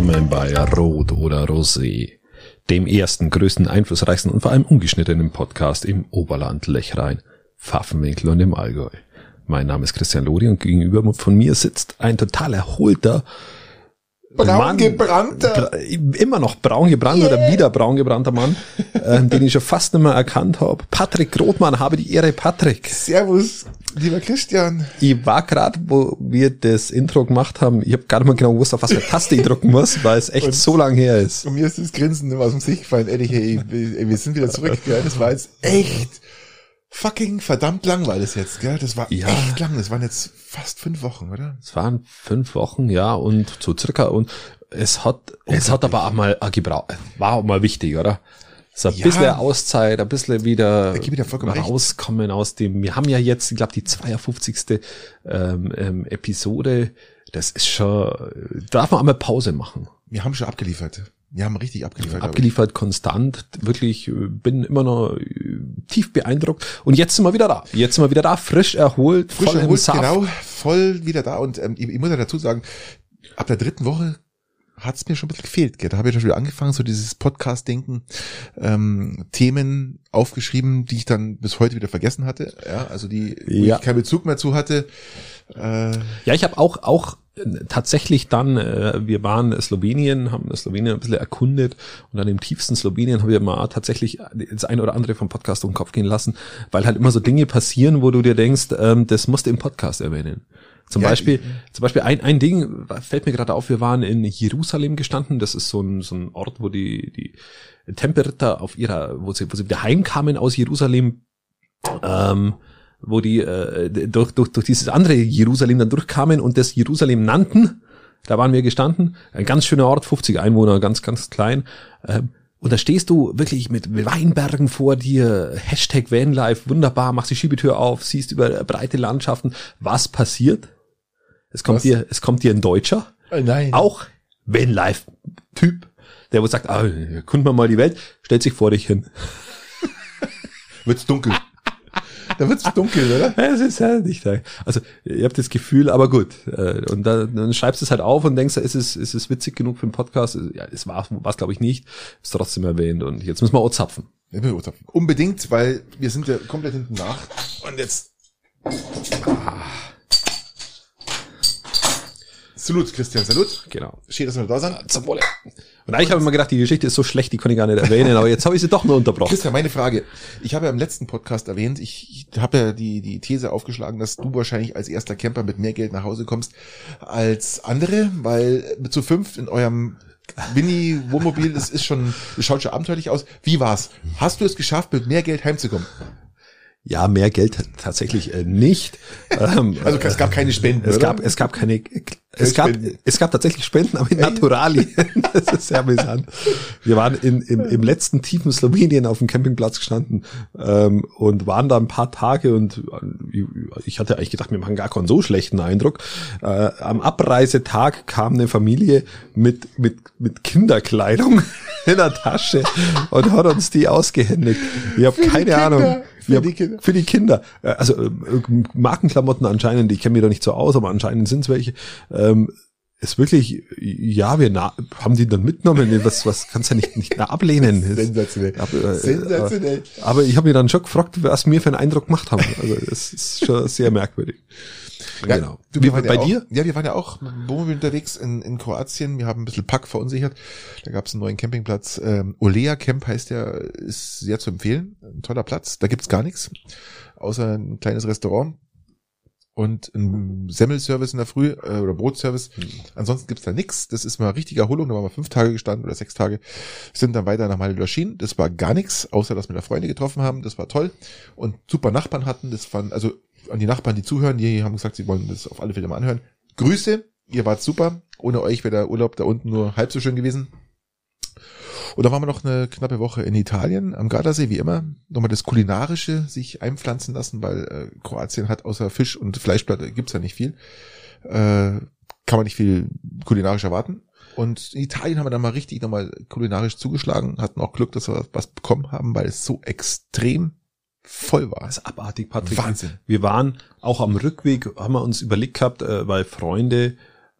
Willkommen bei Rot oder Rosé, dem ersten, größten, einflussreichsten und vor allem ungeschnittenen Podcast im Oberland, Lechrein, Pfaffenwinkel und im Allgäu. Mein Name ist Christian Lori und gegenüber von mir sitzt ein total erholter, Braun gebrannter. immer noch braun gebrannt yeah. oder wieder braun gebrannter Mann, äh, den ich schon fast nicht mehr erkannt habe. Patrick Rothmann, habe die Ehre, Patrick. Servus, lieber Christian. Ich war gerade, wo wir das Intro gemacht haben, ich habe gar nicht mehr genau gewusst, auf was für Taste ich drücken muss, weil es echt und, so lang her ist. Und mir ist das Grinsen immer aus dem Gesicht gefallen, ehrlich, hey, wir sind wieder zurück, gell? das war jetzt echt fucking verdammt lang war das jetzt, gell? Das war ja. echt lang. Das waren jetzt fast fünf Wochen, oder? Es waren fünf Wochen, ja, und so circa und es hat, es hat aber auch mal gebraucht, war auch mal wichtig, oder? So ein ja, bisschen Auszeit, ein bisschen wieder rauskommen recht. aus dem, wir haben ja jetzt, ich glaube, die 52. Ähm, ähm, Episode, das ist schon, darf man einmal Pause machen. Wir haben schon abgeliefert. Wir haben richtig abgeliefert. Abgeliefert, konstant, wirklich, äh, bin immer noch äh, tief beeindruckt. Und jetzt sind wir wieder da. Jetzt sind wir wieder da, frisch erholt, frisch voll erholt, genau, voll wieder da. Und ähm, ich, ich muss ja dazu sagen, ab der dritten Woche hat es mir schon ein bisschen gefehlt. Gell? Da habe ich schon wieder angefangen, so dieses Podcast-Denken, ähm, Themen aufgeschrieben, die ich dann bis heute wieder vergessen hatte. Ja, also die, wo ja. ich keinen Bezug mehr zu hatte. Äh, ja, ich habe auch auch tatsächlich dann, äh, wir waren Slowenien, haben Slowenien ein bisschen erkundet und dann im tiefsten Slowenien habe ich mal tatsächlich das ein oder andere vom Podcast um den Kopf gehen lassen, weil halt immer so Dinge passieren, wo du dir denkst, ähm, das musst du im Podcast erwähnen. Zum ja, Beispiel, zum Beispiel ein, ein Ding fällt mir gerade auf, wir waren in Jerusalem gestanden, das ist so ein, so ein Ort, wo die, die Tempelritter auf ihrer, wo sie, wo sie wieder heimkamen aus Jerusalem, ähm, wo die äh, durch, durch, durch dieses andere Jerusalem dann durchkamen und das Jerusalem nannten. Da waren wir gestanden. Ein ganz schöner Ort, 50 Einwohner, ganz, ganz klein. Ähm, und da stehst du wirklich mit Weinbergen vor dir, Hashtag Vanlife, wunderbar, machst die Schiebetür auf, siehst über breite Landschaften. Was passiert? Es kommt Was? dir, es kommt dir ein Deutscher. Oh nein. Auch Vanlife-Typ, der wo sagt, ah, kunden wir mal die Welt, stellt sich vor dich hin. Wird's dunkel. Da wird's dunkel, oder? Es ist ja nicht da. Also, ihr habt das Gefühl, aber gut. Äh, und dann, dann schreibst du es halt auf und denkst, ist es, ist es witzig genug für einen Podcast? Ja, es war es glaube ich nicht. Ist trotzdem erwähnt und jetzt müssen wir auch zapfen. Ja, wir zapfen. Unbedingt, weil wir sind ja komplett hinten nach. Und jetzt. Ah. Salut, Christian, salut. Genau. Schön, dass wir da sind. Zum Wohle. Und eigentlich habe ich mir gedacht, die Geschichte ist so schlecht, die kann ich gar nicht erwähnen, aber jetzt habe ich sie doch nur unterbrochen. Christian, meine Frage. Ich habe ja im letzten Podcast erwähnt, ich, ich habe ja die, die These aufgeschlagen, dass du wahrscheinlich als erster Camper mit mehr Geld nach Hause kommst als andere, weil zu fünf in eurem Mini-Wohnmobil, das ist schon, das schaut schon abenteuerlich aus. Wie war's? Hast du es geschafft, mit mehr Geld heimzukommen? Ja, mehr Geld tatsächlich äh, nicht. Ähm, also es gab keine Spenden. Es oder? gab es gab keine es gab es gab tatsächlich Spenden, aber in Naturali. das ist sehr amüsant. Wir waren in, im, im letzten tiefen Slowenien auf dem Campingplatz gestanden ähm, und waren da ein paar Tage und äh, ich hatte eigentlich gedacht, wir machen gar keinen so schlechten Eindruck. Äh, am Abreisetag kam eine Familie mit mit mit Kinderkleidung in der Tasche und hat uns die ausgehändigt. Ich habe keine Ahnung. Für ja, die Kinder. Für die Kinder. Äh, also äh, Markenklamotten anscheinend, ich kenne mich da nicht so aus, aber anscheinend sind es welche. Ähm, ist wirklich, ja, wir haben die dann mitgenommen. Was, was kannst du ja nicht, nicht ablehnen. Sensationell. Aber, äh, Sensationell. Aber ich habe mir dann schon gefragt, was mir für einen Eindruck gemacht haben. Also es ist schon sehr merkwürdig. Ja, genau. Du, Wie, bei ja dir? ja, wir waren ja auch mit dem Wohnmobil unterwegs in, in Kroatien. Wir haben ein bisschen Pack verunsichert. Da gab es einen neuen Campingplatz. Ähm, Olea Camp heißt der, ist sehr zu empfehlen. Ein toller Platz. Da gibt's gar nichts, außer ein kleines Restaurant und ein Semmelservice in der Früh äh, oder Brotservice. Mhm. Ansonsten gibt's da nichts. Das ist mal richtige Erholung. Da waren wir fünf Tage gestanden oder sechs Tage. Sind dann weiter nach Malilöschin. Das war gar nichts, außer dass wir da Freunde getroffen haben. Das war toll. Und super Nachbarn hatten. Das waren, also an die Nachbarn, die zuhören, die haben gesagt, sie wollen das auf alle Fälle mal anhören. Grüße, ihr wart super. Ohne euch wäre der Urlaub da unten nur halb so schön gewesen. Und dann waren wir noch eine knappe Woche in Italien, am Gardasee, wie immer. Nochmal das Kulinarische sich einpflanzen lassen, weil äh, Kroatien hat außer Fisch und Fleischplatte gibt's ja nicht viel. Äh, kann man nicht viel kulinarisch erwarten. Und in Italien haben wir dann mal richtig nochmal kulinarisch zugeschlagen, hatten auch Glück, dass wir was bekommen haben, weil es so extrem voll war. Das ist abartig, Patrick. Wahnsinn. Wir waren auch am Rückweg, haben wir uns überlegt gehabt, äh, weil Freunde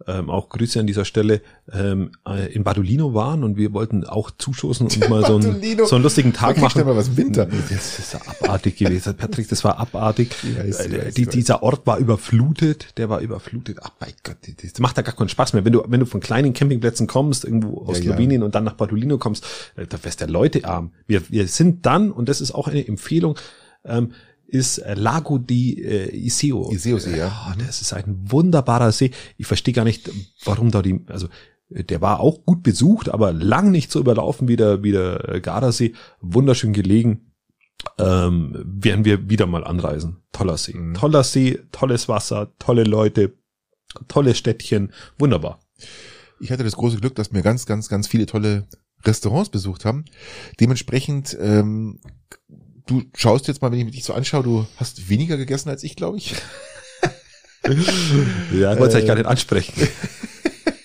ähm, auch Grüße an dieser Stelle, ähm, äh, in Badolino waren und wir wollten auch zustoßen und mal so einen, so einen lustigen Tag machen. Mal was im Winter. Das ist abartig gewesen, Patrick, das war abartig. Weiß, äh, die, dieser Ort war überflutet, der war überflutet. Ach mein Gott, das macht da gar keinen Spaß mehr. Wenn du, wenn du von kleinen Campingplätzen kommst, irgendwo aus ja, Slowenien ja. und dann nach Badolino kommst, äh, da wärst der Leute arm. Wir, wir sind dann, und das ist auch eine Empfehlung, ähm, ist äh, Lago di äh, Iseo. Iseo See, ja. Oh, das ist ein wunderbarer See. Ich verstehe gar nicht, warum da die, also der war auch gut besucht, aber lang nicht so überlaufen wie der, wie der äh, Gardasee. Wunderschön gelegen. Ähm, werden wir wieder mal anreisen. Toller See. Mhm. Toller See, tolles Wasser, tolle Leute, tolle Städtchen. Wunderbar. Ich hatte das große Glück, dass mir ganz, ganz, ganz viele tolle Restaurants besucht haben. Dementsprechend ähm, du schaust jetzt mal, wenn ich dich so anschaue, du hast weniger gegessen als ich, glaube ich. ja, ich wollte es äh, gar nicht ansprechen.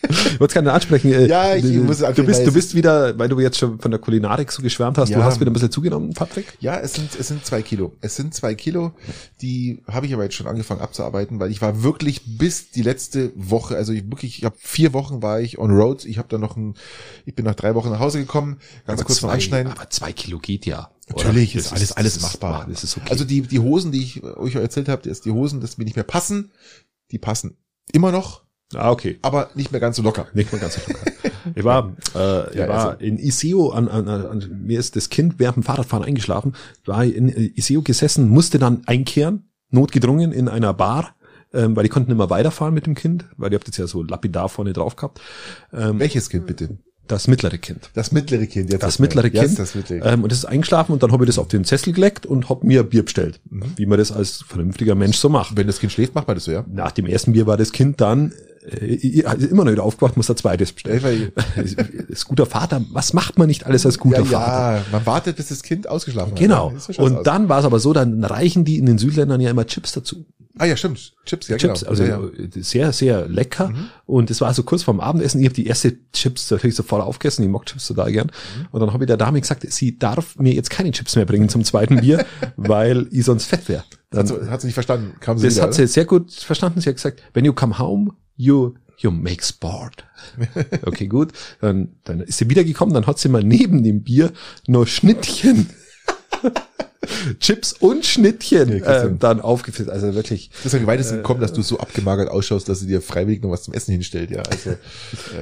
Ich wollte es gar nicht ansprechen. Äh, ja, ich muss du bist, du bist wieder, weil du jetzt schon von der Kulinarik so geschwärmt hast, ja. du hast wieder ein bisschen zugenommen, Patrick? Ja, es sind, es sind zwei Kilo. Es sind zwei Kilo, die habe ich aber jetzt schon angefangen abzuarbeiten, weil ich war wirklich bis die letzte Woche, also ich wirklich, ich habe vier Wochen war ich on road. Ich habe dann noch ein, ich bin nach drei Wochen nach Hause gekommen, ganz aber kurz zwei, noch anschneiden. Aber zwei Kilo geht ja. Natürlich ist alles, alles machbar. Das ist okay. Also die, die Hosen, die ich euch erzählt habe, die Hosen, dass mir nicht mehr passen, die passen immer noch. Ah, okay. Aber nicht mehr ganz so locker. Nicht mehr ganz so locker. ich war, äh, ich ja, war also. in Iseo, an, an, an, mir ist das Kind während dem Fahrradfahren eingeschlafen, war in Iseo gesessen, musste dann einkehren, notgedrungen in einer Bar, ähm, weil die konnten immer weiterfahren mit dem Kind, weil ihr habt jetzt ja so lapidar vorne drauf gehabt. Ähm, Welches Kind bitte? Das mittlere Kind. Das mittlere Kind, jetzt. Das mittlere Kind. Jetzt das mittlere kind. Ähm, und das ist eingeschlafen und dann habe ich das auf den Sessel geleckt und hab mir Bier bestellt. Mhm. Wie man das als vernünftiger Mensch so macht. Wenn das Kind schläft, macht man das so, ja? Nach dem ersten Bier war das Kind dann äh, also immer noch wieder aufgewacht, muss der zweites bestellen. als guter Vater, was macht man nicht alles als guter ja, Vater? Ja, man wartet, bis das Kind ausgeschlafen hat. Genau. Und aus. dann war es aber so, dann reichen die in den Südländern ja immer Chips dazu. Ah ja, stimmt. Chips, ja Chips, genau. also ja, ja. sehr, sehr lecker. Mhm. Und es war so kurz vorm Abendessen. Ich habe die erste Chips natürlich sofort aufgegessen. Ich mag Chips total gern. Mhm. Und dann habe ich der Dame gesagt, sie darf mir jetzt keine Chips mehr bringen zum zweiten Bier, weil ich sonst fett wäre. Hat, hat sie nicht verstanden. Kam sie das wieder, hat sie sehr gut verstanden. Sie hat gesagt, when you come home, you you make sport. Okay, gut. Dann, dann ist sie wiedergekommen, dann hat sie mal neben dem Bier noch Schnittchen Chips und Schnittchen ja, äh, dann aufgefüllt. Also wirklich. Das ist ja weit äh, gekommen, dass du so abgemagert ausschaust, dass sie dir freiwillig noch was zum Essen hinstellt. Ja, also, ähm,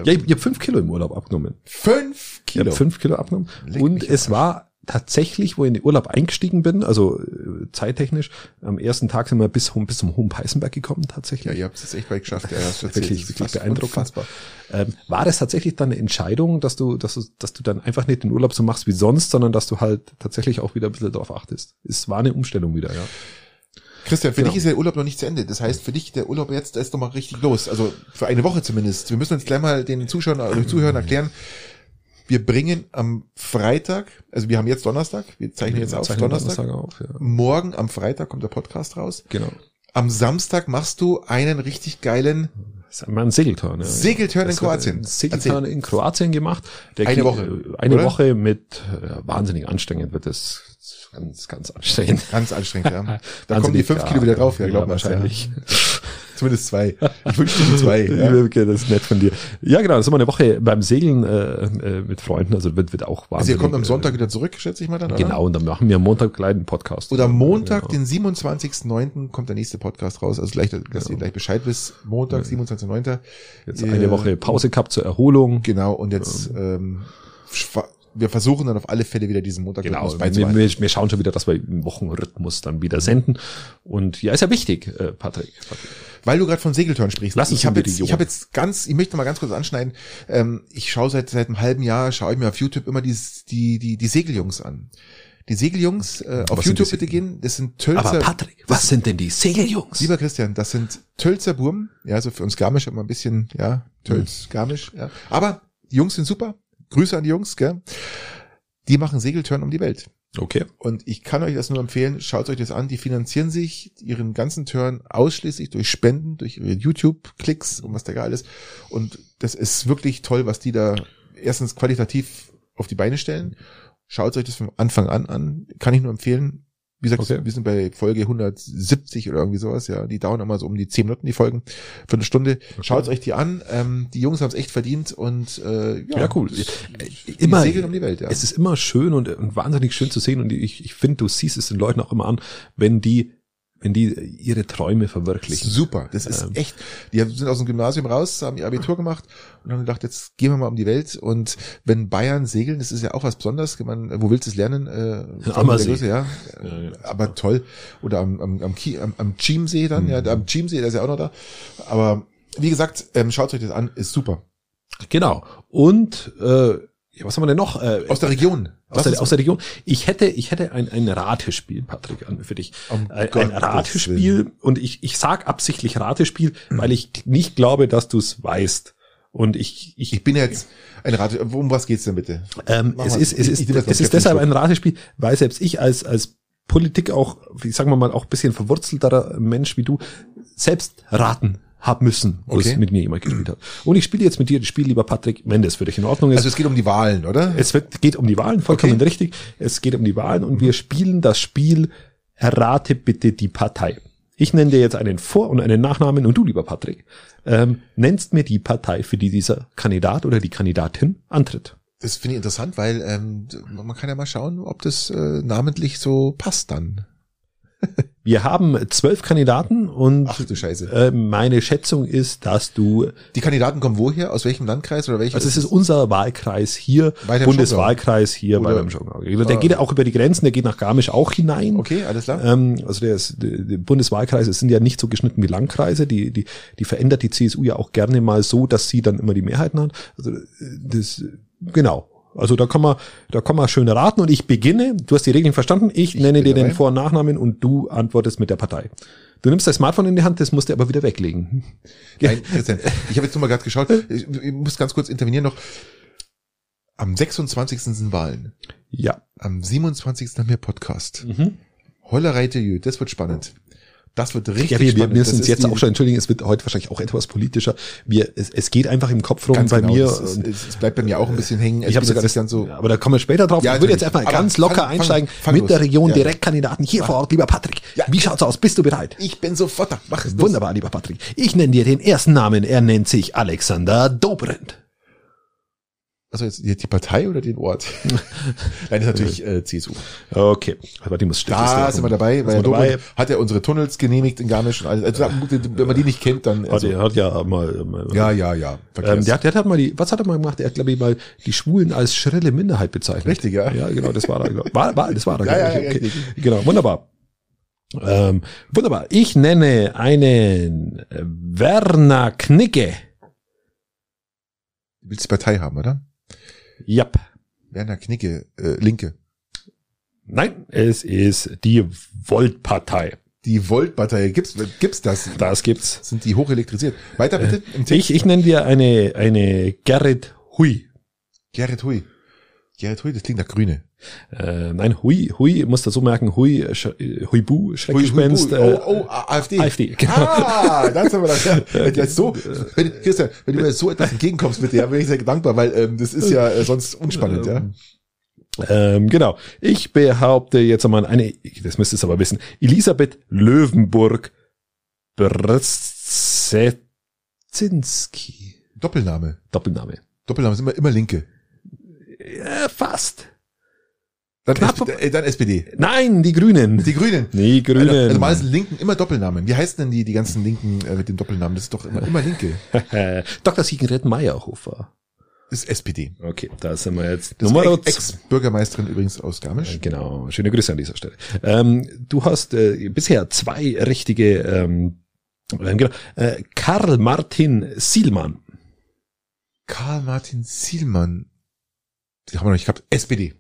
ja ich, ich habe fünf Kilo im Urlaub abgenommen. Fünf Kilo? Ich hab fünf Kilo abgenommen. Leg und es war tatsächlich, wo ich in den Urlaub eingestiegen bin, also äh, zeittechnisch, am ersten Tag sind wir bis, bis zum Hohen Peißenberg gekommen tatsächlich. Ja, ihr habt es echt weit geschafft. Ja, das ist wirklich, wirklich beeindruckend. Ähm, war das tatsächlich dann eine Entscheidung, dass du, dass du, dass du dann einfach nicht den Urlaub so machst wie sonst, sondern dass du halt tatsächlich auch wieder ein bisschen darauf achtest? Es war eine Umstellung wieder, ja. Christian, für genau. dich ist der Urlaub noch nicht zu Ende. Das heißt, für dich der Urlaub jetzt, da ist doch mal richtig los. Also für eine Woche zumindest. Wir müssen uns gleich mal den Zuschauern oder den Zuhörern erklären, wir bringen am Freitag, also wir haben jetzt Donnerstag, wir zeichnen jetzt auf Donnerstag. Donnerstag auf, ja. Morgen am Freitag kommt der Podcast raus. Genau. Am Samstag machst du einen richtig geilen ein Segelturn. Ja. Segelturn in Kroatien. Segelturn in Kroatien gemacht. Der eine Woche. Eine oder? Woche mit äh, wahnsinnig anstrengend wird das ganz, ganz anstrengend. Ganz anstrengend, ja. Da kommen die fünf Kilo wieder drauf, ja, glaub wahrscheinlich. Ja. Zumindest zwei. Ich wünsche dir zwei. Ja. Okay, das ist nett von dir. Ja, genau. Das ist immer eine Woche beim Segeln äh, äh, mit Freunden. Also wird, wird auch wahnsinnig. Also ihr kommt am Sonntag äh, wieder zurück, schätze ich mal dann, oder? Genau, und dann machen wir am Montag gleich einen Podcast. Oder Montag, genau. den 27.09. kommt der nächste Podcast raus. Also gleich, dass genau. ihr gleich Bescheid wisst. Montag, ja. 27.09. Jetzt eine Woche Pause gehabt zur Erholung. Genau, und jetzt ähm, wir versuchen dann auf alle Fälle wieder diesen Montag genau, wir, wir, wir schauen schon wieder, dass wir im Wochenrhythmus dann wieder senden. Und ja, ist ja wichtig, äh, Patrick. Patrick. Weil du gerade von Segeltörn sprichst. Lass ich habe jetzt, ich habe jetzt ganz, ich möchte mal ganz kurz anschneiden. Ähm, ich schaue seit seit einem halben Jahr, schaue ich mir auf YouTube immer die die die die Segeljungs an. Die Segeljungs äh, auf YouTube bitte gehen. Das sind Tölzer. Aber Patrick, was sind denn die Segeljungs? Lieber Christian, das sind Tölzer Burm. Ja, also für uns Garmisch immer ein bisschen, ja, Tölz, hm. Garmisch. Ja. Aber die Jungs sind super. Grüße an die Jungs, gell? Die machen Segeltörn um die Welt. Okay. Und ich kann euch das nur empfehlen, schaut euch das an. Die finanzieren sich ihren ganzen Turn ausschließlich durch Spenden, durch ihre YouTube-Klicks und was da geil ist. Und das ist wirklich toll, was die da erstens qualitativ auf die Beine stellen. Schaut euch das von Anfang an an. Kann ich nur empfehlen. Wie gesagt, okay. wir sind bei Folge 170 oder irgendwie sowas, ja. Die dauern immer so um die 10 Minuten, die Folgen, für eine Stunde. Okay. Schaut euch die an. Ähm, die Jungs haben es echt verdient und äh, ja, ja cool. Immer, segeln um die Welt, ja. Es ist immer schön und, und wahnsinnig schön zu sehen und ich, ich finde, du siehst es den Leuten auch immer an, wenn die wenn die ihre Träume verwirklichen. Super, das ist ähm. echt. Die sind aus dem Gymnasium raus, haben ihr Abitur gemacht und haben gedacht, jetzt gehen wir mal um die Welt. Und wenn Bayern segeln, das ist ja auch was Besonderes. Man, wo willst du es lernen? Äh, Ammersee. Ja. ja, ja. Aber toll. Oder am, am, am, am, am Chiemsee dann, mhm. ja, am Chiemsee, der ist ja auch noch da. Aber wie gesagt, ähm, schaut euch das an, ist super. Genau. Und äh, ja, was haben wir denn noch? Äh, aus der Region. Aus der, aus der Region. Ich hätte, ich hätte ein, ein Ratespiel, Patrick, für dich. Um ein, ein Ratespiel. Und ich, ich sag absichtlich Ratespiel, mhm. weil ich nicht glaube, dass du es weißt. Und ich, ich, ich bin jetzt ein Rate. Um was geht's denn bitte? Ähm, es ist, es ist, ich, ich es ist deshalb ein Ratespiel, weil selbst ich als, als Politik auch, wie sagen wir mal, auch bisschen verwurzelterer Mensch wie du, selbst raten hab müssen, wo okay. es mit mir jemand gespielt hat. Und ich spiele jetzt mit dir das Spiel, lieber Patrick, wenn das für dich in Ordnung ist. Also es geht um die Wahlen, oder? Es wird, geht um die Wahlen, vollkommen okay. richtig. Es geht um die Wahlen und mhm. wir spielen das Spiel Errate bitte die Partei. Ich nenne dir jetzt einen Vor- und einen Nachnamen und du, lieber Patrick, ähm, nennst mir die Partei, für die dieser Kandidat oder die Kandidatin antritt. Das finde ich interessant, weil ähm, man kann ja mal schauen, ob das äh, namentlich so passt dann. Wir haben zwölf Kandidaten und Ach, du Scheiße. Äh, meine Schätzung ist, dass du. Die Kandidaten kommen woher? Aus welchem Landkreis oder welchem? Also es ist unser Wahlkreis hier, Bundeswahlkreis hier oder, bei dem Schongau. Der ah. geht auch über die Grenzen, der geht nach Garmisch auch hinein. Okay, alles klar. Ähm, also der, ist, der Bundeswahlkreis sind ja nicht so geschnitten wie Landkreise. Die, die, die verändert die CSU ja auch gerne mal so, dass sie dann immer die Mehrheiten hat. Also das, genau. Also da kann man, da kann man schön raten und ich beginne. Du hast die Regeln verstanden. Ich, ich nenne dir dabei. den Vor- und Nachnamen und du antwortest mit der Partei. Du nimmst dein Smartphone in die Hand, das musst du aber wieder weglegen. Nein, Christian, ich habe jetzt nur mal gerade geschaut. Ich, ich muss ganz kurz intervenieren noch. Am 26. sind Wahlen. Ja. Am 27. haben wir Podcast. Mhm. Heulerei das wird spannend. Das wird richtig ja, wir, spannend. Wir müssen uns jetzt auch schon entschuldigen, es wird heute wahrscheinlich auch etwas politischer. Wir, es, es geht einfach im Kopf rum bei genau, mir. Es, es, es, bleibt bei mir auch ein bisschen hängen. Ich habe sogar nicht ganz so. Aber da kommen wir später drauf. Ja, ich würde jetzt einfach ganz locker fang, einsteigen fang, fang mit los. der Region ja. Direktkandidaten hier vor Ort, lieber Patrick. Ja. Wie schaut's aus? Bist du bereit? Ich bin sofort da. Mach es Wunderbar, los. lieber Patrick. Ich nenne dir den ersten Namen. Er nennt sich Alexander Dobrindt. Also jetzt die Partei oder den Ort? Nein, das ist natürlich äh, CSU. Okay, aber die muss Da sind wir dabei, weil dabei. hat er unsere Tunnels genehmigt in Garmisch. Also, also wenn man die nicht kennt, dann. Also, er hat ja mal. mal ja, ja, ja. Ähm, der, hat, der hat mal die. Was hat er mal gemacht? Er hat glaube ich mal die Schwulen als schrille Minderheit bezeichnet. Richtig, ja. Ja, genau. Das war da. Genau. War, war, das war da. ja, ja, ja, okay. Genau, wunderbar. Ähm, wunderbar. Ich nenne einen Werner Knicke. Du willst die Partei haben, oder? Yep. Werner Knicke, äh, Linke. Nein, es ist die Volt-Partei. Die Volt-Partei, gibt's, gibt's das? Das gibt's. Sind die hochelektrisiert? Weiter bitte. Im ich, ich nenne dir eine, eine Gerrit Hui. Gerrit Hui. Gerrit Hui, das klingt nach Grüne. Äh, nein, Hui, Hui, muss dazu merken, Hui, Sch, Huibu, Schreckgespenst. Hui, Hui. Oh, oh, AfD. AfD, genau. Ah, das haben wir das. Ja. Wenn, so, wenn, Christian, wenn du mir so etwas entgegenkommst mit dir, bin ich sehr dankbar, weil ähm, das ist ja äh, sonst unspannend, ja. Ähm, genau. Ich behaupte jetzt einmal eine, das müsstest du aber wissen, Elisabeth Löwenburg Brzezinski. Doppelname. Doppelname. Doppelname sind immer, immer Linke. Ja, fast. Dann, Knapp, äh, dann SPD. Nein, die Grünen. Die Grünen. Die Grünen. Also, also mal sind Linken immer Doppelnamen. Wie heißen denn die, die ganzen Linken äh, mit den Doppelnamen? Das ist doch immer, immer Linke. Dr. Siegenred Meyerhofer. Das ist SPD. Okay, da sind wir jetzt. Das Nummer Ex-Bürgermeisterin übrigens aus Garmisch. Genau, schöne Grüße an dieser Stelle. Ähm, du hast äh, bisher zwei richtige, ähm, äh, genau, äh, Karl Martin Sielmann. Karl Martin Sielmann. Die haben wir noch nicht gehabt. SPD.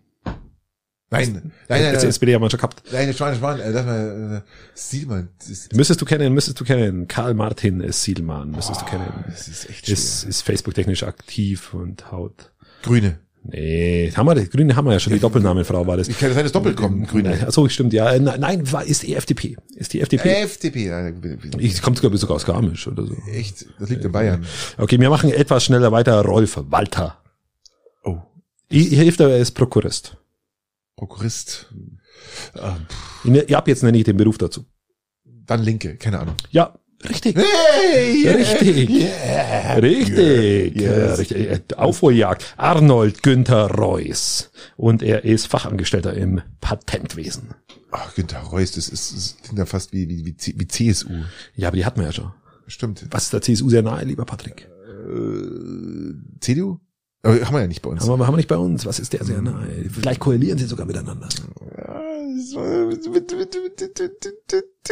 Nein, nein, nein, nein. SPD haben wir schon gehabt. Nein, das war, das war, das war, äh, Sielmann. müsstest du kennen, müsstest du kennen. Karl Martin Sielmann, müsstest oh, du kennen. Das ist echt schwer. Ist, ist Facebook-technisch aktiv und haut. Grüne. Nee, haben wir, die Grüne haben wir ja schon, die Doppelnamenfrau war das. Ich kann sein, das Doppelt kommen, Grüne. So, stimmt, ja. Äh, nein, war, ist die FDP. Ist die FDP. FDP. Ich kommt sogar sogar aus Garmisch oder so. Echt? Das liegt in Bayern. Okay, wir machen etwas schneller weiter. Rolf Walter. Ich, ich hilft er ist Prokurist. Prokurist. Ähm, ja, ab jetzt nenne ich den Beruf dazu. Dann Linke, keine Ahnung. Ja, Richtig. Hey, yeah, richtig. Yeah, richtig. Yeah, yes. richtig. Aufholjagd. Arnold Günther Reuss. Und er ist Fachangestellter im Patentwesen. Ach, Günther Reuss, das ist, das klingt ja fast wie, wie, wie CSU. Ja, aber die hatten wir ja schon. Stimmt. Was ist der CSU sehr nahe, lieber Patrick? Äh, CDU? Aber haben wir ja nicht bei uns. Haben wir, haben wir nicht bei uns. Was ist der sehr nahe? Vielleicht koalieren sie sogar miteinander.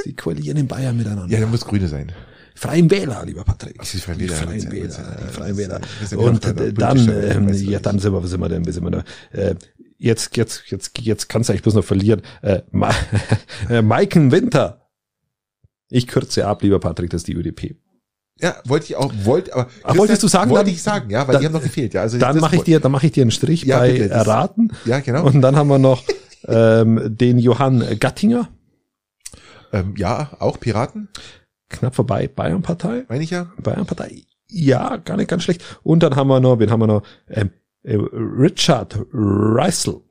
Sie koalieren in Bayern miteinander. Ja, da muss Grüne sein. Freien Wähler, lieber Patrick. Ach, die Freien Wähler. Die Freien Wähler. Die Freien Wähler. Und dann, ähm, ja, dann sind wir, sind wir denn, sind wir da. Äh, jetzt, jetzt, jetzt, jetzt kannst du eigentlich bloß noch verlieren. Äh, Ma äh, Maiken Winter. Ich kürze ab, lieber Patrick, das ist die ÖDP. Ja, wollte ich auch, wollte, aber Ach, wolltest du sagen? Wollte dann, ich sagen, ja, weil dann, die haben noch gefehlt, ja. Also dann mache ich dir, dann mache ich dir einen Strich ja, bei bitte, Erraten. Ja, genau. Und dann haben wir noch ähm, den Johann Gattinger. Ähm, ja, auch Piraten. Knapp vorbei, Bayernpartei. Meine ich ja. Bayernpartei. Ja, gar nicht ganz schlecht. Und dann haben wir noch, wen haben wir noch? Ähm, äh, Richard Reisel.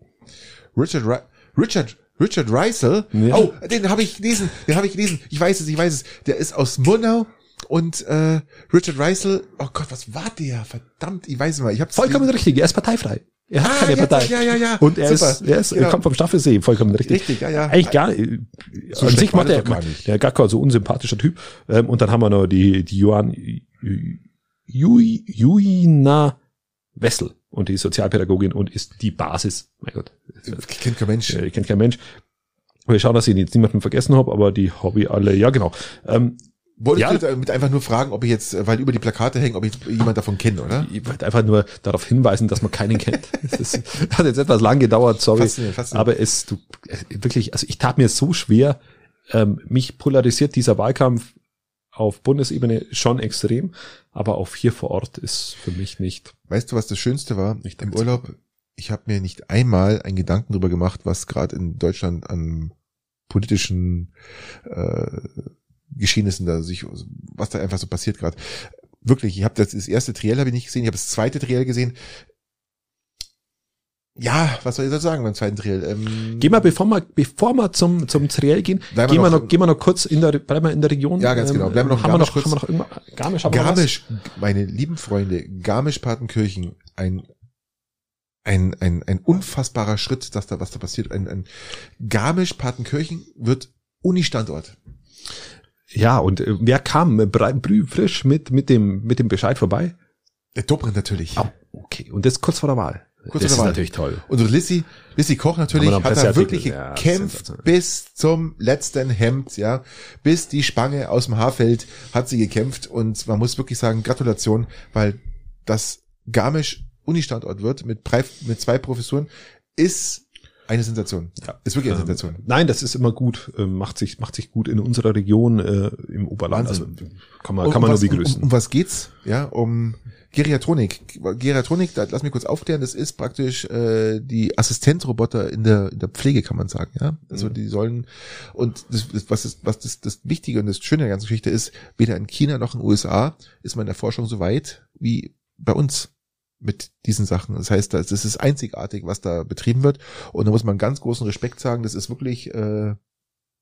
Richard Re Richard Richard Reisel. Ja. Oh, den habe ich gelesen. Den habe ich gelesen. Ich weiß es, ich weiß es. Der ist aus Murnau und äh, Richard Reisel. Oh Gott, was war der? Verdammt, ich weiß mal. Ich hab's Vollkommen richtig. Er ist parteifrei. Er hat ah, keine Partei. Ja, ja, ja. Und er Super. ist, er ist, genau. er kommt vom Staffelsee, vollkommen richtig. Richtig, ja, ja. Eigentlich gar nicht. So an sich macht er, gar nicht. der Gacker, so unsympathischer Typ. Ähm, und dann haben wir noch die, die Johann, Juina Wessel und die Sozialpädagogin und ist die Basis. Mein Gott. Kennt kein Mensch. Kennt kein Mensch. Wir schauen, dass ich jetzt niemanden vergessen habe, aber die Hobby alle, ja genau. Ähm, wollte ja. damit einfach nur fragen, ob ich jetzt, weil über die Plakate hängen, ob ich jemand davon kenne, oder? Ich wollte einfach nur darauf hinweisen, dass man keinen kennt. Es hat jetzt etwas lang gedauert, sorry. Faszinierend, faszinierend. Aber es, du, wirklich, also ich tat mir so schwer, ähm, mich polarisiert dieser Wahlkampf auf Bundesebene schon extrem, aber auf hier vor Ort ist für mich nicht. Weißt du, was das Schönste war? Nicht Im Urlaub, ich habe mir nicht einmal einen Gedanken darüber gemacht, was gerade in Deutschland an politischen äh, Geschehnissen da sich, was da einfach so passiert gerade. Wirklich, ich habe das, das erste Triell habe ich nicht gesehen, ich habe das zweite Triell gesehen. Ja, was soll ich da sagen beim zweiten Triell? Ähm, gehen wir, bevor wir, bevor wir zum, zum Triell gehen, gehen wir, noch, noch, gehen wir noch kurz in der, bleiben wir in der Region. Ja, ganz genau. Bleiben wir noch, haben, wir noch, haben wir noch? Garmisch, haben Garmisch, meine lieben Freunde, Garmisch-Partenkirchen, ein, ein, ein, ein unfassbarer Schritt, dass da, was da passiert. Ein, ein Garmisch-Partenkirchen wird Uni-Standort. Ja, und äh, wer kam brü frisch mit, mit dem, mit dem Bescheid vorbei? Der Dobrindt natürlich. Oh, okay. Und das kurz vor der Wahl. Kurz das vor der Wahl. ist natürlich toll. Und Lissy, Lissy Koch natürlich hat er wirklich gekämpft ja, bis zum letzten Hemd, ja. Bis die Spange aus dem Haarfeld hat sie gekämpft und man muss wirklich sagen, Gratulation, weil das Garmisch Uni-Standort wird mit, mit zwei Professuren ist eine Sensation. Ja. Ist wirklich eine ähm, Sensation. Nein, das ist immer gut, äh, macht sich, macht sich gut in unserer Region, äh, im Oberland. Also kann man, um, kann man was, nur begrüßen. Um, um, was geht's? Ja, um Geriatronik. Geriatronik, da, lass mich kurz aufklären, das ist praktisch äh, die Assistenzroboter in der, in der Pflege, kann man sagen, ja. Also mhm. die sollen und das, das, was ist, was das, das Wichtige und das Schöne der ganzen Geschichte ist, weder in China noch in den USA ist man in der Forschung so weit wie bei uns mit diesen Sachen. Das heißt, das ist einzigartig, was da betrieben wird. Und da muss man ganz großen Respekt sagen, das ist wirklich äh,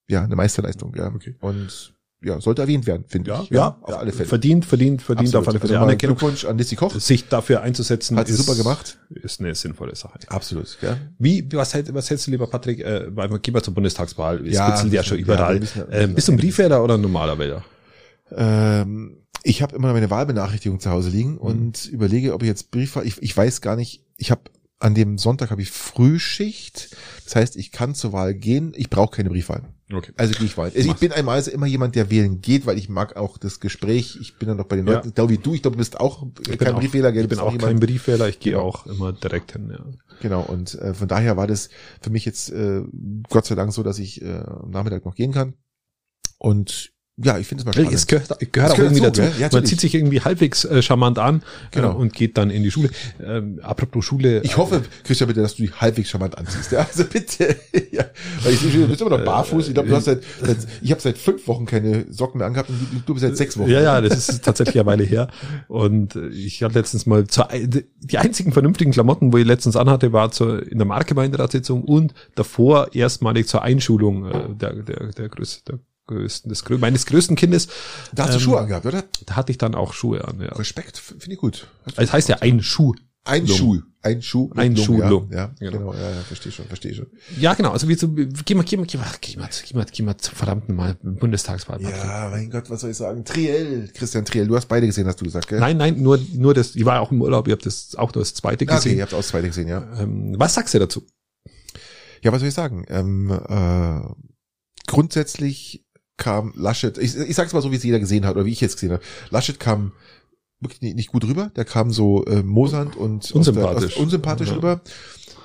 ja eine Meisterleistung. Ja. Okay. Und ja, sollte erwähnt werden, finde ja, ich. Ja, ja, auf alle Fälle. Verdient, verdient, verdient Absolut. auf alle Fälle also Anerkennung. Glückwunsch an Lissy Koch. Sich dafür einzusetzen, hat ist, super gemacht. Ist eine sinnvolle Sache. Absolut, ja. Wie, was, hält, was hältst du, lieber Patrick, äh, weil wir gehen wir zur Bundestagswahl, es ja, ja schon überall. Ja, äh, bist du ein Briefwähler oder ein normaler Wähler? Ähm, ich habe immer meine Wahlbenachrichtigung zu Hause liegen mhm. und überlege, ob ich jetzt Brief ich, ich weiß gar nicht, ich habe an dem Sonntag habe ich Frühschicht. Das heißt, ich kann zur Wahl gehen. Ich brauche keine Briefwahl. Okay. Also gehe ich Wahl. Also ich bin einmal also immer jemand, der wählen geht, weil ich mag auch das Gespräch. Ich bin dann noch bei den ja. Leuten, glaube wie du. Ich glaube, du bist auch ich kein Briefwähler. Gell? Ich bin auch, auch kein Briefwähler. Ich gehe genau. auch immer direkt hin. Ja. Genau. Und äh, von daher war das für mich jetzt äh, Gott sei Dank so, dass ich äh, am Nachmittag noch gehen kann. Und ja, ich finde es mal spannend. Es gehört, gehört auch irgendwie dazu. dazu. Ja, Man zieht sich irgendwie halbwegs äh, charmant an genau. äh, und geht dann in die Schule. Ähm, apropos Schule. Ich hoffe, Christian, bitte, dass du dich halbwegs charmant anziehst. Ja, also bitte. ja. Weil ich, du bist immer noch barfuß. Ich glaube, du hast seit, seit ich habe seit fünf Wochen keine Socken mehr angehabt und du, du bist seit sechs Wochen. Ja, ja, das ist tatsächlich eine Weile her. Und äh, ich hatte letztens mal zur, die einzigen vernünftigen Klamotten, wo ich letztens anhatte, war zur, in der Marktgemeinderatssitzung und davor erstmalig zur Einschulung äh, der, der, der, Größe, der größten, des, meines größten Kindes. Da hast du ähm, Schuhe angehabt, oder? Da hatte ich dann auch Schuhe an, ja. Respekt, finde ich gut. Es das heißt ja ein Schuh. Ein Schuh. Ein Schuh. Ein Schuh. Ja, ja, genau. genau. Ja, ja, verstehe schon, verstehe schon. Ja, genau. Also wie zu, geh mal, geh mal, geh mal, geh mal, geh mal, geh mal zum verdammten Mal Bundestagswahl. Ja, mein Gott, was soll ich sagen? Triell, Christian Triell. Du hast beide gesehen, hast du gesagt, gell? Nein, nein, nur, nur das, ich war auch im Urlaub, ihr habt das auch nur das zweite gesehen. Okay, ihr habt auch das zweite gesehen, ja. Ähm, was sagst du dazu? Ja, was soll ich sagen? Ähm, äh, grundsätzlich kam Laschet, ich, ich sag's mal so, wie es jeder gesehen hat, oder wie ich jetzt gesehen habe. Laschet kam wirklich nicht, gut rüber, der kam so äh, mosernd und unsympathisch, aus der, aus, unsympathisch ja. rüber.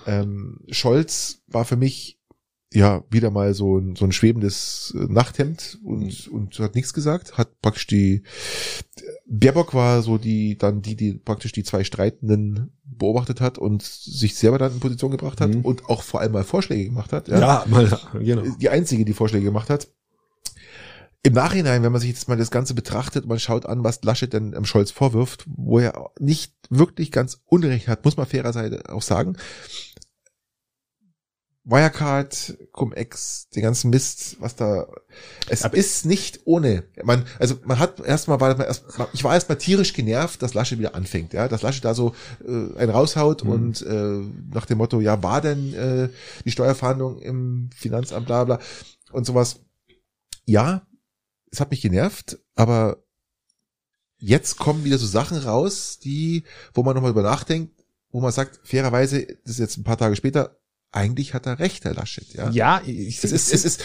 Ähm, Scholz war für mich ja wieder mal so ein, so ein schwebendes äh, Nachthemd und, mhm. und hat nichts gesagt, hat praktisch die Baerbock war so die dann die die praktisch die zwei Streitenden beobachtet hat und sich selber dann in Position gebracht hat mhm. und auch vor allem mal Vorschläge gemacht hat. Ja, ja mal, genau. Die einzige, die Vorschläge gemacht hat im Nachhinein, wenn man sich jetzt mal das Ganze betrachtet, man schaut an, was Laschet denn am Scholz vorwirft, wo er nicht wirklich ganz Unrecht hat, muss man fairerseits auch sagen. Wirecard, Cum-Ex, den ganzen Mist, was da, es Aber ist nicht ohne. Man, also man hat erstmal, war erst, ich war erstmal tierisch genervt, dass Laschet wieder anfängt, ja, dass Laschet da so äh, einen raushaut mhm. und äh, nach dem Motto, ja, war denn äh, die Steuerverhandlung im Finanzamt, bla bla und sowas. Ja, es hat mich genervt, aber jetzt kommen wieder so Sachen raus, die, wo man nochmal über nachdenkt, wo man sagt, fairerweise, das ist jetzt ein paar Tage später, eigentlich hat er recht, Herr Laschet. Ja, ja ich, es ist, es ist,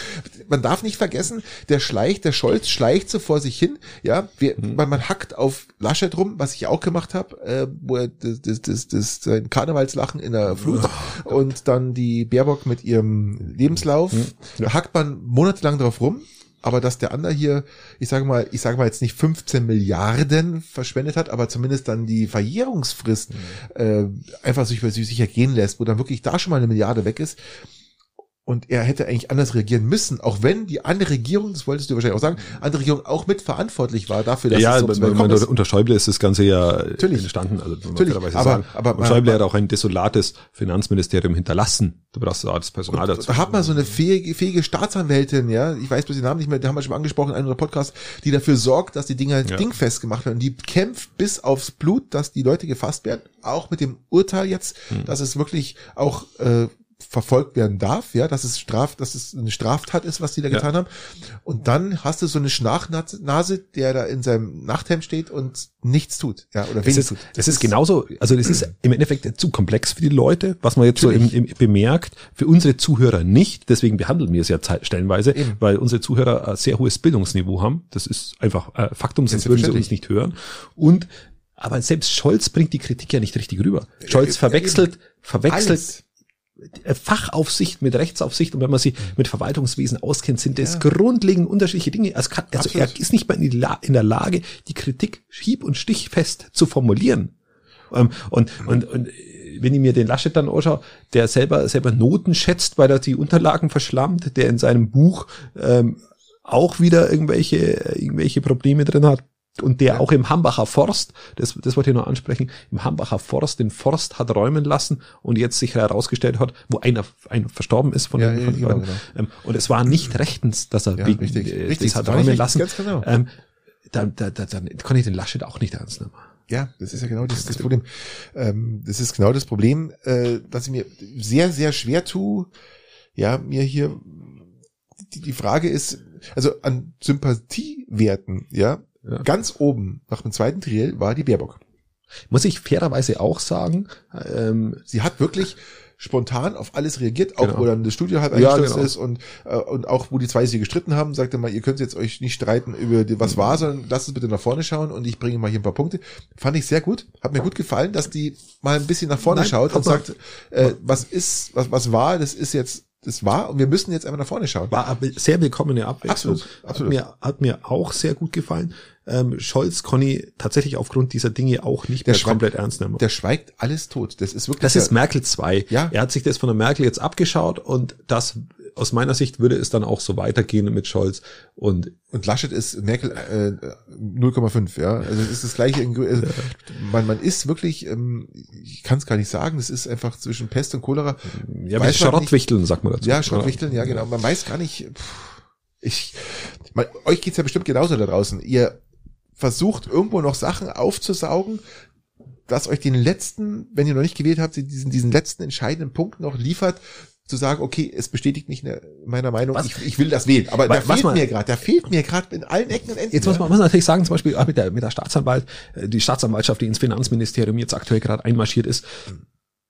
man darf nicht vergessen, der schleicht, der Scholz schleicht so vor sich hin. Ja, wir, mhm. man, man hackt auf Laschet rum, was ich auch gemacht habe, äh, wo er das, das, das, das sein Karnevalslachen in der Flut oh, und dann die Baerbock mit ihrem Lebenslauf. Mhm. Da hackt man monatelang drauf rum aber dass der andere hier, ich sage mal, ich sage mal jetzt nicht 15 Milliarden verschwendet hat, aber zumindest dann die Verjährungsfrist mhm. äh, einfach sich über sich sicher gehen lässt, wo dann wirklich da schon mal eine Milliarde weg ist, und er hätte eigentlich anders reagieren müssen, auch wenn die andere Regierung, das wolltest du wahrscheinlich auch sagen, andere Regierung auch mitverantwortlich war dafür, dass ja, es so bei, ist. unter Schäuble ist das Ganze ja Natürlich. entstanden. Also Natürlich. aber, sagen. aber und Schäuble hat auch ein desolates Finanzministerium hinterlassen. Du brauchst da das Personal dazu. Da hat man so eine fähige, fähige Staatsanwältin, ja, ich weiß bloß den Namen nicht mehr, die haben wir schon angesprochen in einem Podcast, die dafür sorgt, dass die Dinger ja. dingfest gemacht werden. Die kämpft bis aufs Blut, dass die Leute gefasst werden, auch mit dem Urteil jetzt, hm. dass es wirklich auch äh, verfolgt werden darf, ja, dass es Straf, dass es eine Straftat ist, was die da ja. getan haben. Und dann hast du so eine Schnachnase, der da in seinem Nachthemd steht und nichts tut, ja, oder wenig tut. Das ist, ist genauso, also das ist im Endeffekt zu komplex für die Leute, was man jetzt Natürlich. so im, im, bemerkt, für unsere Zuhörer nicht, deswegen behandeln wir es ja stellenweise, Eben. weil unsere Zuhörer ein sehr hohes Bildungsniveau haben. Das ist einfach äh, Faktum, sonst würden sie uns nicht hören. Und aber selbst Scholz bringt die Kritik ja nicht richtig rüber. Scholz verwechselt, verwechselt Alles Fachaufsicht mit Rechtsaufsicht und wenn man sich mit Verwaltungswesen auskennt, sind das ja. grundlegend unterschiedliche Dinge. Also, kann, also er ist nicht mal in der Lage, die Kritik hieb- und stichfest zu formulieren. Ähm, und, und, und wenn ich mir den Laschet dann anschaue, der selber, selber Noten schätzt, weil er die Unterlagen verschlammt, der in seinem Buch ähm, auch wieder irgendwelche, irgendwelche Probleme drin hat und der ja. auch im Hambacher Forst, das, das wollte ich noch ansprechen, im Hambacher Forst den Forst hat räumen lassen und jetzt sich herausgestellt hat, wo einer, einer verstorben ist von, ja, den, von ja, genau, genau. Ähm, und es war nicht rechtens, dass er ja, wegen, richtig, äh, richtig, das hat räumen lassen. Ganz genau. Ähm, dann, dann, dann, dann kann ich den Laschet auch nicht ernst nehmen. Ja, das ist ja genau das, das Problem. Ähm, das ist genau das Problem, äh, dass ich mir sehr, sehr schwer tue, ja, mir hier die, die Frage ist, also an Sympathiewerten, ja, ja. Ganz oben nach dem zweiten Triell war die Baerbock. Muss ich fairerweise auch sagen, ähm, sie hat wirklich spontan auf alles reagiert, auch genau. wo dann das Studio halt eingestürzt ja, genau. ist und, äh, und auch wo die zwei sich gestritten haben, sagte mal, ihr könnt jetzt euch nicht streiten über die, was war, sondern lasst uns bitte nach vorne schauen und ich bringe mal hier ein paar Punkte. Fand ich sehr gut, hat mir gut gefallen, dass die mal ein bisschen nach vorne Nein, schaut und sagt, äh, was ist, was, was war, das ist jetzt das war und wir müssen jetzt einmal nach vorne schauen. War aber sehr willkommene Abwechslung. Absolut, absolut. Hat, mir, hat mir auch sehr gut gefallen. Ähm, Scholz Conny tatsächlich aufgrund dieser Dinge auch nicht der mehr komplett ernst nehmen. Der schweigt alles tot. Das ist wirklich. Das ist Merkel 2. Ja. Er hat sich das von der Merkel jetzt abgeschaut und das aus meiner Sicht würde es dann auch so weitergehen mit Scholz und und Laschet ist Merkel äh, 0,5, ja. Also es ist das gleiche. Also man, man ist wirklich, ähm, ich kann es gar nicht sagen, es ist einfach zwischen Pest und Cholera. Ja, wie Schrottwichteln, sagt man dazu. Ja, Schrottwichteln, ja, genau. Man weiß gar nicht, pff, ich, man, euch geht's ja bestimmt genauso da draußen. Ihr versucht irgendwo noch Sachen aufzusaugen, was euch den letzten, wenn ihr noch nicht gewählt habt, diesen, diesen letzten entscheidenden Punkt noch liefert, zu sagen, okay, es bestätigt nicht meiner Meinung, ich, ich, will das wählen. Aber was, da fehlt man, mir gerade, da fehlt mir gerade in allen Ecken und Enden. Jetzt muss man, muss man natürlich sagen, zum Beispiel auch mit der, mit der Staatsanwalt, äh, die Staatsanwaltschaft, die ins Finanzministerium jetzt aktuell gerade einmarschiert ist,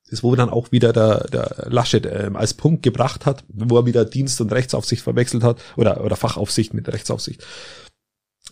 ist, wo dann auch wieder der, der Laschet ähm, als Punkt gebracht hat, wo er wieder Dienst und Rechtsaufsicht verwechselt hat oder, oder Fachaufsicht mit Rechtsaufsicht.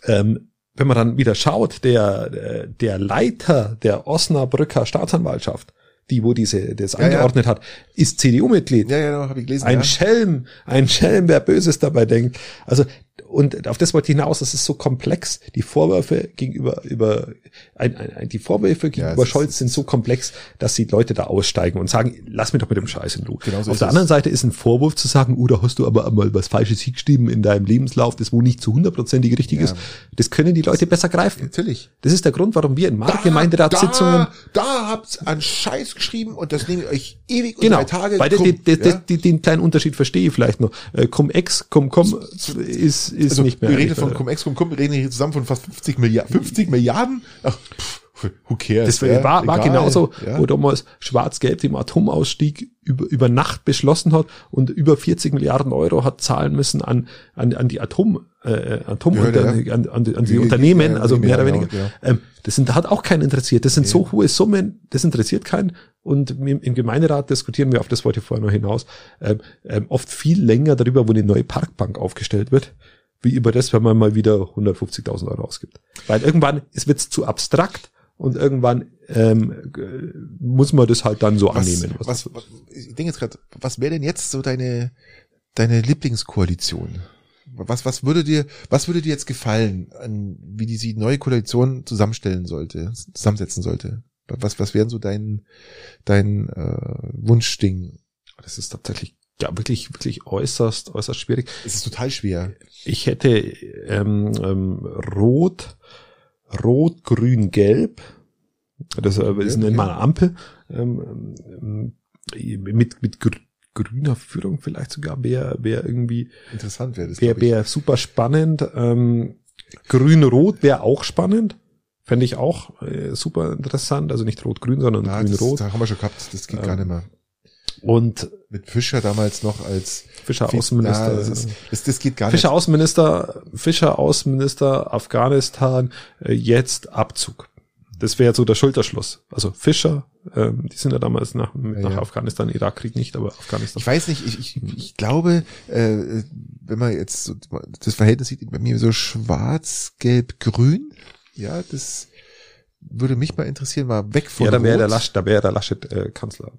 Ähm, wenn man dann wieder schaut, der, der Leiter der Osnabrücker Staatsanwaltschaft, die wo diese das ja, angeordnet ja. hat, ist CDU-Mitglied. Ja, ja, genau, habe ich gelesen. Ein ja. Schelm, ein Schelm, wer Böses dabei denkt. Also und auf das wollte ich hinaus, das ist so komplex. Die Vorwürfe gegenüber über ein, ein, die Vorwürfe gegenüber ja, Scholz sind so komplex, dass die Leute da aussteigen und sagen, lass mich doch mit dem Scheiß in Ruhe. Genau so auf der anderen Seite ist ein Vorwurf zu sagen, oh, da hast du aber einmal was Falsches hingeschrieben in deinem Lebenslauf, das wo nicht zu hundertprozentig richtig ja. ist. Das können die Leute besser greifen. Natürlich. Das ist der Grund, warum wir in Marktgemeinderatssitzungen da, da habt's an Scheiß geschrieben und das nehme ich euch ewig und genau, drei Tage. Weil den, den, ja? den, den kleinen Unterschied verstehe ich vielleicht noch. Äh, Cum-Ex, Cum-Com ist ist also, nicht mehr. Wir reden von Cum-Ex, Cum-Com, wir reden hier zusammen von fast 50 Milliarden. 50 Milliarden? Ach, pff, who cares? Das ja, war, war genauso, ja. wo damals Schwarz-Gelb den Atomausstieg über, über Nacht beschlossen hat und über 40 Milliarden Euro hat zahlen müssen an, an, an die Atom, äh, Atom ja, ja. An, an, an, die Unternehmen, also mehr oder weniger. Ähm, das sind, hat auch keinen interessiert. Das sind so hohe Summen, das interessiert keinen. Und im, im Gemeinderat diskutieren wir, auf das wollte ich vorher noch hinaus, ähm, ähm, oft viel länger darüber, wo eine neue Parkbank aufgestellt wird wie über das, wenn man mal wieder 150.000 Euro ausgibt. Weil irgendwann es wird zu abstrakt und irgendwann ähm, muss man das halt dann so was, annehmen. Was, was, ich denke jetzt gerade, was wäre denn jetzt so deine deine Lieblingskoalition? Was was würde dir was würde dir jetzt gefallen, an, wie die sie neue Koalition zusammenstellen sollte, zusammensetzen sollte? Was was wären so dein dein äh, Wunschding? Das ist tatsächlich ja wirklich wirklich äußerst äußerst schwierig. Es ist total schwer. Ich hätte ähm, ähm, rot rot grün gelb. Das äh, ist nennt man Ampel ähm, ähm, mit mit gr grüner Führung vielleicht sogar wäre wäre irgendwie interessant wäre das wäre wär super spannend. Ähm, grün rot wäre auch spannend. Fände ich auch äh, super interessant. Also nicht rot-grün, sondern grün-rot. Da haben wir schon gehabt, das geht ähm, gar nicht mehr. Und mit Fischer damals noch als Fischer Außenminister. Ja, das, das, das, geht gar Fischer nicht. Außenminister, Fischer Außenminister Afghanistan, äh, jetzt Abzug. Das wäre so der Schulterschluss. Also Fischer, ähm, die sind ja damals nach, ja, nach ja. Afghanistan, Irakkrieg nicht, aber Afghanistan. Ich weiß nicht, ich, ich, ich glaube, äh, wenn man jetzt so das Verhältnis sieht, bei mir so schwarz, gelb, grün, ja, das würde mich mal interessieren, mal weg von Ja, dann wäre der Laschet, da wäre der Laschet äh, Kanzler.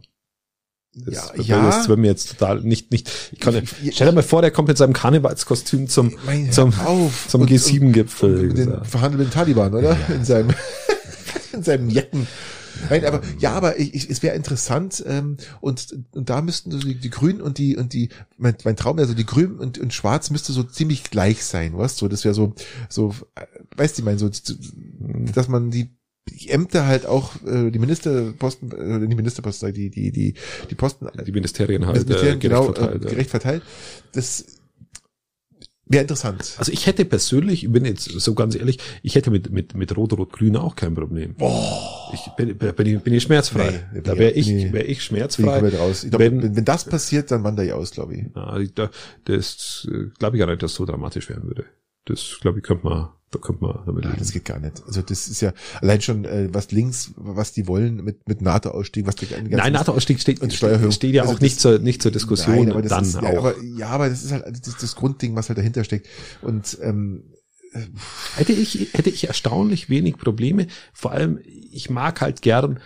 Das, ja, ja. das wird mir jetzt total nicht, nicht, ich kann, stell dir mal vor, der kommt mit seinem Karnevalskostüm zum, mein, zum, zum G7-Gipfel. Den verhandelnden Taliban, oder? Ja. In seinem, in seinem Jecken. Nein, aber ja, aber ich, ich, es wäre interessant ähm, und, und da müssten so die, die Grünen und die und die mein, mein Traum wäre so die Grünen und, und Schwarz müsste so ziemlich gleich sein, was so das wäre so so äh, weißt du, ich meine so dass man die die Ämter halt auch äh, die Ministerposten, äh, die Ministerposten, die die die die Posten, die Ministerien halt Ministerien, äh, gerecht genau, verteilt, äh, gerecht verteilt. Das wäre interessant. Also ich hätte persönlich, ich bin jetzt so ganz ehrlich, ich hätte mit mit mit Rot Rot Grün auch kein Problem. Boah. Ich bin, bin, ich, bin ich schmerzfrei. Nee, da wäre ich wäre ich schmerzfrei. Ich raus. Ich glaub, wenn, wenn das passiert, dann wandere ich aus, glaube ich. Na, da, das glaube ich gar nicht, dass so dramatisch werden würde. Das glaube ich könnte man da kommt man damit Nein, das geht gar nicht. Also das ist ja allein schon äh, was links, was die wollen mit mit NATO-Ausstieg, was die ganzen Nein, NATO-Ausstieg steht, und Steuererhöhung. steht ja also auch nicht zur nicht zur Diskussion. Nein, aber das dann ist, auch. Ja, aber, ja, aber das ist halt das, ist das Grundding, was halt dahinter steckt. Und ähm, hätte ich hätte ich erstaunlich wenig Probleme. Vor allem ich mag halt gern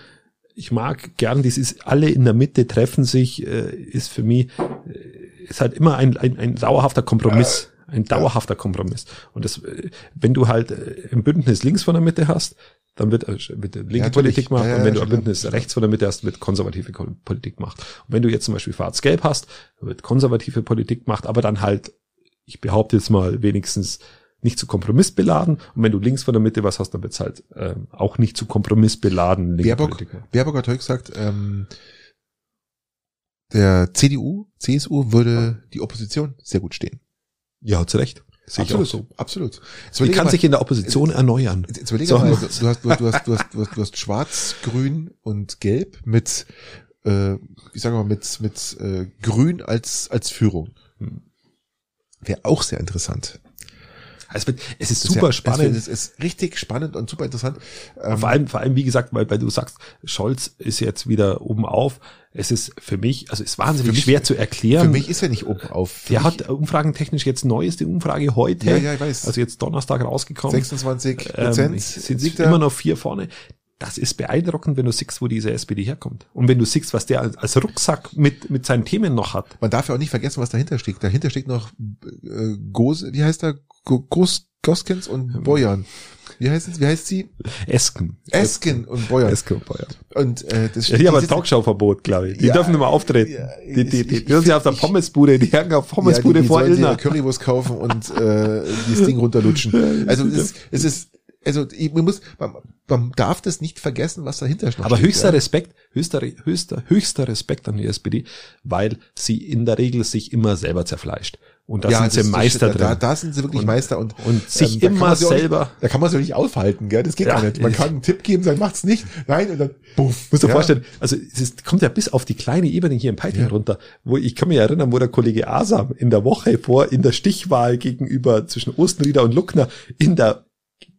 ich mag gern dieses alle in der Mitte treffen sich äh, ist für mich äh, ist halt immer ein, ein, ein dauerhafter Kompromiss. Ein dauerhafter Kompromiss. Und das, wenn du halt äh, im Bündnis links von der Mitte hast, dann wird, äh, wird linke ja, Politik gemacht. Ja, ja, und wenn du ein Bündnis rechts von der Mitte hast, wird konservative Politik gemacht. Und wenn du jetzt zum Beispiel schwarz-gelb hast, wird konservative Politik gemacht, aber dann halt, ich behaupte jetzt mal wenigstens nicht zu kompromissbeladen. Und wenn du links von der Mitte was hast, dann wird's halt ähm, auch nicht zu kompromissbeladen. Baerbock, Baerbock hat heute gesagt, ähm, der CDU, CSU würde die Opposition sehr gut stehen. Ja, zu Recht. Sehe absolut, so. absolut. Sie kann mal, sich in der Opposition jetzt, erneuern. Jetzt überlege so. mal, du hast, du hast, du hast, du hast, du hast, du hast schwarz, grün und gelb mit, äh, ich sage mal, mit, mit äh, grün als, als Führung. Hm. Wäre auch sehr interessant. Es, wird, es ist super ja, spannend. Es, ist richtig spannend und super interessant. Ähm, vor allem, vor allem, wie gesagt, weil, weil du sagst, Scholz ist jetzt wieder oben auf. Es ist für mich, also es ist wahnsinnig mich, schwer zu erklären. Für mich ist er nicht oben auf. Der hat umfragentechnisch jetzt neueste Umfrage heute. Ja, ja, ich weiß. Also jetzt Donnerstag rausgekommen. 26 Prozent. Ähm, sind immer noch vier vorne das ist beeindruckend, wenn du siehst, wo diese SPD herkommt. Und wenn du siehst, was der als, Rucksack mit, mit seinen Themen noch hat. Man darf ja auch nicht vergessen, was dahinter steckt. Dahinter steckt noch äh, Gose, wie heißt der? Gos, Goskens und ähm. Bojan. Wie heißt? Wie heißt sie? Esken. Esken und Bojan. Esken und Bojan. Und äh, das ja, die haben ein Talkshow-Verbot, glaube ich. Die ja, dürfen immer auftreten. Ja, die die, die, die, die auf der Pommesbude, die hängen auf Pommesbude ja, die, die vor Ilna. Currywurst kaufen und äh, das Ding runterlutschen. Also es es ist also man muss, man, man darf das nicht vergessen, was dahinter steht. Aber höchster ja. Respekt, höchster, höchster, höchster Respekt an die SPD, weil sie in der Regel sich immer selber zerfleischt. Und da ja, sind sie Meister drin. Da, da sind sie wirklich und, Meister und, und sich ähm, immer selber. Nicht, da kann man sich nicht aufhalten, gell? Das geht ja, gar nicht. Man kann einen Tipp geben, sagen, macht's nicht. Nein, und dann, buff. Musst du ja. vorstellen, also es ist, kommt ja bis auf die kleine Ebene hier im Peiting ja. runter, wo ich kann mich erinnern, wo der Kollege Asam in der Woche vor, in der Stichwahl gegenüber zwischen Ostenrieder und Luckner in der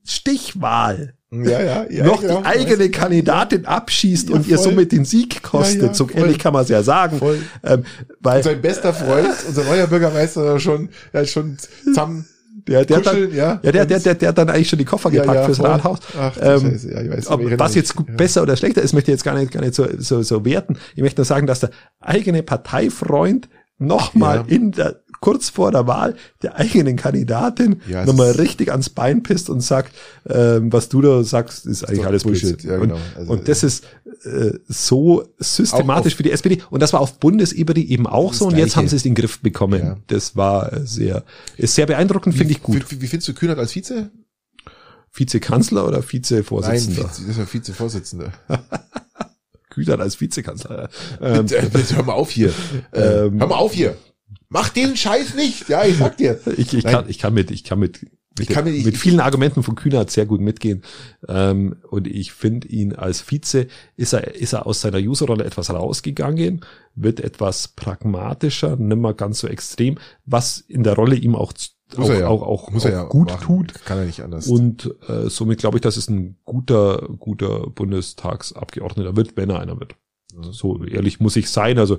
Stichwahl ja, ja, ja, noch genau, die eigene Kandidatin abschießt und ihr somit den Sieg kostet. So ehrlich kann man es ja sagen. Voll. Ähm, weil und sein bester Freund, unser neuer Bürgermeister, schon, ja, schon zusammen der, der, dann, ja, ja, der, der, der, der hat dann eigentlich schon die Koffer gepackt ja, fürs voll. Rathaus. Ach, ähm, ja, ich weiß, ob, was jetzt ja. besser oder schlechter ist, möchte ich jetzt gar nicht, gar nicht so, so, so werten. Ich möchte nur sagen, dass der eigene Parteifreund nochmal ja. in der kurz vor der Wahl der eigenen Kandidatin ja, nochmal richtig ans Bein pisst und sagt, ähm, was du da sagst, ist eigentlich alles Bullshit. Ja, genau. Also, und, das ist äh, so systematisch für die SPD. Und das war auf Bundesebene eben auch so. Und jetzt haben sie es in den Griff bekommen. Ja. Das war sehr, ist sehr beeindruckend, finde ich gut. Wie, wie, findest du Kühnert als Vize? Vizekanzler oder Vizevorsitzender? Nein, Vize, das ist ja Vizevorsitzender. Kühnert als Vizekanzler. Ähm, hör mal auf hier. Ähm, hör mal auf hier. Mach den Scheiß nicht. Ja, ich sag dir. ich, ich, kann, ich kann mit, ich kann mit, ich kann mit, mit vielen Argumenten von Kühnert sehr gut mitgehen. Ähm, und ich finde ihn als Vize, ist er, ist er aus seiner Userrolle etwas rausgegangen, wird etwas pragmatischer, nimmer ganz so extrem, was in der Rolle ihm auch auch, ja. auch, auch, auch ja gut machen. tut. Kann er nicht anders. Und äh, somit glaube ich, dass es ein guter, guter Bundestagsabgeordneter wird, wenn er einer wird. So ehrlich muss ich sein. Also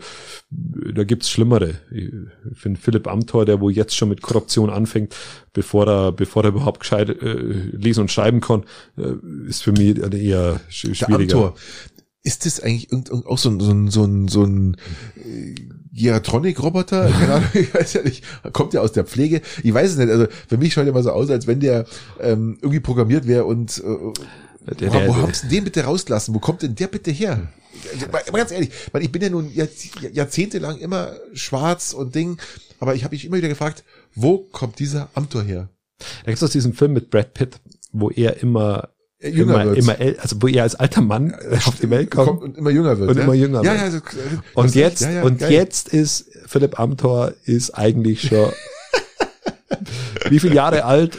da gibt's Schlimmere. Ich finde Philipp Amthor, der wo jetzt schon mit Korruption anfängt, bevor er, bevor er überhaupt gescheit äh, lesen und schreiben kann, äh, ist für mich eher schwieriger. Der Amthor. Ist das eigentlich auch so ein, so ein, so ein, so ein äh, Geatronic-Roboter? Keine Ahnung, ich weiß ja nicht. Kommt ja aus der Pflege. Ich weiß es nicht. Also für mich schaut er mal so aus, als wenn der ähm, irgendwie programmiert wäre und äh, der, der, wo, wo haben sie den bitte rausgelassen? Wo kommt denn der bitte her? aber ganz ehrlich, weil ich bin ja nun jahrzehntelang immer schwarz und Ding, aber ich habe mich immer wieder gefragt, wo kommt dieser Amtor her? Da gibt es diesen Film mit Brad Pitt, wo er immer jünger immer, wird. immer also wo er als alter Mann auf die Welt kommt, kommt und immer jünger wird und ja? immer jünger ja, wird. Ja, also, und jetzt ja, ja, und geil. jetzt ist Philipp Amthor ist eigentlich schon wie viele Jahre alt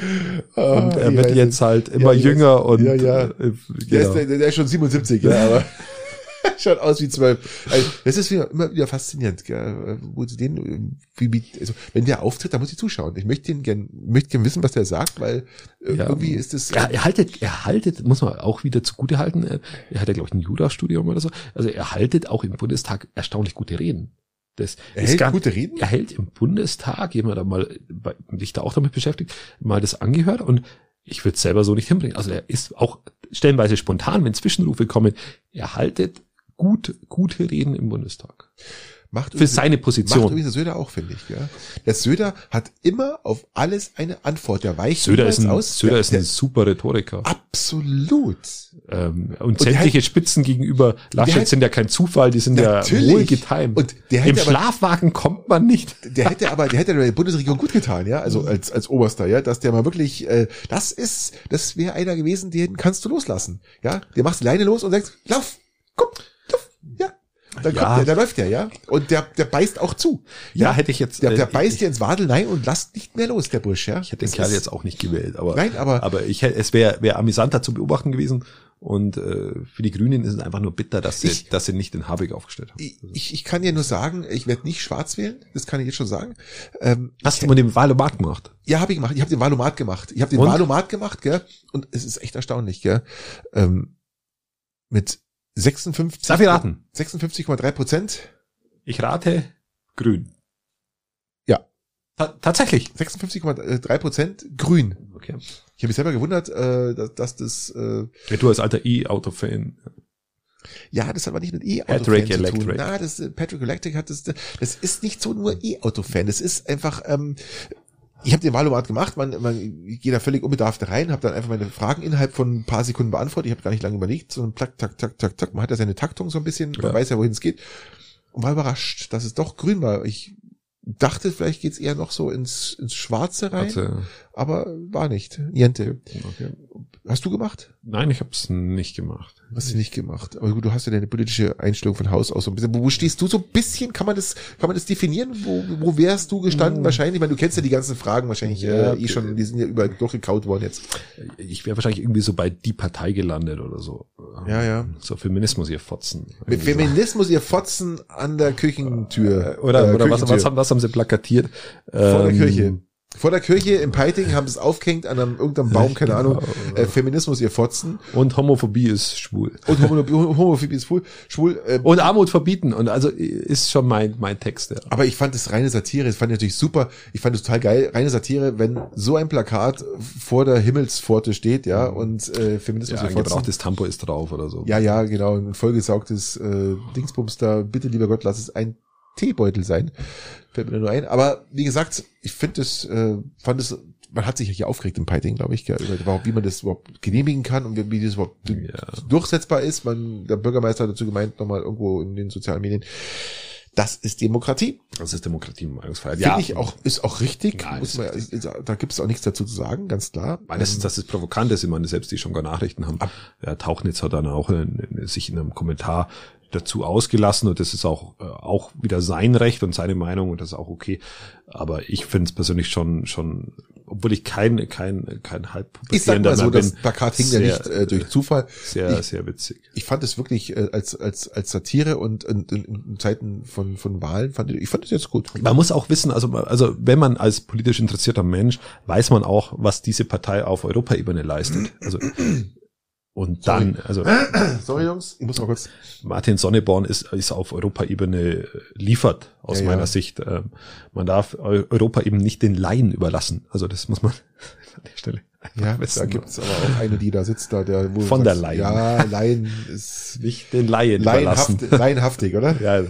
ah, und er wird jetzt halt immer jünger und ja, ja. Äh, genau. der, ist, der, ist schon 77 ja aber Schaut aus wie zwölf. Also, das ist wieder, immer wieder faszinierend, gell? wo sie den, wie, also, wenn der auftritt, da muss ich zuschauen. Ich möchte ihn gern, möchte gern wissen, was der sagt, weil äh, ja, irgendwie ist es. Er, er haltet, er haltet, muss man auch wieder zugute halten. Äh, er hat ja, glaube ich, ein Jura-Studium oder so. Also er haltet auch im Bundestag erstaunlich gute Reden. Das er hält gar, gute Reden? Er hält im Bundestag, jemand da mal, sich da auch damit beschäftigt, mal das angehört und ich würde es selber so nicht hinbringen. Also er ist auch stellenweise spontan, wenn Zwischenrufe kommen, er haltet gut, gute Reden im Bundestag. Macht für seine Position. Macht übrigens der Söder auch, finde ich. Ja. Der Söder hat immer auf alles eine Antwort. Der weicht Söder ist ein, aus. Söder der, ist ein super Rhetoriker. Absolut. Ähm, und, und sämtliche hat, Spitzen gegenüber Laschet hat, sind ja kein Zufall, die sind ja wohl getimt. Und der hätte Im aber, Schlafwagen kommt man nicht. Der hätte aber, der hätte der Bundesregierung gut getan, ja, also als als Oberster, ja, dass der mal wirklich, äh, das ist, das wäre einer gewesen, den kannst du loslassen, ja, der macht Leine los und sagt, lauf, komm, lauf, ja, dann ja. kommt der, der läuft ja, ja. Und der, der beißt auch zu. Ja, ja hätte ich jetzt. Der, der äh, beißt dir ins Wadel nein und lasst nicht mehr los, der Bursch, ja. Ich hätte den das Kerl jetzt auch nicht gewählt, aber. Nein, aber. Aber ich hätte, es wäre, wäre amüsanter zu beobachten gewesen. Und äh, für die Grünen ist es einfach nur bitter, dass sie, ich, dass sie nicht den Habeck aufgestellt haben. Ich, ich kann dir nur sagen, ich werde nicht schwarz wählen, das kann ich jetzt schon sagen. Ähm, Hast du mal den Wahlomat gemacht? Ja, habe ich gemacht. Ich habe den Wahlomat gemacht. Ich habe den? Wahlomat gemacht, gell? Und es ist echt erstaunlich, gell? Ähm, mit 56. Darf ich raten? 56,3 Prozent. Ich rate grün. Ja. Ta tatsächlich. 56,3 Prozent grün. Okay. Ich habe mich selber gewundert, äh, dass, dass das. Äh, ja, du als alter E-Auto-Fan. Ja, das hat aber nicht mit E-Auto-Fan zu Electric. tun. Na, das Patrick Electric hat das. Das ist nicht so nur E-Auto-Fan. Das ist einfach. Ähm, ich habe den Wahlomat gemacht, man, man ich gehe da völlig unbedarft rein, habe dann einfach meine Fragen innerhalb von ein paar Sekunden beantwortet. Ich habe gar nicht lange überlegt, sondern plack, tak, tak, tak, tak. Man hat ja seine Taktung so ein bisschen, man weiß ja, wohin es geht. Und war überrascht, dass es doch grün war. Ich dachte, vielleicht geht's eher noch so ins, ins Schwarze rein, Schwarze. aber war nicht. Niente. Okay. Hast du gemacht? Nein, ich habe es nicht gemacht. Hast du nicht gemacht. Aber gut, du hast ja deine politische Einstellung von Haus aus so ein bisschen. Wo, stehst du so ein bisschen? Kann man das, kann man das definieren? Wo, wo wärst du gestanden? Mhm. Wahrscheinlich, weil du kennst ja die ganzen Fragen wahrscheinlich ja, äh, eh schon, die sind ja überall durchgekaut worden jetzt. Ich wäre wahrscheinlich irgendwie so bei die Partei gelandet oder so. Ja, ja. So Feminismus ihr Fotzen. Mit Feminismus ihr Fotzen an der Küchentür. Oder, äh, oder was, was, haben, was haben sie plakatiert? Vor ähm, der Kirche. Vor der Kirche im Peiting haben sie es aufgehängt an einem irgendeinem Baum, keine Ahnung. Äh, Feminismus, ihr Fotzen. Und Homophobie ist schwul. Und Homophobie ist schwul. schwul äh, und Armut verbieten. Und also ist schon mein, mein Text. Ja. Aber ich fand es reine Satire. Das fand ich natürlich super. Ich fand es total geil. Reine Satire, wenn so ein Plakat vor der Himmelspforte steht, ja, und äh, Feminismus, ja, ihr Fotzen. das Tampo ist drauf oder so. Ja, ja, genau. Ein vollgesaugtes äh, Dingsbums da. Bitte, lieber Gott, lass es ein Teebeutel sein. Fällt mir nur ein. Aber wie gesagt, ich finde es, äh, fand es, man hat sich ja hier aufgeregt im Piting, glaube ich, überhaupt, wie man das überhaupt genehmigen kann und wie das überhaupt ja. durchsetzbar ist. Man, der Bürgermeister hat dazu gemeint, nochmal irgendwo in den sozialen Medien. Das ist Demokratie. Das ist Demokratie und Meinungsfreiheit. Ja, ich auch, ist auch richtig. Ja, muss man, da gibt es auch nichts dazu zu sagen, ganz klar. Das, ist, das ist provokant ist. Ich meine, selbst die schon gar Nachrichten haben. Ja, Tauchnitz hat dann auch in, in, sich in einem Kommentar dazu ausgelassen und das ist auch, äh, auch wieder sein Recht und seine Meinung und das ist auch okay. Aber ich finde es persönlich schon, schon, obwohl ich kein, kein, kein halb Ich sag mal so, das Plakat hing ja nicht äh, durch Zufall. Sehr, ich, sehr witzig. Ich fand es wirklich äh, als, als, als Satire und in, in, in Zeiten von, von Wahlen fand ich, ich fand es jetzt gut. Man muss auch wissen, also, also wenn man als politisch interessierter Mensch weiß man auch, was diese Partei auf Europaebene leistet. Also und dann, also. Sorry, Jungs, ich muss mal kurz. Martin Sonneborn ist, ist auf Europaebene äh, liefert, aus ja, meiner ja. Sicht. Ähm, man darf Europa eben nicht den Laien überlassen. Also das muss man an der Stelle ja, da gibt's aber auch eine, die da sitzt da, der wo von der Laien. Ja, Laien ist nicht den Laien Laienhaft, laienhaftig, oder? ja,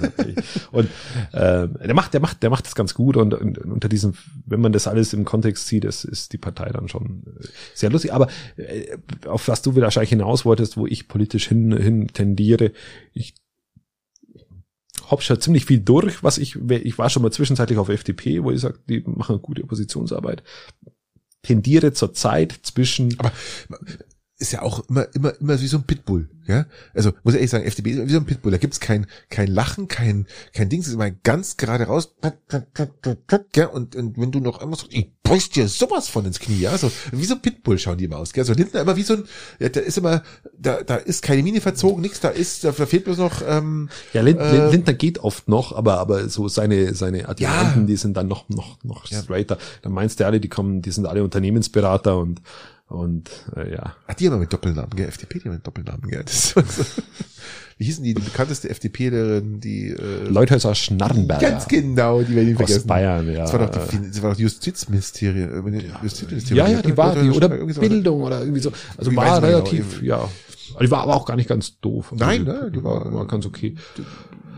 und äh, der macht, der macht, der macht das ganz gut und, und unter diesem, wenn man das alles im Kontext sieht, ist, ist die Partei dann schon äh, sehr lustig. Aber äh, auf was du wahrscheinlich hinaus wolltest, wo ich politisch hin, hin tendiere, ich hab schon ziemlich viel durch, was ich, ich war schon mal zwischenzeitlich auf FDP, wo ich sage, die machen gute Oppositionsarbeit tendiere zur Zeit zwischen. Aber ist ja auch immer, immer, immer wie so ein Pitbull, ja. Also, muss ich ehrlich sagen, FDP ist wie so ein Pitbull. Da gibt's kein, kein Lachen, kein, kein Ding, es ist immer ganz gerade raus, ja, und, und wenn du noch immer so, ich bräuchte dir sowas von ins Knie, ja, so, wie so ein Pitbull schauen die immer aus, gell. So Lindner immer wie so ein, ja, da ist immer, da, da ist keine Mine verzogen, nichts, da ist, da, da fehlt bloß noch, ähm, Ja, Lind, äh, Lindner geht oft noch, aber, aber so seine, seine Adjutanten, ja. die sind dann noch, noch, noch straighter. Dann meinst du alle, die kommen, die sind alle Unternehmensberater und, und äh, ja. Ach, die haben mit Doppelnamen, gell? FDP, die haben mit Doppelnamen, gell? So. Wie hießen die, die bekannteste FDPlerin, die äh, Leuthäuser Schnarrenberger. Ganz genau, die werden nicht vergessen. Aus Bayern, ja. Das war doch die, das war doch Justizministerium. Äh, Justizministerium. Ja, ja, die war die, oder Bildung oder irgendwie so. Also ich war relativ, genau. ja. Die war aber auch gar nicht ganz doof. Nein, also, ne? Die war, war ganz okay.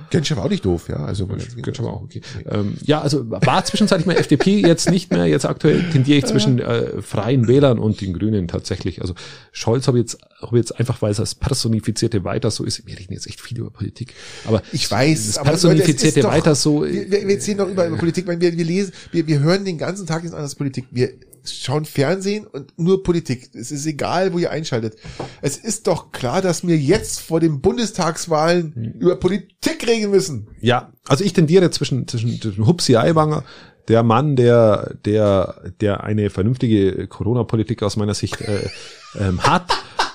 Genscher war auch nicht doof, ja. Also Genscher war auch okay. Ähm, ja, also war zwischenzeitlich mal FDP, jetzt nicht mehr. Jetzt aktuell tendiere ich zwischen äh, Freien Wählern und den Grünen tatsächlich. Also Scholz habe jetzt, habe jetzt einfach, weil es als personifizierte Weiter so ist. Wir reden jetzt echt viel über Politik, aber ich weiß, das personifizierte doch, Weiter so. Wir, wir, wir erzählen doch über, über Politik, weil wir, wir lesen, wir, wir hören den ganzen Tag nichts anderes Politik. Wir schauen Fernsehen und nur Politik. Es ist egal, wo ihr einschaltet. Es ist doch klar, dass wir jetzt vor den Bundestagswahlen hm. über Politik reden müssen. Ja, also ich tendiere zwischen, zwischen, zwischen Hupsi Aiwanger, der Mann, der, der, der eine vernünftige Corona-Politik aus meiner Sicht äh, ähm, hat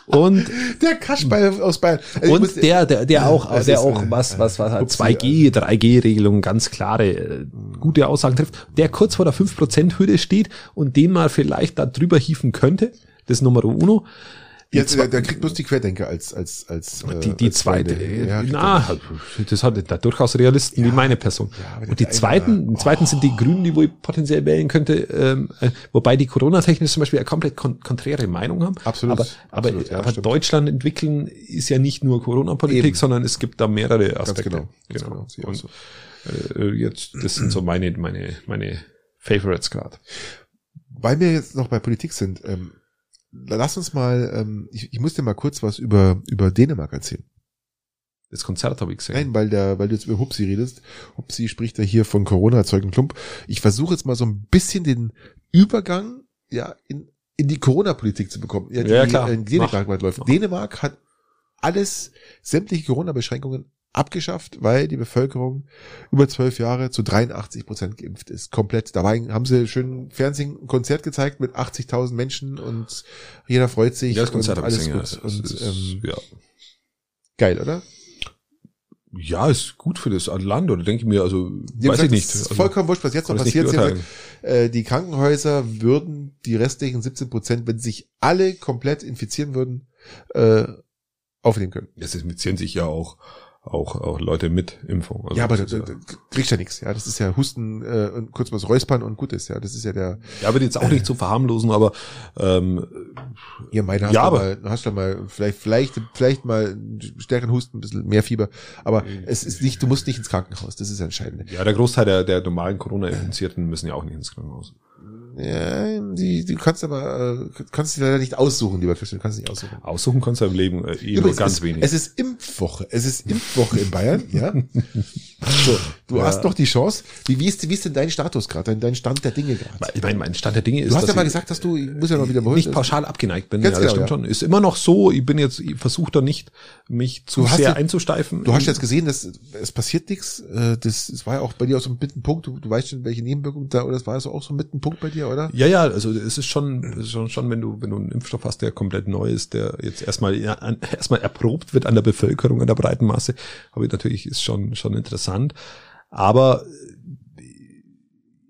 und der Kaschball aus Bayern. Also und der, der, der auch, der auch was, was, was hat 2G, 3G-Regelung ganz klare, äh, gute Aussagen trifft, der kurz vor der 5%-Hürde steht und den mal vielleicht da drüber hieven könnte. Das Nummer uno. Jetzt, der, der kriegt bloß die Querdenker als, als, als, die, äh, die als zweite, ja, na, das hat da durchaus Realisten ja, wie meine Person. Ja, und die zweiten, oh. zweiten sind die Grünen, die wohl potenziell wählen könnte, ähm, äh, wobei die Corona-Technik zum Beispiel eine komplett kon konträre Meinung haben. Absolut. Aber, aber, absolut, ja, aber Deutschland entwickeln ist ja nicht nur Corona-Politik, sondern es gibt da mehrere Aspekte. Ganz genau. Ganz genau. Und, äh, jetzt, das sind so meine, meine, meine Favorites gerade. Weil wir jetzt noch bei Politik sind, ähm, lass uns mal, ähm, ich, ich muss dir mal kurz was über, über Dänemark erzählen. Das Konzert habe ich gesehen. Nein, weil der, weil du jetzt über Hupsi redest. Hupsi spricht ja hier von Corona-Zeugen Klump. Ich versuche jetzt mal so ein bisschen den Übergang, ja, in, in die Corona-Politik zu bekommen. Ja, die ja klar. in Dänemark Mach. läuft. Dänemark hat alles, sämtliche Corona-Beschränkungen abgeschafft, weil die Bevölkerung über zwölf Jahre zu 83 Prozent geimpft ist. Komplett. Dabei haben sie schön Fernsehen ein Konzert gezeigt mit 80.000 Menschen und jeder freut sich. Ja, das Konzert und alles gut. Ja, und, ist, ähm, ja. Geil, oder? Ja, ist gut für das Land, oder denke ich mir, also die weiß ich nicht. Ist also, vollkommen wurscht, was jetzt noch passiert. Ist, äh, die Krankenhäuser würden die restlichen 17 Prozent, wenn sich alle komplett infizieren würden, äh, aufnehmen können. Das infizieren sich ja auch auch, auch Leute mit Impfung. Also ja, aber da kriegst ja nichts. Ja, das ist ja Husten äh, und kurz was Räuspern und gut ist. Ja, das ist ja der. Ja, wird jetzt auch nicht zu verharmlosen, aber ähm, ja, meine hast ja, du aber, mal, hast du mal vielleicht vielleicht vielleicht mal stärkeren Husten, ein bisschen mehr Fieber, aber es ist nicht, du musst nicht ins Krankenhaus. Das ist das Entscheidende. Ja, der Großteil der, der normalen Corona-Infizierten müssen ja auch nicht ins Krankenhaus. Ja, die, du kannst aber, äh, kannst dich leider nicht aussuchen, lieber Christian, du kannst nicht aussuchen. Aussuchen kannst du im Leben äh, eh nur ganz es, wenig. Es ist Impfwoche, es ist Impfwoche in Bayern, ja. So, du ja. hast noch die Chance. Wie, wie, ist, wie ist denn dein Status gerade, dein, dein Stand der Dinge gerade? Ich meine, mein Stand der Dinge ist, Du hast ja mal gesagt, dass du, ich muss ja noch wiederholen. Nicht pauschal abgeneigt bin. Ganz ja, das genau, stimmt ja. schon. Ist immer noch so, ich bin jetzt, versuche da nicht, mich zu sehr ja, einzusteifen. Du hast jetzt gesehen, dass es passiert nichts. Äh, das, das war ja auch bei dir auch so ein Mittenpunkt. Du, du weißt schon, welche Nebenwirkungen da, oder das war so auch so ein Mittenpunkt bei dir, oder? Ja, ja, also es ist schon, schon, schon, wenn du, wenn du einen Impfstoff hast, der komplett neu ist, der jetzt erstmal, erstmal erprobt wird an der Bevölkerung, an der breiten Masse, aber natürlich ist schon, schon interessant. Aber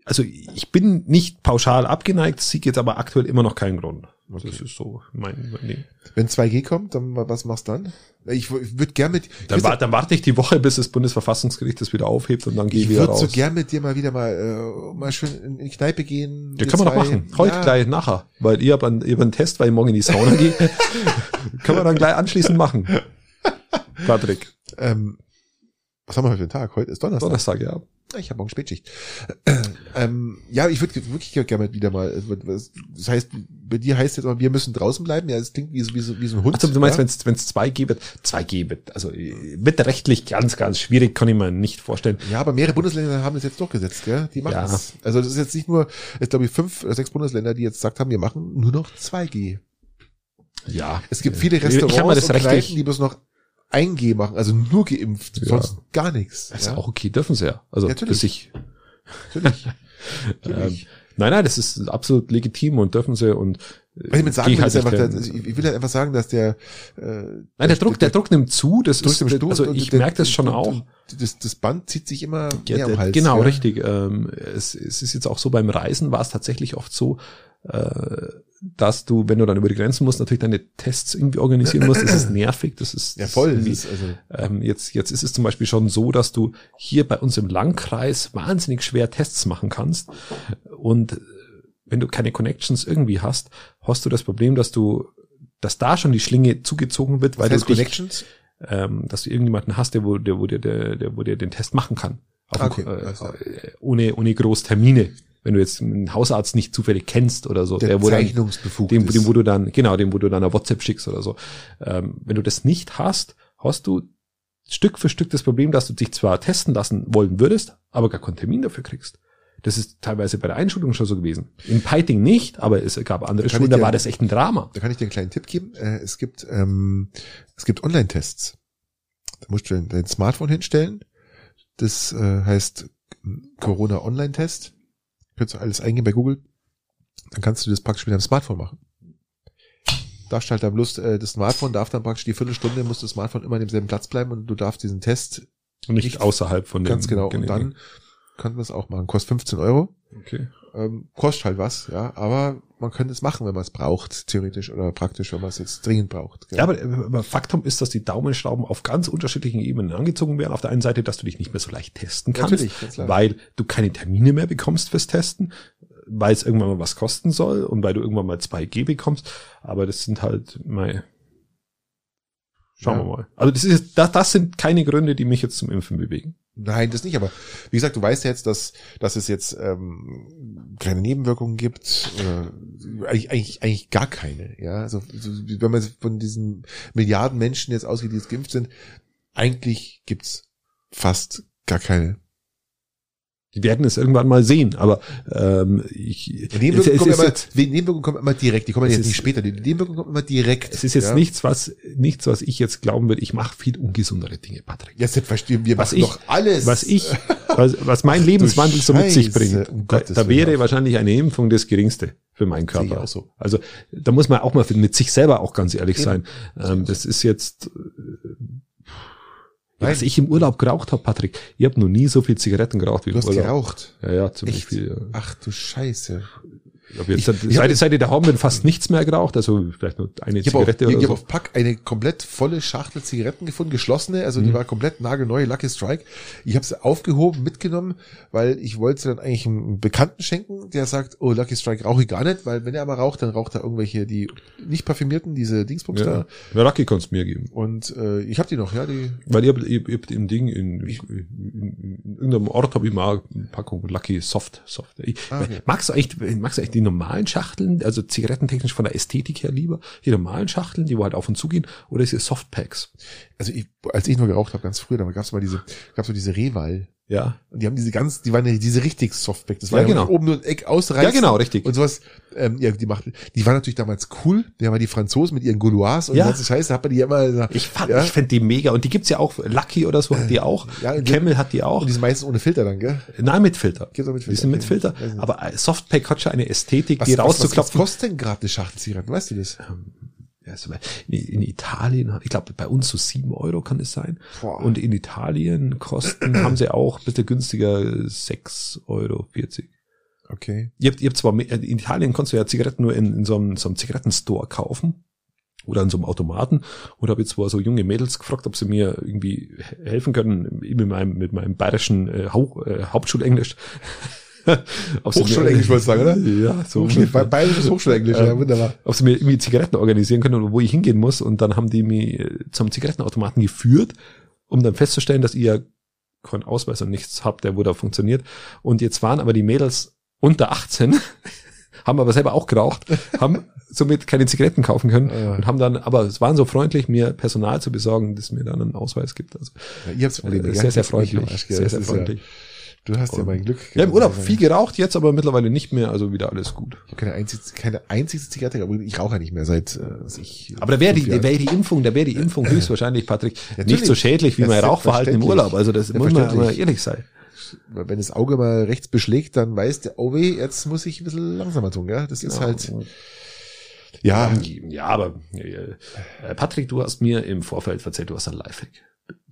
also ich bin nicht pauschal abgeneigt, sieht jetzt aber aktuell immer noch keinen Grund. Okay. Das ist so mein, mein Ding. Wenn 2G kommt, dann was machst du dann? Ich, ich würde gern mit. Dann, war, dann warte ich die Woche, bis das Bundesverfassungsgericht das wieder aufhebt und dann gehe ich wieder raus. Ich würde so gern mit dir mal wieder mal äh, mal schön in die Kneipe gehen. Ja, können wir doch machen. Heute ja. gleich nachher, weil ihr habt einen, ihr habt einen Test, weil ich morgen in die Sauna gehe. können wir dann gleich anschließend machen. Patrick. Ähm, was haben wir heute für einen Tag? Heute ist Donnerstag. Donnerstag, ja. Ich habe morgen Spätschicht. ähm, ja, ich würde wirklich gerne wieder mal. Das heißt, bei dir heißt jetzt aber, wir müssen draußen bleiben. Ja, es klingt wie so, wie so, wie so ein Hund. Also du meinst, ja? wenn es zwei g wird, zwei g wird, also wird rechtlich ganz, ganz schwierig, kann ich mir nicht vorstellen. Ja, aber mehrere Bundesländer haben das jetzt durchgesetzt, gell? Die machen ja. es. Also das ist jetzt nicht nur, jetzt glaube ich fünf oder sechs Bundesländer, die jetzt gesagt haben, wir machen nur noch 2G. Ja. Es gibt viele Restaurants und Kneipen, die bloß noch 1G machen, also nur geimpft, ja. sonst gar nichts. Das ist ja? auch okay, dürfen sie ja. Also ja, natürlich. Bis ich. Natürlich. natürlich. Ähm, nein, nein, das ist absolut legitim und dürfen sie und was ich mit sagen will, halt einfach, dass, ich will halt einfach sagen, dass der äh, Nein, der Druck, der, der Druck nimmt zu, das ist, also ich merke das schon auch. Das, das Band zieht sich immer ja, mehr am Hals. Genau, ja. richtig. Ähm, es, es ist jetzt auch so beim Reisen war es tatsächlich oft so, äh, dass du, wenn du dann über die Grenzen musst, natürlich deine Tests irgendwie organisieren musst. Das ist nervig. Das ist ja voll. Das ist also ähm, jetzt jetzt ist es zum Beispiel schon so, dass du hier bei uns im Landkreis wahnsinnig schwer Tests machen kannst und wenn du keine Connections irgendwie hast, hast du das Problem, dass du, dass da schon die Schlinge zugezogen wird, weil heißt du dich, Connections? ähm, dass du irgendjemanden hast, der wo, der, wo, der, der, der, wo der den Test machen kann. Okay, äh, äh, ohne, ohne groß Termine. Wenn du jetzt einen Hausarzt nicht zufällig kennst oder so, der, der wo dann, dem, dem, wo du dann, genau, dem, wo du dann eine WhatsApp schickst oder so. Ähm, wenn du das nicht hast, hast du Stück für Stück das Problem, dass du dich zwar testen lassen wollen würdest, aber gar keinen Termin dafür kriegst. Das ist teilweise bei der Einschulung schon so gewesen. In Piting nicht, aber es gab andere da Schulen, da war das echt ein Drama. Da kann ich dir einen kleinen Tipp geben. Äh, es gibt, ähm, es gibt Online-Tests. Da musst du dein Smartphone hinstellen. Das äh, heißt Corona Online-Test. Könntest du alles eingeben bei Google. Dann kannst du das praktisch mit deinem Smartphone machen. Darfst halt dann bloß, äh, das Smartphone darf dann praktisch die Viertelstunde, muss das Smartphone immer an demselben Platz bleiben und du darfst diesen Test nicht, nicht außerhalb von dem. Ganz genau. Und dann kann man das auch machen. Kostet 15 Euro. Okay. Ähm, kostet halt was, ja, aber man könnte es machen, wenn man es braucht, theoretisch oder praktisch, wenn man es jetzt dringend braucht. Genau. Ja, aber, aber Faktum ist, dass die Daumenschrauben auf ganz unterschiedlichen Ebenen angezogen werden. Auf der einen Seite, dass du dich nicht mehr so leicht testen kannst, weil du keine Termine mehr bekommst fürs Testen, weil es irgendwann mal was kosten soll und weil du irgendwann mal 2G bekommst. Aber das sind halt, mei, Schauen ja. wir mal. Also das ist das, das sind keine Gründe, die mich jetzt zum Impfen bewegen. Nein, das nicht, aber wie gesagt, du weißt ja jetzt, dass, dass es jetzt ähm, keine Nebenwirkungen gibt, äh, eigentlich, eigentlich, eigentlich gar keine. Ja, also wenn man von diesen Milliarden Menschen jetzt ausgeht, die jetzt geimpft sind, eigentlich gibt's fast gar keine die werden es irgendwann mal sehen, aber ähm, ich, Nebenwirkungen, kommen immer, jetzt, Nebenwirkungen kommen immer direkt, die kommen jetzt nicht später, die Nebenwirkungen kommen immer direkt. Es ist jetzt ja? nichts, was nichts, was ich jetzt glauben würde, ich mache viel ungesundere Dinge, Patrick. Ja, verstehen wir was ich, doch alles. Was ich, was, was mein Ach, Lebenswandel so mit sich bringt, um da, da wäre wahrscheinlich eine Impfung das Geringste für meinen Körper. So. Also da muss man auch mal mit sich selber auch ganz ehrlich Eben. sein. Ähm, das ist jetzt Nein. Was ich im Urlaub geraucht habe, Patrick, ich habe noch nie so viel Zigaretten geraucht wie im du hast Urlaub. geraucht? Ja, ja, ziemlich Echt? viel. Ja. Ach du Scheiße. Ich jetzt, ich, seit, ich seit ich daheim bin, fast nichts mehr geraucht, also vielleicht nur eine ich Zigarette auf, oder ich so. Ich habe auf Pack eine komplett volle Schachtel Zigaretten gefunden, geschlossene, also mhm. die war komplett nagelneue Lucky Strike. Ich habe sie aufgehoben, mitgenommen, weil ich wollte sie dann eigentlich einem Bekannten schenken, der sagt, oh, Lucky Strike rauche ich gar nicht, weil wenn er aber raucht, dann raucht er irgendwelche, die nicht parfümierten, diese Dingsbums ja. da. Ja, Lucky kannst du mir geben. Und äh, ich habe die noch, ja, die. Weil ihr habt, im Ding in, in, in, in irgendeinem Ort habe ich mal eine Packung Lucky Soft. Soft. Ich, ah, okay. Magst du eigentlich, magst du eigentlich die normalen Schachteln? Also zigarettentechnisch von der Ästhetik her lieber, die normalen Schachteln, die wo halt auf und zu gehen, oder diese Softpacks? Also ich, als ich nur geraucht habe, ganz früher, da gab es mal diese, gab so diese Reval. Ja. Und die haben diese ganz, die waren ja diese richtig Softpack. Das war ja, genau. oben nur ein Eck ausreißen. Ja, genau, richtig. Und sowas, ähm, ja, die macht, die waren natürlich damals cool. Die haben ja die Franzosen mit ihren Gouloirs und ja. ganze Scheiße, hat man die immer gesagt, Ich fand, ja. ich fand die mega. Und die gibt's ja auch, Lucky oder so hat die auch. Ja, Camel hat die auch. Und die sind meistens ohne Filter dann, gell? Nein, mit Filter. Gibt's auch mit Filter. Die sind mit Filter. Aber Softpack hat schon eine Ästhetik, was, die rauszuklopfen. Was, was kostet denn gerade eine Schachtel Zigaretten? Weißt du das? Ähm, in Italien, ich glaube, bei uns so sieben Euro kann es sein. Boah. Und in Italien kosten, haben sie auch ein bisschen günstiger sechs Euro. vierzig. Okay. Ihr habt, ihr habt zwar, in Italien konntest du ja Zigaretten nur in, in so einem, so einem Zigarettenstore kaufen. Oder in so einem Automaten. Und habe jetzt zwar so junge Mädels gefragt, ob sie mir irgendwie helfen können, mit meinem, mit meinem bayerischen äh, Hauch, äh, Hauptschulenglisch. Hochschulenglisch wolltest du sagen, oder? Ja, so. Bayerisches Hochschulenglisch, ja, wunderbar. Ob sie mir irgendwie Zigaretten organisieren können, wo ich hingehen muss. Und dann haben die mich äh, zum Zigarettenautomaten geführt, um dann festzustellen, dass ihr keinen Ausweis und nichts habt, der wo da funktioniert. Und jetzt waren aber die Mädels unter 18, haben aber selber auch geraucht, haben somit keine Zigaretten kaufen können ja. und haben dann, aber es waren so freundlich, mir Personal zu besorgen, das mir dann einen Ausweis gibt. Also ja, ihr Probleme, äh, sehr, sehr freundlich. Sehr, sehr freundlich. Ja Du hast ja mein Glück. Ja, im Urlaub viel geraucht, jetzt aber mittlerweile nicht mehr, also wieder alles gut. Ich habe keine einzige, keine einzige Zigarette, aber ich rauche ja nicht mehr seit äh, ich. Aber da wäre die, da wäre die Impfung, da wäre die Impfung höchstwahrscheinlich, Patrick, Natürlich. nicht so schädlich wie mein Rauchverhalten im Urlaub. Also das muss man aber ehrlich sein. Wenn das Auge mal rechts beschlägt, dann weiß der, oh weh, jetzt muss ich ein bisschen langsamer tun, ja. Das ist genau. halt. Ja. Ja, aber äh, Patrick, du hast mir im Vorfeld erzählt, du hast ein Lifehack.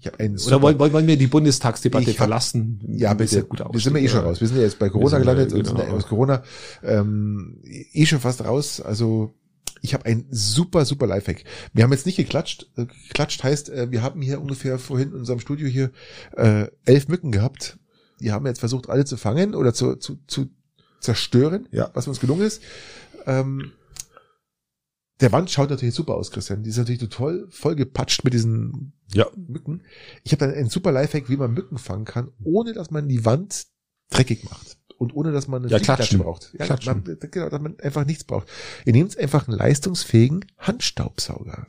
Ich habe einen Oder wollen, wollen wir die Bundestagsdebatte hab, verlassen? Ja, bitte. Gut wir sind wir eh schon raus. Wir sind ja jetzt bei Corona gelandet genau. und sind ja aus Corona ähm, eh schon fast raus. Also ich habe ein super, super Lifehack. Wir haben jetzt nicht geklatscht. Äh, geklatscht heißt, äh, wir haben hier ungefähr vorhin in unserem Studio hier äh, elf Mücken gehabt. Die haben jetzt versucht, alle zu fangen oder zu, zu, zu zerstören, ja. was uns gelungen ist. Ähm, der Wand schaut natürlich super aus, Christian. Die ist natürlich total voll gepatscht mit diesen ja. Mücken. Ich habe dann einen super Lifehack, wie man Mücken fangen kann, ohne dass man die Wand dreckig macht. Und ohne dass man eine ja, Klatsche braucht. Ja, man, genau, dass man einfach nichts braucht. Ihr nehmt einfach einen leistungsfähigen Handstaubsauger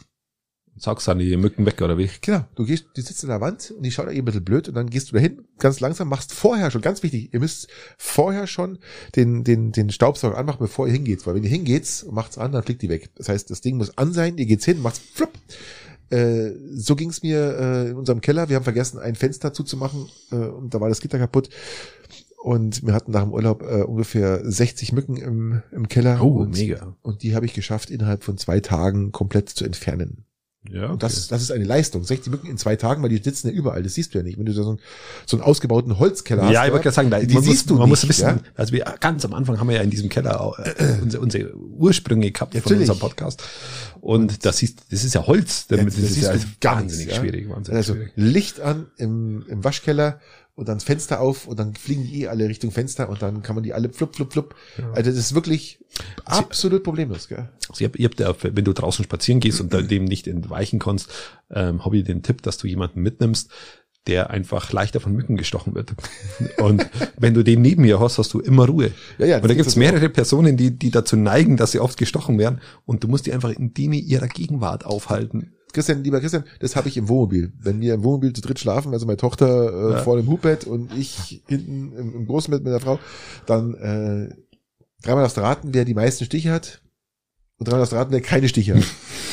saugst dann die Mücken weg, oder wie? Genau. Du gehst, die sitzt in der Wand und die schaut ein bisschen blöd und dann gehst du dahin, ganz langsam, machst vorher schon, ganz wichtig, ihr müsst vorher schon den, den, den Staubsauger anmachen, bevor ihr hingeht. Weil wenn ihr hingeht und macht's an, dann fliegt die weg. Das heißt, das Ding muss an sein, ihr geht's hin, macht's flupp. Äh, so ging's mir äh, in unserem Keller. Wir haben vergessen, ein Fenster zuzumachen äh, und da war das Gitter kaputt. Und wir hatten nach dem Urlaub äh, ungefähr 60 Mücken im, im Keller. Oh, und, mega. Und die habe ich geschafft, innerhalb von zwei Tagen komplett zu entfernen. Ja, okay. das, das ist eine Leistung. 60 Mücken in zwei Tagen, weil die sitzen ja überall. Das siehst du ja nicht. Wenn du so einen, so einen ausgebauten Holzkeller hast. Ja, ich wollte gerade sagen, da, die man siehst muss, du man nicht, muss wissen, ja? also wir ganz am Anfang haben wir ja in diesem Keller auch, äh, unsere, unsere Ursprünge gehabt ja, von unserem Podcast. Und das ist, das ist ja Holz. Damit, ja, das, das ist ja wahnsinnig ja? schwierig. Wahnsinnig also schwierig. Licht an im, im Waschkeller und dann Fenster auf und dann fliegen die eh alle Richtung Fenster und dann kann man die alle flupp, flupp, flupp. Ja. Also das ist wirklich absolut problemlos. Gell? Also ihr habt, ihr habt wenn du draußen spazieren gehst und dem nicht entweichen kannst, ähm, habe ich den Tipp, dass du jemanden mitnimmst, der einfach leichter von Mücken gestochen wird. Und wenn du den neben mir hast, hast du immer Ruhe. Ja, ja, und da gibt es mehrere Personen, die, die dazu neigen, dass sie oft gestochen werden. Und du musst die einfach in denen ihrer Gegenwart aufhalten. Christian, lieber Christian, das habe ich im Wohnmobil. Wenn wir im Wohnmobil zu dritt schlafen, also meine Tochter äh, ja. vor dem Hubbett und ich hinten im, im großen Bett mit der Frau, dann äh, dreimal das raten, wer die meisten Stiche hat und dreimal das raten, wer keine Stiche hat.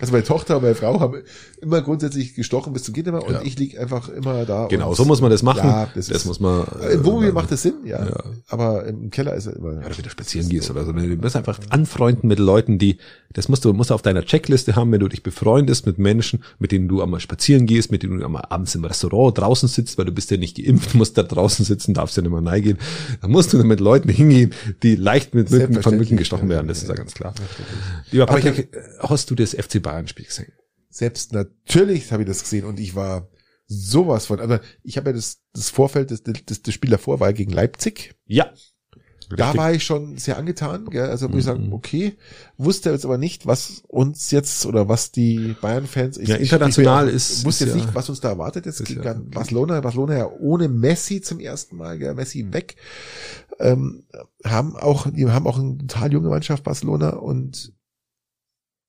Also meine Tochter und meine Frau haben immer grundsätzlich gestochen bis zum Kindermann und ja. ich lieg einfach immer da. Genau, so muss man das machen. Ja, das, das muss man. Äh, Im Wohnmobil macht das Sinn, ja. ja. Aber im Keller ist er immer. Ja, oder wieder spazieren gehst oder so. Du musst einfach anfreunden mit Leuten, die, das musst du, musst du auf deiner Checkliste haben, wenn du dich befreundest mit Menschen, mit denen du einmal spazieren gehst, mit denen du einmal abends im Restaurant draußen sitzt, weil du bist ja nicht geimpft, musst da draußen sitzen, darfst ja nicht mehr reingehen. Da musst du mit Leuten hingehen, die leicht mit Mücken, von Mücken gestochen werden, das ist ja ganz klar. Lieber Patrick, hast du das FC Bayern-Spiel gesehen? Selbst natürlich habe ich das gesehen und ich war sowas von. Aber ich habe ja das, das Vorfeld, das, das, das Spiel davor war gegen Leipzig. Ja. Richtig. Da war ich schon sehr angetan, gell? also muss ich sagen, mhm. okay, wusste jetzt aber nicht, was uns jetzt oder was die Bayern-Fans, ja, international ich, ist, wusste jetzt ja, nicht, was uns da erwartet jetzt gegen ja, Barcelona, Barcelona ja ohne Messi zum ersten Mal, gell? Messi weg, ähm, haben auch, die haben auch eine total junge Mannschaft Barcelona und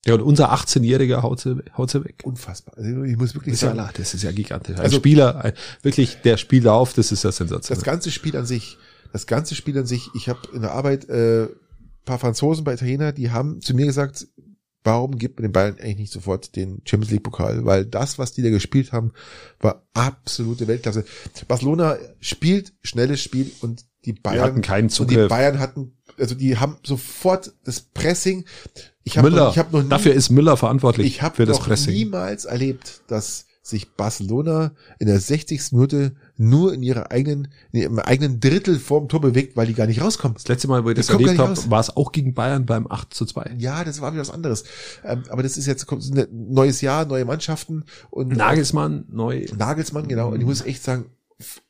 ja, und unser 18-Jähriger haut sie, haut sie weg. Unfassbar. Also ich muss wirklich das sagen. Ja, das ist ja gigantisch. Ein also, Spieler, ein, wirklich, der spielt auf, das ist ja sensationell. Das ganze Spiel an sich, das ganze Spiel an sich, ich habe in der Arbeit äh, paar Franzosen bei Italiener, die haben zu mir gesagt, warum gibt man den Bayern eigentlich nicht sofort den Champions League Pokal? Weil das, was die da gespielt haben, war absolute Weltklasse. Barcelona spielt schnelles Spiel und die Bayern die hatten keinen Zugriff. Und die Bayern hatten, also die haben sofort das Pressing. Ich hab Müller. Noch, ich hab noch nie, dafür ist Müller verantwortlich ich hab für das Pressing. Ich habe niemals erlebt, dass sich Barcelona in der 60. Minute nur in ihrer eigenen, in ihrem eigenen Drittel vorm Tor bewegt, weil die gar nicht rauskommen. Das letzte Mal, wo ich das, das erlebt habe, war es auch gegen Bayern beim 8 zu 2. Ja, das war wieder was anderes. Ähm, aber das ist jetzt neues Jahr, neue Mannschaften und Nagelsmann neu. Nagelsmann, genau. Und ich muss echt sagen,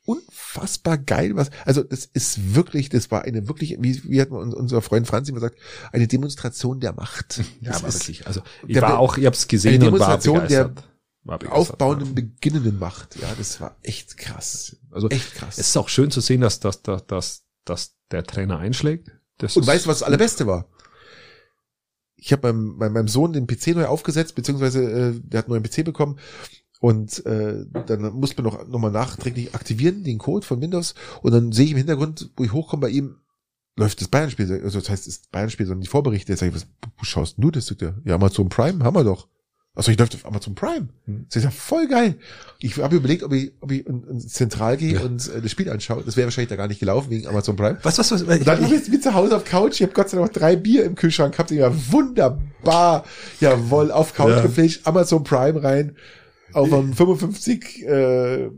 unfassbar geil, was, also das ist wirklich, das war eine wirklich, wie, wie hat unser Freund Franz immer gesagt, eine Demonstration der Macht. Ja, aber wirklich, also ich war auch, ich habe es gesehen und war begeistert. Der aufbauenden, ja. beginnenden Macht. Ja, das war echt krass. Also echt krass. Es ist auch schön zu sehen, dass, dass, dass, dass, dass der Trainer einschlägt. Das und weißt du, was das Allerbeste war? Ich habe beim, bei meinem Sohn den PC neu aufgesetzt, beziehungsweise äh, der hat einen neuen PC bekommen und äh, dann muss man noch, noch mal nachträglich aktivieren, den Code von Windows. Und dann sehe ich im Hintergrund, wo ich hochkomme bei ihm, läuft das Bayern-Spiel. Also das heißt, das Bayern-Spiel, sondern die Vorberichte. Jetzt sag ich, was wo schaust du das? Sagt er, ja, Amazon Prime haben wir doch. Also ich läuft auf Amazon Prime. Hm. Das ist ja voll geil. Ich habe überlegt, ob ich, ob ich in, in zentral gehe ja. und äh, das Spiel anschaue. Das wäre wahrscheinlich da gar nicht gelaufen wegen Amazon Prime. Was, was, was? Und dann habe ich jetzt zu Hause auf Couch. Ich habe Gott sei Dank noch drei Bier im Kühlschrank gehabt. Ich war wunderbar. Jawohl, auf Couch ja. gefischt, Amazon Prime rein auf einem 55 äh,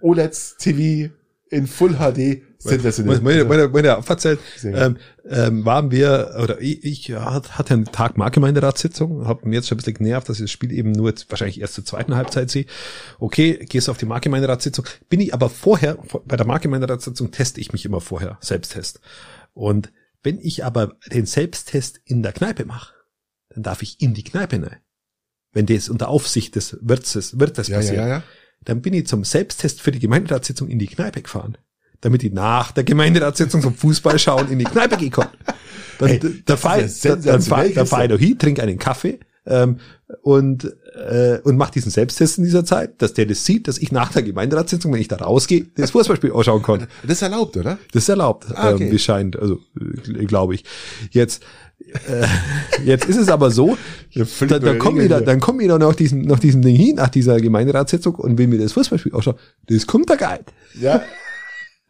OLED TV in Full HD sensationell. Meine, meine, meine Abfahrtzeit ähm, ähm, waren wir, oder ich, ich hatte einen Tag Marktgemeinderatssitzung, habe mir jetzt schon ein bisschen genervt, dass ich das Spiel eben nur jetzt wahrscheinlich erst zur zweiten Halbzeit sehe. Okay, gehst du auf die Marktgemeinderatssitzung. Bin ich aber vorher, bei der Marktgemeinderatssitzung teste ich mich immer vorher, Selbsttest. Und wenn ich aber den Selbsttest in der Kneipe mache, dann darf ich in die Kneipe rein. Wenn das unter Aufsicht des Wirtes, Wirtes ja, passiert, ja, ja, dann bin ich zum Selbsttest für die Gemeinderatssitzung in die Kneipe gefahren, damit ich nach der Gemeinderatssitzung zum Fußball schauen in die Kneipe gehen kann. Dann, hey, da fahre ich, noch hin, trinke einen Kaffee ähm, und äh, und mache diesen Selbsttest in dieser Zeit, dass der das sieht, dass ich nach der Gemeinderatssitzung, wenn ich da rausgehe, das Fußballspiel ausschauen kann. Das ist erlaubt, oder? Das ist erlaubt, ah, okay. ähm, wie scheint, also äh, glaube ich. Jetzt äh, jetzt ist es aber so, da, da kommen wieder, dann kommen wieder nach diesem, nach diesem Ding hin, nach dieser Gemeinderatssitzung und will mir das Fußballspiel ausschauen. Das kommt da gar nicht. Ja.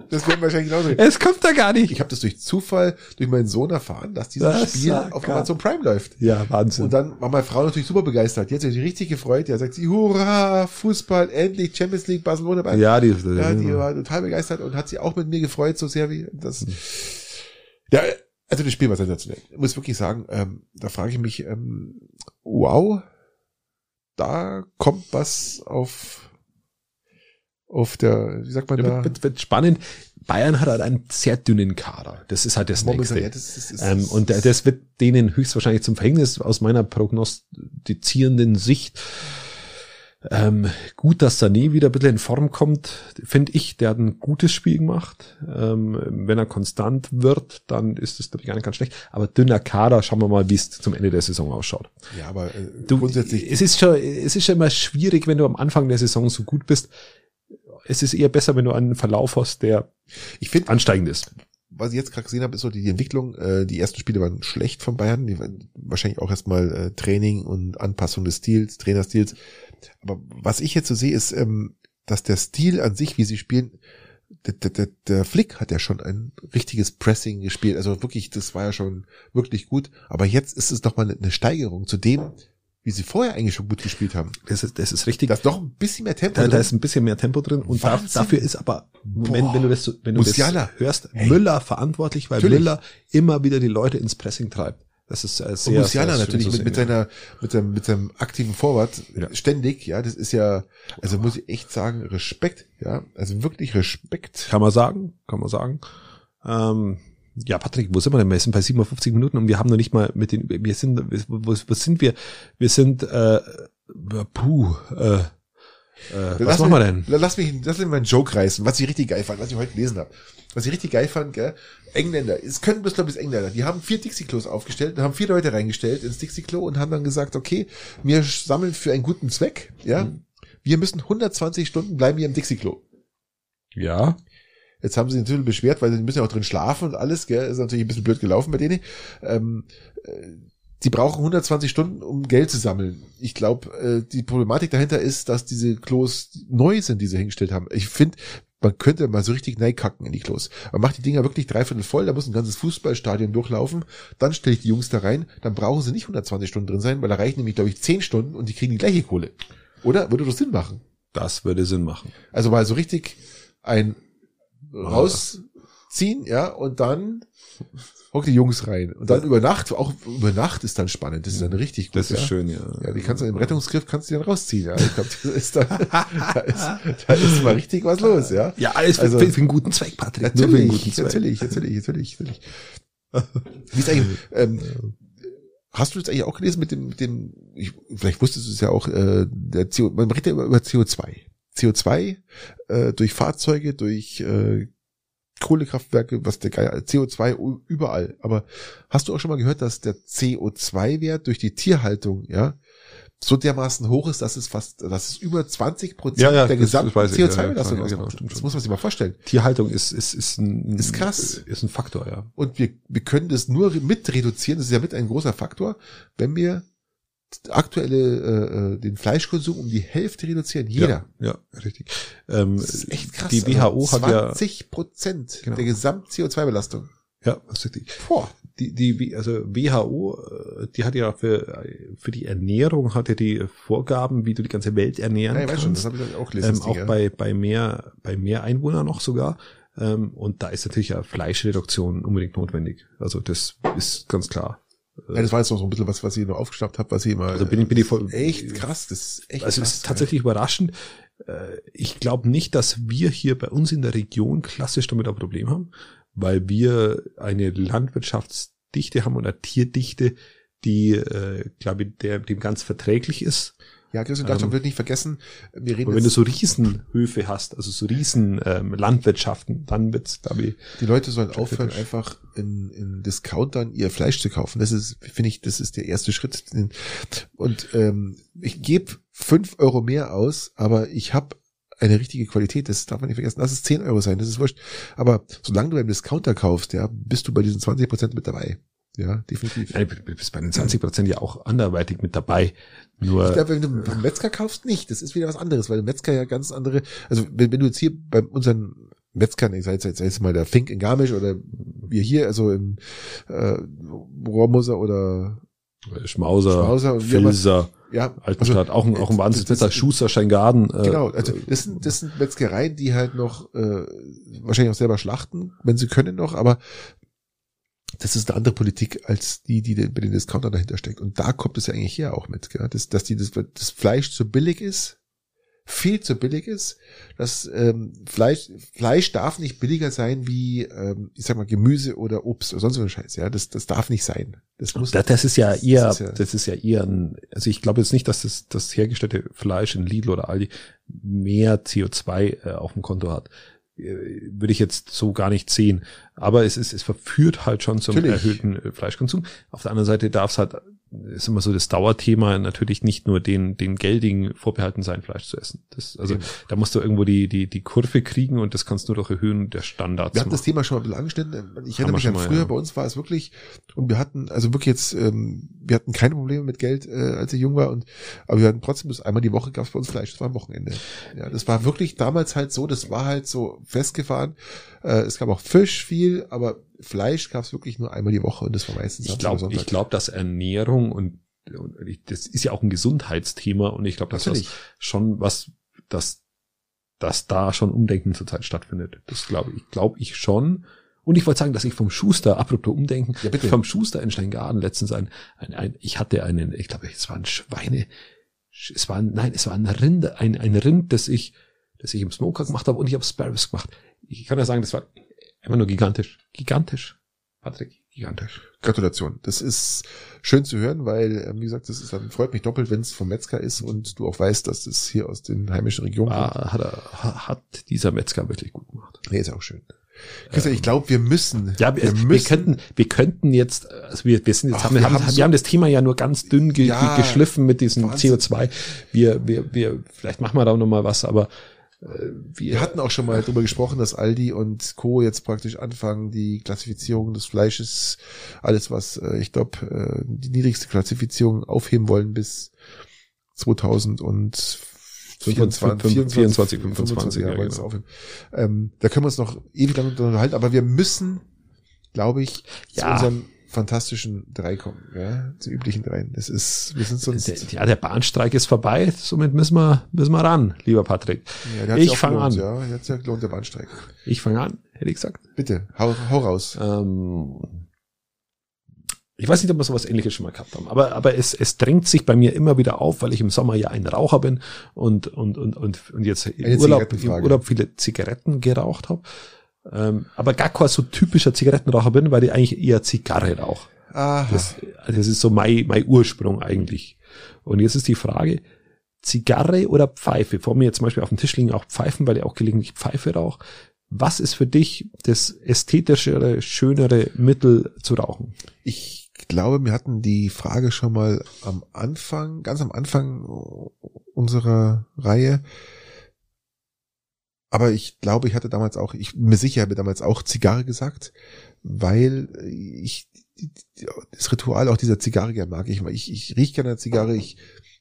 Das wird wahrscheinlich genauso. Es kommt da gar nicht. Ich habe das durch Zufall, durch meinen Sohn erfahren, dass dieses das Spiel auf Amazon Prime läuft. Ja, Wahnsinn. Und dann war meine Frau natürlich super begeistert. Jetzt hat sich richtig gefreut. Ja, sagt sie, hurra, Fußball, endlich Champions League, Barcelona. Bei. Ja, die, ja, die war total begeistert und hat sie auch mit mir gefreut, so sehr wie das. Mhm. Ja, also das Spiel war sensationell. Ich muss wirklich sagen, ähm, da frage ich mich, ähm, wow, da kommt was auf auf der, wie sagt man da? Wird, wird spannend. Bayern hat halt einen sehr dünnen Kader. Das ist halt das Momentan, Nächste. Ja, das, das, das, ähm, und das wird denen höchstwahrscheinlich zum Verhängnis aus meiner prognostizierenden Sicht. Ähm, gut, dass Sané wieder ein bisschen in Form kommt, finde ich. Der hat ein gutes Spiel gemacht. Ähm, wenn er konstant wird, dann ist es, glaube ich, gar nicht ganz schlecht. Aber dünner Kader, schauen wir mal, wie es zum Ende der Saison ausschaut. Ja, aber äh, du, grundsätzlich. Es ist schon, es ist schon immer schwierig, wenn du am Anfang der Saison so gut bist. Es ist eher besser, wenn du einen Verlauf hast, der ich find, ansteigend ist was ich jetzt gerade gesehen habe, ist so die Entwicklung. Äh, die ersten Spiele waren schlecht von Bayern. Die waren wahrscheinlich auch erstmal äh, Training und Anpassung des Stils, Trainerstils. Aber was ich jetzt so sehe, ist, ähm, dass der Stil an sich, wie sie spielen, der, der, der Flick hat ja schon ein richtiges Pressing gespielt. Also wirklich, das war ja schon wirklich gut. Aber jetzt ist es doch mal eine Steigerung zu dem, wie sie vorher eigentlich schon gut gespielt haben. Das ist, das ist richtig. Da ist doch ein bisschen mehr Tempo da, drin. Da ist ein bisschen mehr Tempo drin. Und da, dafür ist aber, wenn, wenn du das, wenn du Musiala. das hörst, hey. Müller verantwortlich, weil Natürlich. Müller immer wieder die Leute ins Pressing treibt. Das ist äh, sehr, und Musiala sehr natürlich mit, mit seiner, mit seinem, mit seinem aktiven Vorwart ja. ständig, ja, das ist ja, also muss ich echt sagen, Respekt, ja, also wirklich Respekt. Kann man sagen, kann man sagen. Ähm, ja, Patrick, wo sind wir denn? Wir sind bei 57 Minuten und wir haben noch nicht mal mit den, wir sind, wo, wo sind wir? Wir sind, äh, puh, äh, äh, was machen wir denn? Lass mich, lass mich mal einen Joke reißen, was ich richtig geil fand, was ich heute gelesen habe. Was ich richtig geil fand, gell? Engländer, es können bis, glaube ich, Engländer, die haben vier Dixie-Klos aufgestellt haben vier Leute reingestellt ins Dixie-Klo und haben dann gesagt, okay, wir sammeln für einen guten Zweck, ja? Mhm. Wir müssen 120 Stunden bleiben hier im Dixie-Klo. Ja. Jetzt haben sie sich natürlich beschwert, weil sie müssen ja auch drin schlafen und alles, gell? Ist natürlich ein bisschen blöd gelaufen bei denen. Ähm, äh, die brauchen 120 Stunden, um Geld zu sammeln. Ich glaube, äh, die Problematik dahinter ist, dass diese Klos neu sind, die sie hingestellt haben. Ich finde, man könnte mal so richtig neikacken in die Klos. Man macht die Dinger wirklich dreiviertel voll, da muss ein ganzes Fußballstadion durchlaufen, dann stelle ich die Jungs da rein, dann brauchen sie nicht 120 Stunden drin sein, weil da reichen nämlich, glaube ich, 10 Stunden und die kriegen die gleiche Kohle. Oder? Würde das Sinn machen? Das würde Sinn machen. Also mal so richtig ein rausziehen, ja, und dann hock die Jungs rein. Und dann über Nacht, auch über Nacht ist dann spannend. Das ist dann richtig gut. Das ist ja. schön, ja. Ja, die kannst du im Rettungsgriff kannst du dann rausziehen. Ja, ich glaube, da ist dann, da ist, da ist mal richtig was los, ja. Ja, alles für, also, für, für einen guten Zweck, Patrick. Natürlich, guten Zweck. natürlich, natürlich, natürlich, natürlich. Wie ist eigentlich, ähm, Hast du das eigentlich auch gelesen mit dem, mit dem, ich, vielleicht wusstest du es ja auch, äh, der CO, man redet ja über, über CO2. CO2 äh, durch Fahrzeuge, durch äh, Kohlekraftwerke, was der Geier, CO2 überall. Aber hast du auch schon mal gehört, dass der CO2-Wert durch die Tierhaltung, ja, so dermaßen hoch ist, dass es fast, dass es über 20 Prozent ja, ja, der gesamten CO2-Belastung ja, ja, genau, Das muss man sich mal vorstellen. Tierhaltung ist, ist, ist ein, ist krass. Ist ein Faktor, ja. Und wir, wir können das nur mit reduzieren. Das ist ja mit ein großer Faktor, wenn wir aktuelle äh, äh, den Fleischkonsum um die Hälfte reduzieren. Jeder. Ja, ja richtig. Ähm, das ist echt krass. Die WHO also hat ja 20 Prozent genau. der Gesamt-CO2-Belastung. Ja, das ist richtig. Boah. Die, die, also WHO, äh, die hat ja für, für die Ernährung hat ja die Vorgaben, wie du die ganze Welt ernähren ja, ich kannst. Schon, das habe ich auch gelesen. Ähm, auch bei, bei mehr, bei mehr Einwohnern noch sogar. Ähm, und da ist natürlich ja Fleischreduktion unbedingt notwendig. Also das ist ganz klar. Ja, das war jetzt noch so ein bisschen was, was ich noch aufgeschnappt habe, was ich immer. Also bin ich, bin ich voll. Echt krass, das ist echt Also krass, es ist tatsächlich ja. überraschend. Äh, ich glaube nicht, dass wir hier bei uns in der Region klassisch damit ein Problem haben, weil wir eine Landwirtschaftsdichte haben oder Tierdichte, die, äh, glaube ich, der dem ganz verträglich ist. Ja, Christian darf ähm, wird nicht vergessen, wir reden. Aber wenn du so Riesenhöfe hast, also so Riesen ähm, Landwirtschaften, dann wird's, glaube ich. Die Leute sollen aufhören, einfach in, in Discountern ihr Fleisch zu kaufen. Das ist, finde ich, das ist der erste Schritt. Und ähm, ich gebe fünf Euro mehr aus, aber ich habe eine richtige Qualität, das darf man nicht vergessen. Lass es 10 Euro sein, das ist wurscht. Aber solange du beim Discounter kaufst, ja, bist du bei diesen 20 Prozent mit dabei. Ja, definitiv. Ja, du bist bei den 20 Prozent ja auch anderweitig mit dabei. Nur ich glaube, wenn du beim Metzger kaufst, nicht. Das ist wieder was anderes, weil der Metzger ja ganz andere, also wenn, wenn du jetzt hier bei unseren Metzgern, ich sage jetzt, jetzt, jetzt mal der Fink in Garmisch oder wir hier, also im äh, Rohrmoser oder Schmauser, Schmauser Filser, ja, Altenstadt, also, auch ein, auch ein Wahnsinnsmesser, Schuster, Steingarten. Äh, genau, also das sind, das sind Metzgereien, die halt noch äh, wahrscheinlich auch selber schlachten, wenn sie können noch, aber das ist eine andere Politik als die, die bei den Discountern dahinter steckt. Und da kommt es ja eigentlich her auch mit, gell? Dass, dass die, das, das Fleisch zu billig ist, viel zu billig ist. Das ähm, Fleisch, Fleisch darf nicht billiger sein wie, ähm, ich sag mal, Gemüse oder Obst oder sonst so ein Scheiß. Ja, das, das darf nicht sein. Das muss. Das, das ist ja eher, das ist ja, das ist ja eher ein, also ich glaube jetzt nicht, dass das, das hergestellte Fleisch in Lidl oder Aldi mehr CO2 äh, auf dem Konto hat würde ich jetzt so gar nicht sehen. Aber es ist, es verführt halt schon zum Natürlich. erhöhten äh, Fleischkonsum. Auf der anderen Seite darf es halt ist immer so das Dauerthema, natürlich nicht nur den, den Geldigen vorbehalten sein, Fleisch zu essen. Das, also mhm. da musst du irgendwo die, die, die Kurve kriegen und das kannst du durch Erhöhen der Standards Wir hatten das Thema schon mal ein bisschen angeschnitten. Ich erinnere mich an früher, ja. bei uns war es wirklich, und wir hatten, also wirklich jetzt, ähm, wir hatten keine Probleme mit Geld, äh, als ich jung war, und aber wir hatten trotzdem bis einmal die Woche gab es bei uns Fleisch, das war am Wochenende. Ja, das war wirklich damals halt so, das war halt so festgefahren. Äh, es gab auch Fisch viel, aber Fleisch gab es wirklich nur einmal die Woche und das war meistens Ich glaube, ich glaube, dass Ernährung und, und das ist ja auch ein Gesundheitsthema und ich glaube, dass das schon was, dass, dass da schon Umdenken zurzeit stattfindet. Das glaube ich, glaube ich schon. Und ich wollte sagen, dass ich vom Schuster, apropos Umdenken, ja, bitte. vom Schuster in Steingaden letztens ein, ein, ein ich hatte einen, ich glaube, es war ein Schweine, es war, ein, nein, es war ein Rind, ein, ein Rind, das ich, das ich im Smoker gemacht habe und ich habe Sparrows gemacht. Ich kann ja sagen, das war Immer nur gigantisch. Gigantisch. Patrick, gigantisch. Gratulation. Das ist schön zu hören, weil, ähm, wie gesagt, das ist, dann freut mich doppelt, wenn es vom Metzger ist und du auch weißt, dass es hier aus den heimischen Regionen ah, kommt. Hat, er, hat dieser Metzger wirklich gut gemacht. Nee, ist auch schön. Christian, ich glaube, wir müssen. Ja, wir, wir, müssen, wir könnten, wir könnten jetzt, also wir, wir sind jetzt, Ach, haben, wir, haben, so, wir haben das Thema ja nur ganz dünn ge, ja, geschliffen mit diesem Wahnsinn. CO2. Wir, wir, wir, vielleicht machen wir da noch mal was, aber wir, wir hatten auch schon mal darüber gesprochen, dass Aldi und Co. jetzt praktisch anfangen, die Klassifizierung des Fleisches, alles was, äh, ich glaube, äh, die niedrigste Klassifizierung aufheben wollen bis 2000 und 24, 24, 25, 25 ja, genau. ähm, da können wir uns noch ewig lang unterhalten, aber wir müssen, glaube ich, ja. zu unserem fantastischen drei kommen, ja, zu üblichen dreien. Das ist, wir sind sonst. Ja, der Bahnstreik ist vorbei, somit müssen wir, müssen wir ran, lieber Patrick. Ja, ich fange an. Ja, jetzt ja gelohnt der Bahnstreik. Ich fange an, hätte ich gesagt. Bitte, hau, hau raus. Ähm, ich weiß nicht, ob wir sowas ähnliches schon mal gehabt haben, aber, aber es, es drängt sich bei mir immer wieder auf, weil ich im Sommer ja ein Raucher bin und, und, und, und, und jetzt im Urlaub, im Urlaub viele Zigaretten geraucht habe. Ähm, aber gar kein so typischer Zigarettenraucher bin, weil ich eigentlich eher Zigarre rauche. Das, das ist so mein, mein Ursprung eigentlich. Und jetzt ist die Frage, Zigarre oder Pfeife? Vor mir jetzt zum Beispiel auf dem Tisch liegen auch Pfeifen, weil ich auch gelegentlich Pfeife rauche. Was ist für dich das ästhetischere, schönere Mittel zu rauchen? Ich glaube, wir hatten die Frage schon mal am Anfang, ganz am Anfang unserer Reihe. Aber ich glaube, ich hatte damals auch, ich mir sicher habe damals auch Zigarre gesagt, weil ich das Ritual auch dieser Zigarre gerne mag. Ich, ich, ich rieche gerne eine Zigarre, ich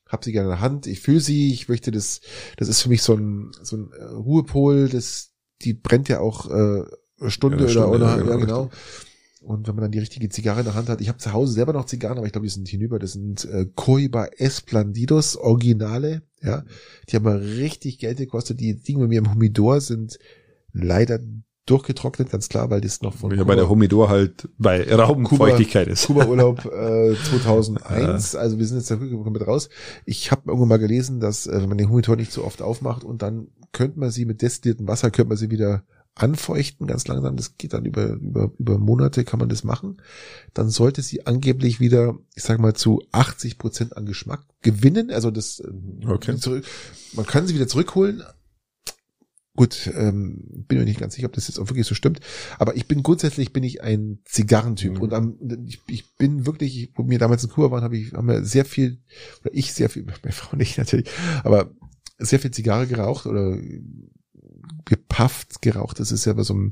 habe sie gerne in der Hand, ich fühle sie, ich möchte das, das ist für mich so ein, so ein äh, Ruhepol, das, die brennt ja auch äh, Stunde, ja, Stunde oder, oder ja, genau. Ja, genau. Und wenn man dann die richtige Zigarre in der Hand hat, ich habe zu Hause selber noch Zigarren, aber ich glaube, die sind hinüber, das sind äh, Coiba Esplandidos Originale. Ja, die haben mal richtig Geld gekostet. Die Dinge bei mir im Humidor sind leider durchgetrocknet, ganz klar, weil das noch von ja, Kuba, bei der Humidor halt bei Raumfeuchtigkeit ist. Kuba Urlaub äh, 2001, also wir sind jetzt da mit raus. Ich habe irgendwann mal gelesen, dass äh, wenn man den Humidor nicht so oft aufmacht und dann könnte man sie mit destilliertem Wasser könnte man sie wieder anfeuchten, ganz langsam. Das geht dann über, über, über Monate kann man das machen. Dann sollte sie angeblich wieder, ich sag mal, zu 80 Prozent an Geschmack gewinnen. Also das, ähm, okay. zurück, man kann sie wieder zurückholen. Gut, ähm, bin mir nicht ganz sicher, ob das jetzt auch wirklich so stimmt. Aber ich bin grundsätzlich bin ich ein Zigarrentyp mhm. und am, ich, ich bin wirklich, wo wir damals in Kuba waren, habe ich haben wir sehr viel oder ich sehr viel, meine Frau nicht natürlich, aber sehr viel Zigarre geraucht oder gepafft geraucht. Das ist ja bei so einem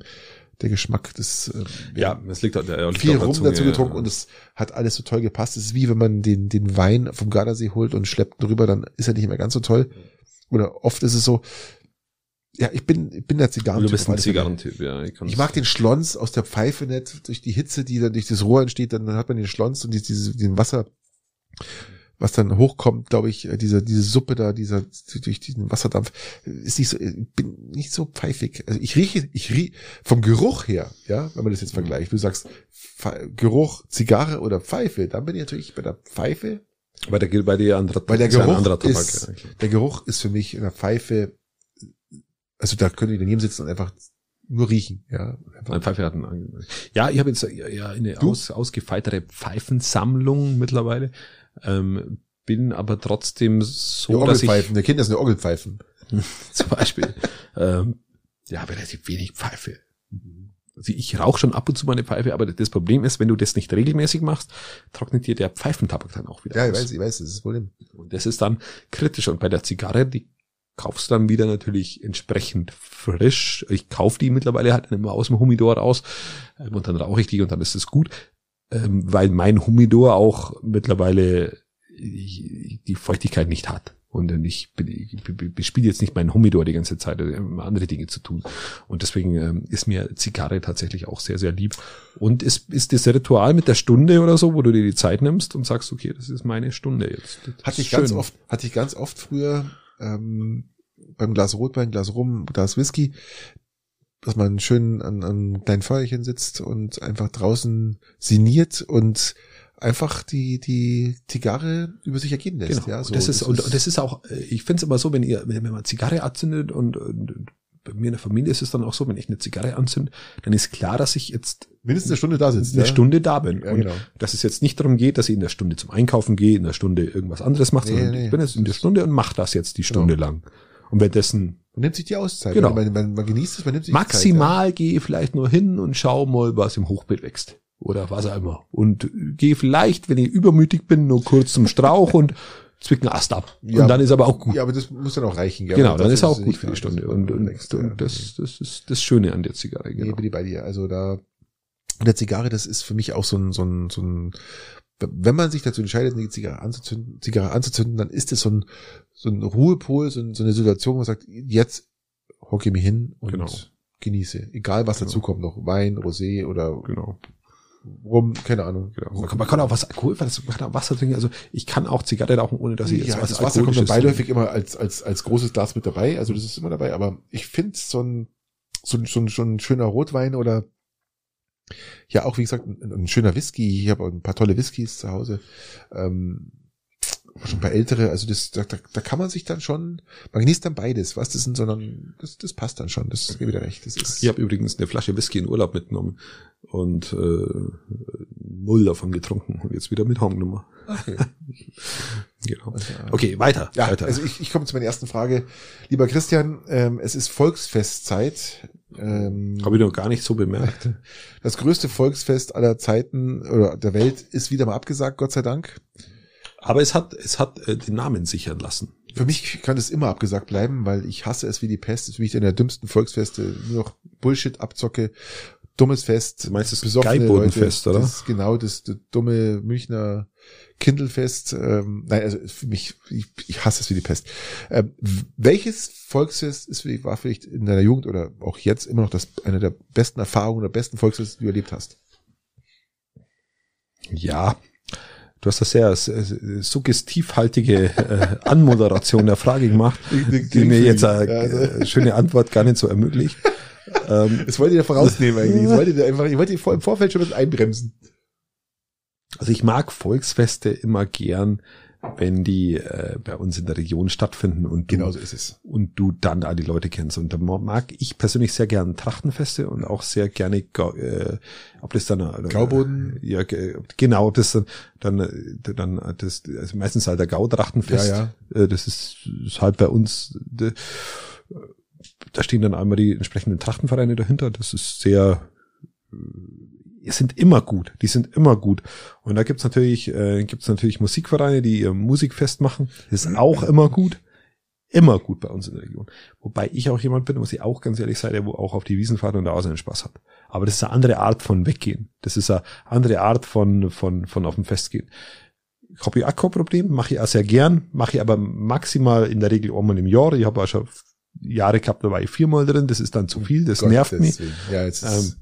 der Geschmack des äh, ja, es liegt ja, viel rum dazu getrunken ja. und es hat alles so toll gepasst. Es ist wie wenn man den den Wein vom Gardasee holt und schleppt drüber, dann ist er nicht mehr ganz so toll. Oder oft ist es so, ja, ich bin, ich bin der Zigarrentyp. Du bist ein Zigarrentyp, ja. Ich, ich mag den Schlons aus der Pfeife nicht, durch die Hitze, die dann durch das Rohr entsteht, dann hat man den Schlons und diese, den Wasser, was dann hochkommt, glaube ich, äh, diese, diese Suppe da, dieser, durch diesen Wasserdampf, ist nicht so, bin nicht so pfeifig. Also ich rieche, ich rieche, vom Geruch her, ja, wenn man das jetzt vergleicht, du sagst, Geruch, Zigarre oder Pfeife, dann bin ich natürlich bei der Pfeife. Bei der, bei der andere, bei der Geruch ist, ist der Geruch ist für mich in der Pfeife, also da könnte ich daneben sitzen und einfach nur riechen, ja. Ein Pfeife hat einen, ja, ich habe jetzt ja eine aus, ausgefeitere Pfeifensammlung mittlerweile. Ähm, bin aber trotzdem so, dass ich... Der Kinder sind Orgelpfeifen. zum Beispiel. ähm, ja, aber relativ wenig Pfeife. Also ich rauche schon ab und zu mal eine Pfeife, aber das Problem ist, wenn du das nicht regelmäßig machst, trocknet dir der Pfeifentabak dann auch wieder Ja, aus. ich weiß, ich weiß, das ist das Problem. Und das ist dann kritisch. Und bei der Zigarre, die kaufst dann wieder natürlich entsprechend frisch. Ich kaufe die mittlerweile halt immer aus dem Humidor raus ähm, und dann rauche ich die und dann ist es gut ähm, weil mein Humidor auch mittlerweile die Feuchtigkeit nicht hat. Und ich, bespiele jetzt nicht meinen Humidor die ganze Zeit, um andere Dinge zu tun. Und deswegen ähm, ist mir Zigarre tatsächlich auch sehr, sehr lieb. Und ist, ist das Ritual mit der Stunde oder so, wo du dir die Zeit nimmst und sagst, okay, das ist meine Stunde jetzt. Das hatte ich schön. ganz oft, hatte ich ganz oft früher ähm, beim Glas Rotwein, Glas Rum, Glas Whisky, dass man schön an, an einem kleinen Feuerchen sitzt und einfach draußen siniert und einfach die die Zigarre über sich ergehen lässt. Genau. Ja, so, das ist das und, das ist auch. Ich finde es immer so, wenn ihr wenn man Zigarre anzündet und, und bei mir in der Familie ist es dann auch so, wenn ich eine Zigarre anzünde, dann ist klar, dass ich jetzt mindestens eine Stunde da sitze. Eine ja? Stunde da bin. Ja, genau. dass es jetzt nicht darum geht, dass ich in der Stunde zum Einkaufen gehe, in der Stunde irgendwas anderes mache, nee, sondern nee, ich bin jetzt in der Stunde und mache das jetzt die Stunde genau. lang. Und währenddessen man nimmt sich die Auszeit. Genau. Man, man, man genießt es, man nimmt sich Maximal Zeit, ja. gehe vielleicht nur hin und schau mal, was im Hochbeet wächst. Oder was auch immer. Und gehe vielleicht, wenn ich übermütig bin, nur kurz zum Strauch und zwicken Ast ab. Ja, und dann ist aber auch gut. Ja, aber das muss dann auch reichen. Ja, genau, dann ist auch gut für die Stunde. Und, und, und, und das, das ist das Schöne an der Zigarre. Genau. Nee, bin ich bei dir. Also da, der Zigarre, das ist für mich auch so ein, so ein, so ein wenn man sich dazu entscheidet, eine Zigarre anzuzünden, Zigarre anzuzünden, dann ist es so ein, so ein Ruhepol, so, ein, so eine Situation, wo man sagt, jetzt hocke ich mich hin und genau. genieße. Egal was genau. dazu kommt noch. Wein, Rosé oder genau. Rum, keine Ahnung. Genau. Man, kann, man kann auch was Alkohol, man kann auch Wasser trinken. Also ich kann auch Zigarre rauchen, ohne dass ich jetzt ja, was das Wasser kommt dann beiläufig immer als, als, als großes Glas mit dabei. Also das ist immer dabei. Aber ich finde so ein, so ein, so ein, so ein schöner Rotwein oder ja auch, wie gesagt, ein, ein schöner Whisky. Ich habe ein paar tolle Whiskys zu Hause. Ähm, schon bei ältere, also das, da, da, da kann man sich dann schon, man genießt dann beides, was das sind, sondern das, das passt dann schon, das ist wieder recht. Das ist ich habe übrigens eine Flasche Whisky in Urlaub mitgenommen und äh, null davon getrunken und jetzt wieder mit Home Okay. genau. Also, okay, weiter. Ja, weiter. also ich, ich komme zu meiner ersten Frage. Lieber Christian, ähm, es ist Volksfestzeit. Ähm, Habe ich noch gar nicht so bemerkt. Das größte Volksfest aller Zeiten oder der Welt ist wieder mal abgesagt, Gott sei Dank. Aber es hat, es hat äh, den Namen sichern lassen. Für mich kann es immer abgesagt bleiben, weil ich hasse es wie die Pest. Das ist für mich einer der dümmsten Volksfeste. Nur noch Bullshit abzocke. Dummes Fest. Du meinst das Skybodenfest, oder? Das ist genau das, das dumme Münchner Kindelfest. Ähm, nein, also für mich, ich, ich hasse es wie die Pest. Ähm, welches Volksfest ist für dich, war vielleicht in deiner Jugend oder auch jetzt immer noch das eine der besten Erfahrungen oder besten Volksfeste, die du erlebt hast? Ja, Du hast eine sehr suggestivhaltige äh, Anmoderation der Frage gemacht, die mir jetzt eine äh, schöne Antwort gar nicht so ermöglicht. Ähm, das wollte ich ja vorausnehmen eigentlich. Das wollte ich einfach, ich wollte im Vorfeld schon ein bisschen einbremsen. Also ich mag Volksfeste immer gern, wenn die äh, bei uns in der Region stattfinden und du, genau so ist es. Und du dann da die Leute kennst. Und da mag ich persönlich sehr gern Trachtenfeste und auch sehr gerne, äh, ob das dann äh, Gauboden, ja genau, das dann dann dann das also meistens halt der Gautrachtenfest. Ja, ja. Äh, das ist, ist halt bei uns. De, da stehen dann einmal die entsprechenden Trachtenvereine dahinter. Das ist sehr sind immer gut. Die sind immer gut. Und da gibt's natürlich, äh, gibt's natürlich Musikvereine, die ihr Musikfest machen. Das ist auch immer gut. Immer gut bei uns in der Region. Wobei ich auch jemand bin, muss ich auch ganz ehrlich sein, der wo auch auf die Wiesen fährt und da auch seinen Spaß hat. Aber das ist eine andere Art von Weggehen. Das ist eine andere Art von, von, von auf dem Fest gehen. Habe ich auch kein Problem, mache ich auch sehr gern, mache ich aber maximal in der Regel einmal im Jahr. Ich habe auch schon Jahre gehabt, da war ich viermal drin, das ist dann zu viel, das Gott nervt mich. Ja, jetzt ist ähm,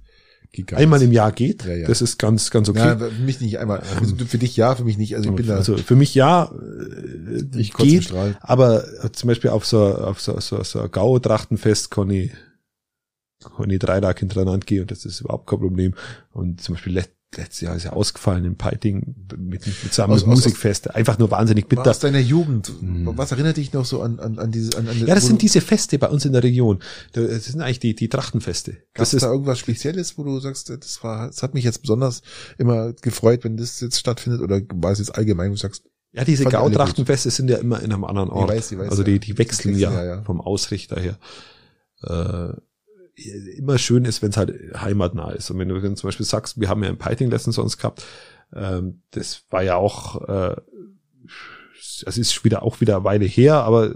Gigantes. einmal im Jahr geht. Ja, ja. Das ist ganz, ganz okay. Ja, für mich nicht einmal. Also für dich ja, für mich nicht. Also ich bin da. Also für mich ja, äh, ich geht. Aber zum Beispiel auf so, auf so, so, so Gau-Trachtenfest kann ich, kann ich drei Tage hintereinander gehen und das ist überhaupt kein Problem. Und zum Beispiel letztes Jahr ist ja ausgefallen im Piting mit, mit zusammen aus, mit Musikfeste. Einfach nur wahnsinnig bitter. Aus deiner Jugend. Mhm. Was erinnert dich noch so an, an, an diese, an, an Ja, das sind diese Feste bei uns in der Region. Das sind eigentlich die, die Trachtenfeste. Gab es da irgendwas Spezielles, wo du sagst, das war, das hat mich jetzt besonders immer gefreut, wenn das jetzt stattfindet oder war es jetzt allgemein, wo du sagst, ja, diese Gautrachtenfeste sind ja immer in einem anderen Ort. Ich weiß, ich weiß, also die, die wechseln, wechseln ja, ja, vom Ausrichter her. Äh, immer schön ist, wenn es halt heimatnah ist. Und wenn du zum Beispiel sagst, wir haben ja ein Piting Lesson sonst gehabt, ähm, das war ja auch, äh, es ist wieder auch wieder eine Weile her, aber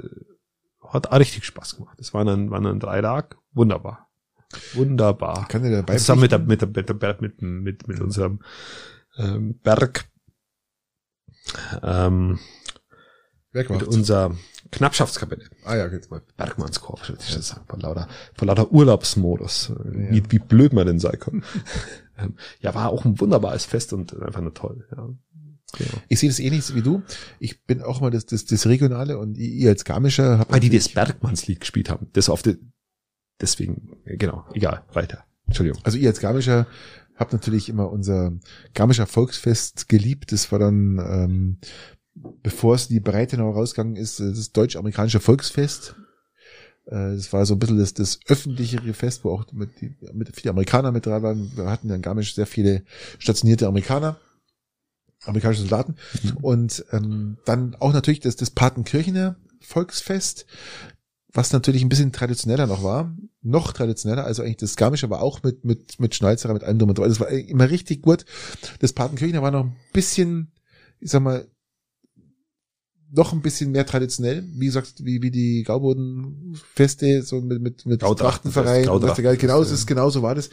hat auch richtig Spaß gemacht. Es waren dann, waren dann drei Tage, wunderbar. Wunderbar. Kann der dabei Zusammen mit, der, mit, der, mit, der, mit, mit, mit unserem ähm, Berg ähm, mit unser Knappschaftskapelle. Ah ja, geht's mal. Bergmannskorb, würde ich ja. sagen, von lauter, von lauter Urlaubsmodus. Ja. Wie, wie blöd man denn sein kann. Ähm, ja, war auch ein wunderbares Fest und einfach nur toll. Ja. Genau. Ich sehe das ähnlich wie du. Ich bin auch mal das, das, das Regionale und ihr als Garmischer habt. Weil die das Bergmannslied gespielt haben. Das auf die, deswegen, genau, egal, weiter. Entschuldigung. Also ihr als Garmischer habt natürlich immer unser Garmischer Volksfest geliebt. Das war dann ähm, bevor es in die Breite noch rausgegangen ist, das deutsch-amerikanische Volksfest. Äh, das war so ein bisschen das, das öffentlichere Fest, wo auch mit, mit viele Amerikaner mit dran waren. Wir hatten in Garmisch sehr viele stationierte Amerikaner, amerikanische Soldaten. Mhm. Und ähm, dann auch natürlich das, das Patenkirchener Volksfest, was natürlich ein bisschen traditioneller noch war, noch traditioneller, also eigentlich das Garmische, aber auch mit, mit, mit Schnalzerer, mit allem drum und dran. Das war immer richtig gut. Das Patenkirchener war noch ein bisschen, ich sag mal, noch ein bisschen mehr traditionell, wie gesagt, wie, wie die Gaubodenfeste, so mit, mit, mit Trachtenverein. Genau, es ist, genau so war das.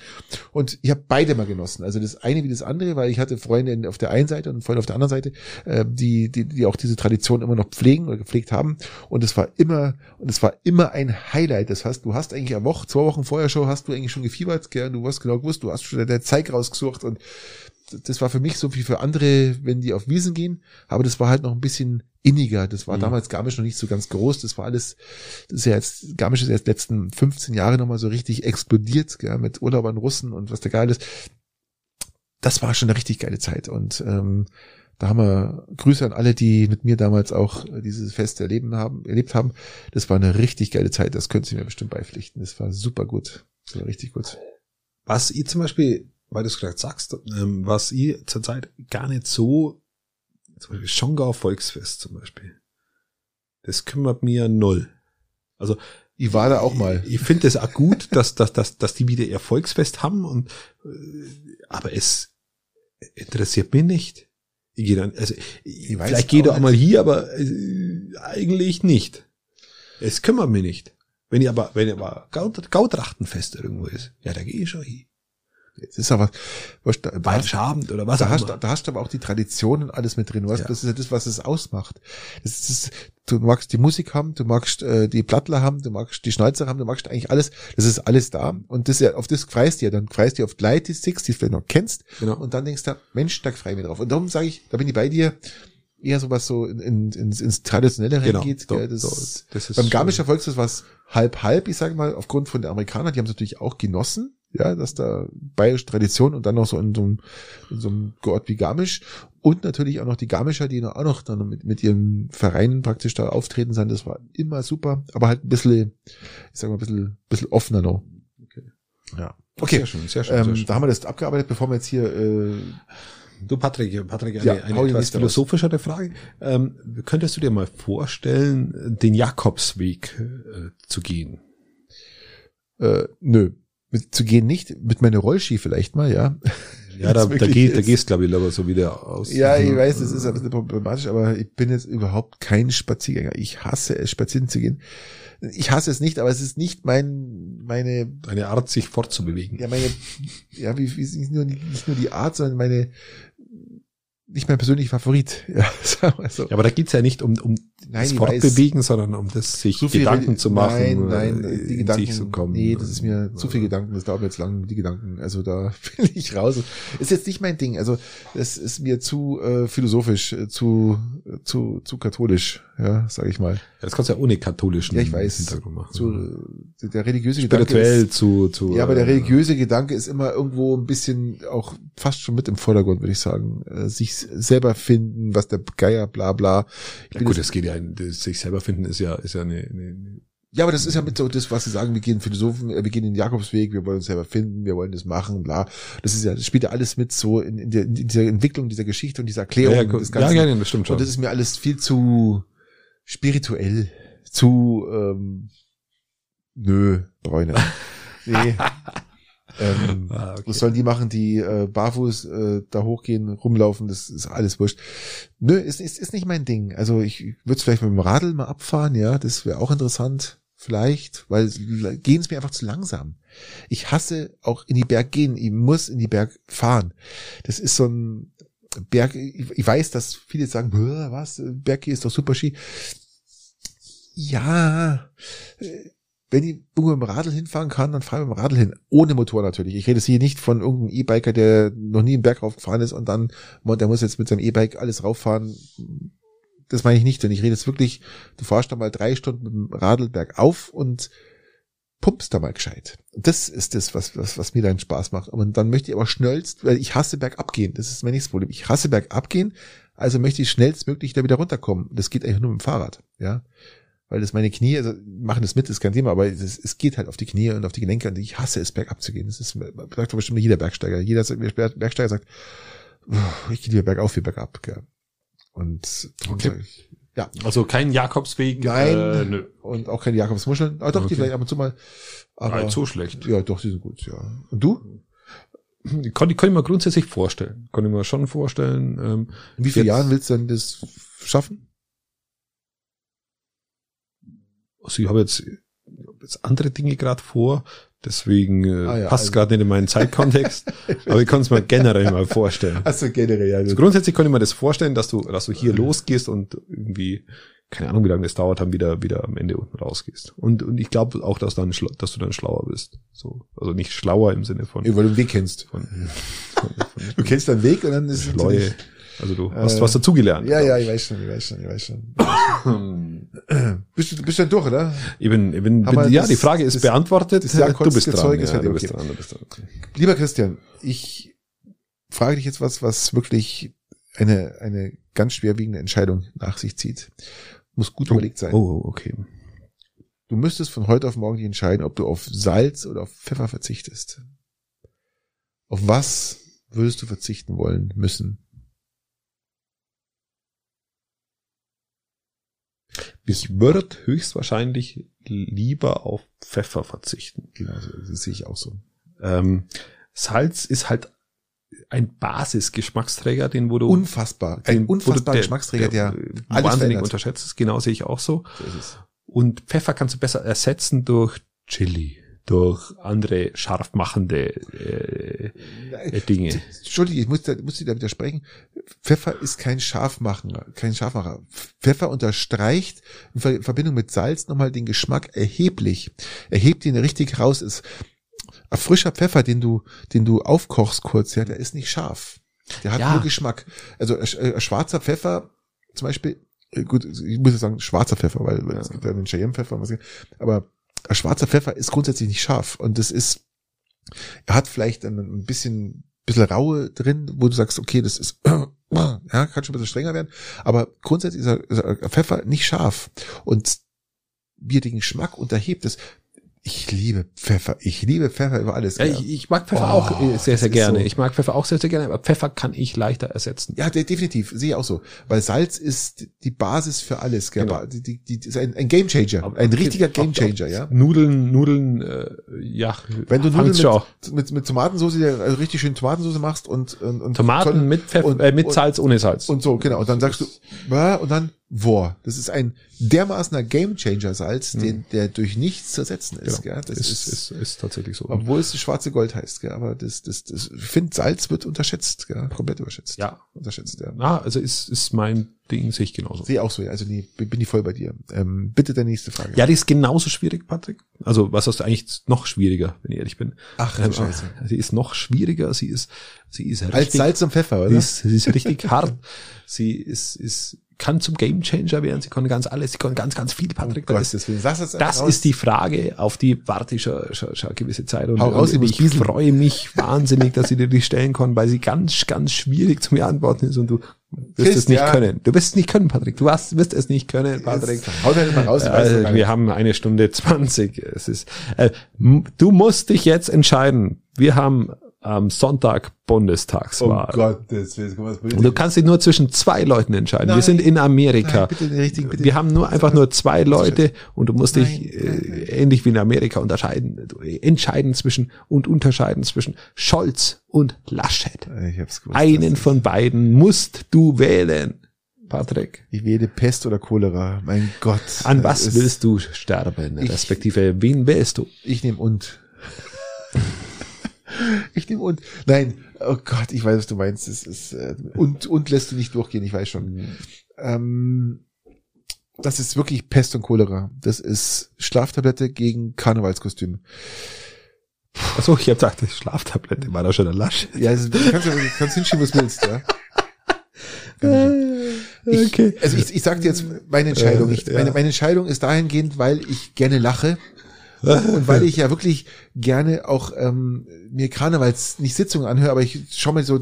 Und ich habe beide mal genossen. Also das eine wie das andere, weil ich hatte Freunde auf der einen Seite und Freunde auf der anderen Seite, äh, die, die, die auch diese Tradition immer noch pflegen oder gepflegt haben. Und es war immer, und es war immer ein Highlight. Das heißt, du hast eigentlich eine Woche, zwei Wochen vorher schon, hast du eigentlich schon gefiebert, gell, du hast genau gewusst, du hast schon der Zeig rausgesucht und das war für mich so wie für andere, wenn die auf Wiesen gehen, aber das war halt noch ein bisschen inniger. Das war mhm. damals Garmisch noch nicht so ganz groß. Das war alles, das ist ja jetzt, Garmisch ist jetzt letzten 15 Jahre nochmal so richtig explodiert, gell, mit Urlaubern Russen und was der geil ist. Das war schon eine richtig geile Zeit und ähm, da haben wir Grüße an alle, die mit mir damals auch dieses Fest erleben haben, erlebt haben. Das war eine richtig geile Zeit. Das können Sie mir bestimmt beipflichten. Das war super gut. Das war richtig gut. Was ihr zum Beispiel weil du es gerade sagst, ähm, was ich zurzeit gar nicht so, zum Beispiel Schongau Volksfest zum Beispiel, das kümmert mir null. Also ich war da auch mal. Ich, ich finde es auch gut, dass, dass, dass, dass die wieder ihr Volksfest haben und äh, aber es interessiert mich nicht. Ich gehe dann, also ich vielleicht gehe ich auch mal hier, aber äh, eigentlich nicht. Es kümmert mich nicht. Wenn ich aber, wenn ich aber Gautrachtenfest irgendwo ist, ja, da gehe ich schon hin. Es ist aber was, da, Abend oder was da hast, da hast du aber auch die Tradition und alles mit drin. Weißt, ja. Das ist ja das, was es ausmacht. Das ist, du magst die Musik haben, du magst äh, die Plattler haben, du magst die Schneizer haben, du magst eigentlich alles. Das ist alles da. Und das ja, auf das freust du ja. Dann freust du auf Leute, die Six, die du vielleicht noch kennst. Genau. Und dann denkst du, Mensch, da frei mir drauf. Und darum sage ich, da bin ich bei dir eher so was so in, in, ins, ins Traditionelle genau, reingeht. Genau, das, so, das ist beim Garmischer Volksfest was halb halb, ich sage mal, aufgrund von der Amerikaner, die haben es natürlich auch genossen, ja, dass da bayerische Tradition und dann noch so in so einem, in so einem Ort wie Garmisch. Und natürlich auch noch die Garmischer, die auch noch dann mit, mit ihren Vereinen praktisch da auftreten sind. Das war immer super, aber halt ein bisschen, ich sag mal, ein bisschen, bisschen offener noch. Okay. Ja. Okay. Sehr schön, sehr schön, ähm, sehr schön. Da haben wir das abgearbeitet, bevor wir jetzt hier äh, Du Patrick, Patrick, eine, ja, eine etwas philosophischere Frage. Ähm, könntest du dir mal vorstellen, den Jakobsweg äh, zu gehen? Äh, nö, mit, zu gehen nicht, mit meiner Rollski vielleicht mal, ja. Ja, da, da, geht, da gehst glaube ich aber so wieder aus. Ja, ich weiß, das ist ein bisschen problematisch, aber ich bin jetzt überhaupt kein Spaziergänger. Ich hasse es, spazieren zu gehen. Ich hasse es nicht, aber es ist nicht mein, meine. Eine Art, sich fortzubewegen. Ja, meine, ja, wie, wie nicht nur, nicht nur die Art, sondern meine, nicht mein persönlicher Favorit. Ja, sagen wir so. ja aber da geht's ja nicht um, um nein, das Fortbewegen, sondon um das sich Gedanken viel, zu machen. Nein, nein, die Gedanken, zu kommen. nee, das ist mir zu viel Gedanken, das dauert jetzt lang, die Gedanken, also da bin ich raus. Ist jetzt nicht mein Ding, also es ist mir zu äh, philosophisch, äh, zu, zu, zu katholisch, ja, sag ich mal. Das kannst du ja ohne katholischen ja, ich weiß. Zu, äh, der religiöse Spirituell Gedanke ist, zu, zu. Ja, aber der äh, religiöse Gedanke ist immer irgendwo ein bisschen auch fast schon mit im Vordergrund, würde ich sagen. Äh, sich selber finden, was der Geier, bla bla. Ja, gut, das geht ja, das sich selber finden ist ja, ist ja eine, eine ja, aber das ist ja mit so das, was sie sagen, wir gehen Philosophen, wir gehen den Jakobsweg, wir wollen uns selber finden, wir wollen das machen, bla. Das ist ja, das spielt ja alles mit so in, in, der, in dieser Entwicklung dieser Geschichte und dieser Erklärung ja, ja, des Ganzen. Ja, ja, das stimmt schon. Und das ist mir alles viel zu spirituell, zu ähm, nö, Bräune. Nee. Ähm, ah, okay. Was sollen die machen, die äh, barfuß äh, da hochgehen, rumlaufen, das ist alles wurscht. Nö, ist, ist, ist nicht mein Ding. Also ich würde es vielleicht mit dem Radl mal abfahren, ja, das wäre auch interessant, vielleicht, weil gehen es mir einfach zu langsam. Ich hasse auch in die Berg gehen, ich muss in die Berg fahren. Das ist so ein Berg, ich, weiß, dass viele sagen, was, Berg ist doch super Ski. Ja, äh, wenn ich irgendwo mit dem Radl hinfahren kann, dann fahre ich mit dem Radl hin. Ohne Motor natürlich. Ich rede jetzt hier nicht von irgendeinem E-Biker, der noch nie im Berg raufgefahren ist und dann, der muss jetzt mit seinem E-Bike alles rauffahren. Das meine ich nicht. Und ich rede jetzt wirklich, du fahrst da mal drei Stunden mit dem Radl bergauf und pumpst da mal gescheit. Das ist das, was, was, was mir dann Spaß macht. Und dann möchte ich aber schnellst, weil ich hasse bergab gehen. Das ist mein nächstes Problem. Ich hasse bergab gehen, also möchte ich schnellstmöglich da wieder runterkommen. Das geht eigentlich nur mit dem Fahrrad, ja weil das meine Knie, also machen das mit, ist kein Thema, aber es, es geht halt auf die Knie und auf die Gelenke und ich hasse es, bergab zu gehen. Das ist, sagt bestimmt jeder Bergsteiger. Jeder Bergsteiger sagt, ich gehe lieber bergauf wie bergab. Gell. Und okay. ich, ja. Also kein Jakobsweg. Nein. Äh, nö. Und auch keine Jakobsmuscheln. Aber doch, okay. die vielleicht ab und zu mal. Aber, Nein, so schlecht. Ja, doch, die sind gut, ja. Und du? Kann, kann ich mir grundsätzlich vorstellen. Kann ich mir schon vorstellen. Ähm, In wie vielen Jahren willst du denn das schaffen? Also ich habe jetzt, jetzt andere Dinge gerade vor, deswegen äh, ah, ja, passt also. gerade nicht in meinen Zeitkontext, aber ich kann es mir generell mal vorstellen. Also generell, ja. Also grundsätzlich kann ich mir das vorstellen, dass du, dass du hier losgehst und irgendwie, keine Ahnung, wie lange das dauert, dann wieder, wieder am Ende unten rausgehst. Und, und ich glaube auch, dass, dann, dass du dann schlauer bist. So, also nicht schlauer im Sinne von. Ja, weil du den Weg kennst. Von, von, von, du kennst deinen Weg und dann ist es. Also du hast äh, was dazugelernt. Ja, ja, ich weiß schon, ich weiß schon, ich weiß schon. bist du bist du durch, oder? Ich bin, ich bin, bin ja, das, die Frage ist beantwortet. Das du bist dran. Ja, du bist dran, du bist dran. Lieber Christian, ich frage dich jetzt was, was wirklich eine, eine ganz schwerwiegende Entscheidung nach sich zieht. Muss gut oh, überlegt sein. Oh, okay. Du müsstest von heute auf morgen dich entscheiden, ob du auf Salz oder auf Pfeffer verzichtest. Auf was würdest du verzichten wollen müssen? Ich würde höchstwahrscheinlich lieber auf Pfeffer verzichten. Genau, das sehe ich auch so. Ähm, Salz ist halt ein Basisgeschmacksträger, den wo du unfassbar, ein unfassbarer Geschmacksträger, der, der wahnsinnig verändert. unterschätzt ist. Genau sehe ich auch so. so Und Pfeffer kannst du besser ersetzen durch Chili durch andere scharf machende äh, äh, Dinge. Entschuldige, ich muss, da, muss dir da widersprechen. Pfeffer ist kein Scharfmacher, kein Scharfmacher. Pfeffer unterstreicht in Verbindung mit Salz nochmal den Geschmack erheblich. Erhebt ihn richtig raus. Ist ein frischer Pfeffer, den du, den du aufkochst kurz, ja, der ist nicht scharf. Der hat ja. nur Geschmack. Also ein schwarzer Pfeffer, zum Beispiel, äh, gut, ich muss ja sagen, schwarzer Pfeffer, weil, weil ja. es gibt ja den Cheyenne-Pfeffer, aber schwarzer Pfeffer ist grundsätzlich nicht scharf und das ist, er hat vielleicht ein, ein bisschen, bisschen Raue drin, wo du sagst, okay, das ist, ja, kann schon ein bisschen strenger werden. Aber grundsätzlich ist, er, ist er Pfeffer nicht scharf. Und wie er den Geschmack unterhebt, das, ich liebe Pfeffer. Ich liebe Pfeffer über alles. Ja, ich, ich mag Pfeffer oh, auch äh, sehr, sehr gerne. So. Ich mag Pfeffer auch sehr, sehr gerne, aber Pfeffer kann ich leichter ersetzen. Ja, definitiv. Sehe ich auch so. Weil Salz ist die Basis für alles. Gell? Genau. Die, die, die, ist ein, ein Gamechanger. Ein richtiger Gamechanger, ja. Nudeln, Nudeln, äh, ja. Wenn du Nudeln mit, mit, mit Tomatensauce, also richtig schön Tomatensauce machst und, und, und Tomaten mit Pfeffer, und, äh, mit Salz, ohne Salz. Und so, genau. Und dann sagst du, und dann War. Das ist ein dermaßener Gamechanger Salz, mhm. den, der durch nichts zu ersetzen ist. Genau. Gell? Das ist, ist, ist, ist tatsächlich so. Obwohl es schwarze Gold heißt, gell? aber das, das, das, ich finde, Salz wird unterschätzt, gell? komplett überschätzt. Ja. Unterschätzt, ja. Ah, also ist, ist mein Ding, sehe ich genauso. Sehe auch so, ja. Also die, bin ich voll bei dir. Ähm, bitte der nächste Frage. Ja, die ist genauso schwierig, Patrick. Also was hast du eigentlich noch schwieriger, wenn ich ehrlich bin? Ach, ähm, Scheiße. Sie ist noch schwieriger, sie ist, sie ist richtig. Als Salz und Pfeffer, oder? Sie ist, sie ist richtig hart. Sie ist, ist kann zum Gamechanger werden, sie können ganz alles, sie können ganz, ganz viel, Patrick. Oh Gott, das, das, das ist die Frage, auf die warte ich schon, schon, schon eine gewisse Zeit. Und, raus, und ich freue mich wahnsinnig, dass ich dir die stellen kann, weil sie ganz, ganz schwierig zu mir antworten ist und du wirst Fist, es nicht ja. können. Du wirst es nicht können, Patrick. Du hast, wirst es nicht können, Patrick. hau halt mal raus, äh, wir haben eine Stunde zwanzig. Es ist, äh, du musst dich jetzt entscheiden. Wir haben am Sonntag Bundestagswahl. Oh Gott, das was Und du kannst dich nur zwischen zwei Leuten entscheiden. Nein, wir sind in Amerika. Nein, bitte, richtig, bitte. Wir haben nur einfach nur zwei Leute und du musst dich äh, ähnlich wie in Amerika unterscheiden, entscheiden zwischen und unterscheiden zwischen Scholz und Laschet. Ich hab's gewusst, Einen von beiden musst du wählen. Patrick. Ich wähle Pest oder Cholera. Mein Gott. An was willst du sterben? Respektive, wen wählst du? Ich nehme und. Ich nehme und. Nein, oh Gott, ich weiß, was du meinst. Es ist, äh, und, und lässt du nicht durchgehen, ich weiß schon. Mhm. Ähm, das ist wirklich Pest und Cholera. Das ist Schlaftablette gegen Karnevalskostüm. Achso, ich hab gedacht, Schlaftablette war da schon eine Lasche. Ja, also, du kannst, du kannst hinschieben, was du willst, ja. Ich, okay. Also ich, ich sag dir jetzt meine Entscheidung. Ich, meine, meine Entscheidung ist dahingehend, weil ich gerne lache und weil ich ja wirklich gerne auch ähm, mir Karnevals nicht Sitzungen anhöre, aber ich schaue mir so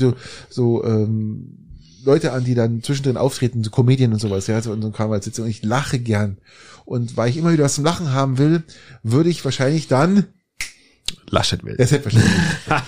so, ähm, Leute an, die dann zwischendrin auftreten, so Comedien und sowas, ja, so in so Karnevalssitzungen. Ich lache gern. Und weil ich immer wieder was zum Lachen haben will, würde ich wahrscheinlich dann Laschet will. Das selbstverständlich.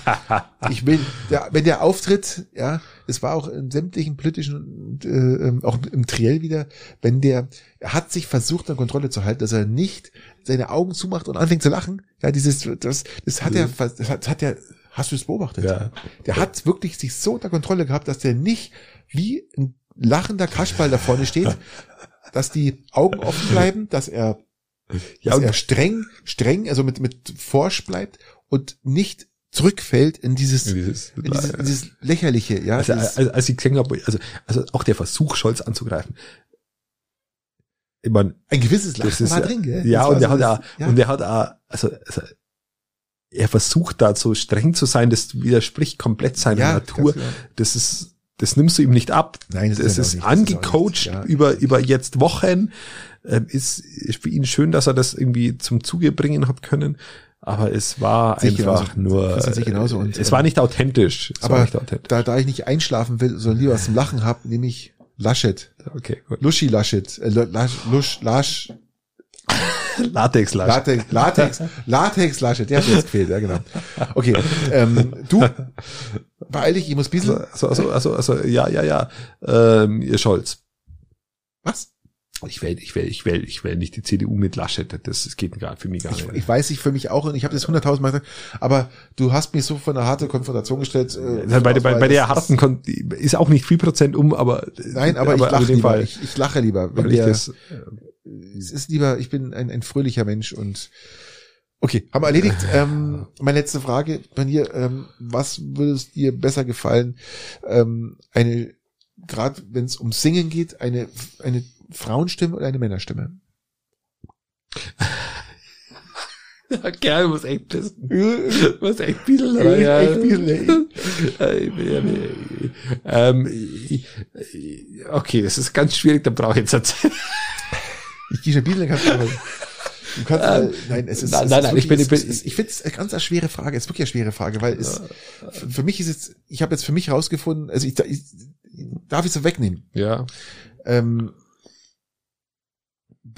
ich bin, ja, wenn der auftritt, ja, es war auch in sämtlichen politischen, äh, ähm, auch im Triell wieder, wenn der, er hat sich versucht, an Kontrolle zu halten, dass er nicht seine Augen zumacht und anfängt zu lachen. Ja, dieses, das, das hat er, das hat, das hat er, hast du es beobachtet? Ja. Der hat wirklich sich so unter Kontrolle gehabt, dass der nicht wie ein lachender Kaschball da vorne steht, dass die Augen offen bleiben, dass er, ja, dass er streng, streng, also mit, mit Forsch bleibt und nicht zurückfällt in dieses, in dieses, in dieses, in dieses lächerliche, ja. Also, also, als ich gesehen habe, also, also auch der Versuch, Scholz anzugreifen. Ich mein, ein gewisses Lachen ist, war drin, gell? Ja, und der so hat ja, ja, und der hat auch, also, also, er versucht da so streng zu sein, das widerspricht komplett seiner ja, Natur. Genau. Das ist, das nimmst du ihm nicht ab. Nein, das, das ist, ist angecoacht ja. über, über jetzt Wochen. Ähm, ist, ist für ihn schön, dass er das irgendwie zum Zuge bringen hat können aber es war einfach genauso. nur, genauso. Und, es war nicht authentisch. Es aber nicht authentisch. Da, da ich nicht einschlafen will, sondern lieber was zum Lachen hab, nehme ich Laschet. Okay, gut. Luschi Laschet. Äh, Lasch, Lusch, Lasch. Latex Laschet. Latex, Latex, Latex Laschet. Der hat jetzt gefehlt, ja genau. Okay, ähm, du, beeil dich, ich muss bisschen. Also, also, also, also, ja, ja, ja, ähm, ihr Scholz. Was? Ich wähle, ich wähle, ich wähle, ich wähle nicht die CDU mit Laschet. Das, das geht gar für mich gar nicht. Ich weiß, ich für mich auch und ich habe das hunderttausend Mal gesagt. Aber du hast mich so von einer harte Konfrontation gestellt. Äh, bei, bei, bei der harten Kon ist auch nicht viel Prozent um, aber nein, aber, aber ich lache lieber. Ich, ich, lache lieber. Wenn der, das, es ist lieber. Ich bin ein, ein fröhlicher Mensch und okay, haben wir erledigt. Ähm, meine letzte Frage bei dir: ähm, Was würde es dir besser gefallen? Ähm, eine gerade wenn es um Singen geht, eine eine Frauenstimme oder eine Männerstimme? Der Kerl muss echt pissen. muss echt pissen. Ja, echt pissen. ähm, okay, das ist ganz schwierig, da brauche ich jetzt. Ich gehe schon ein bisschen ganz Du kannst, ähm, nein, es ist, nein, es nein, ist nein, ich bin, ich bin, ich finde es eine ganz eine schwere Frage. Es ist wirklich eine schwere Frage, weil es, für mich ist jetzt, ich habe jetzt für mich rausgefunden, also ich, ich darf ich so wegnehmen? Ja. Ähm,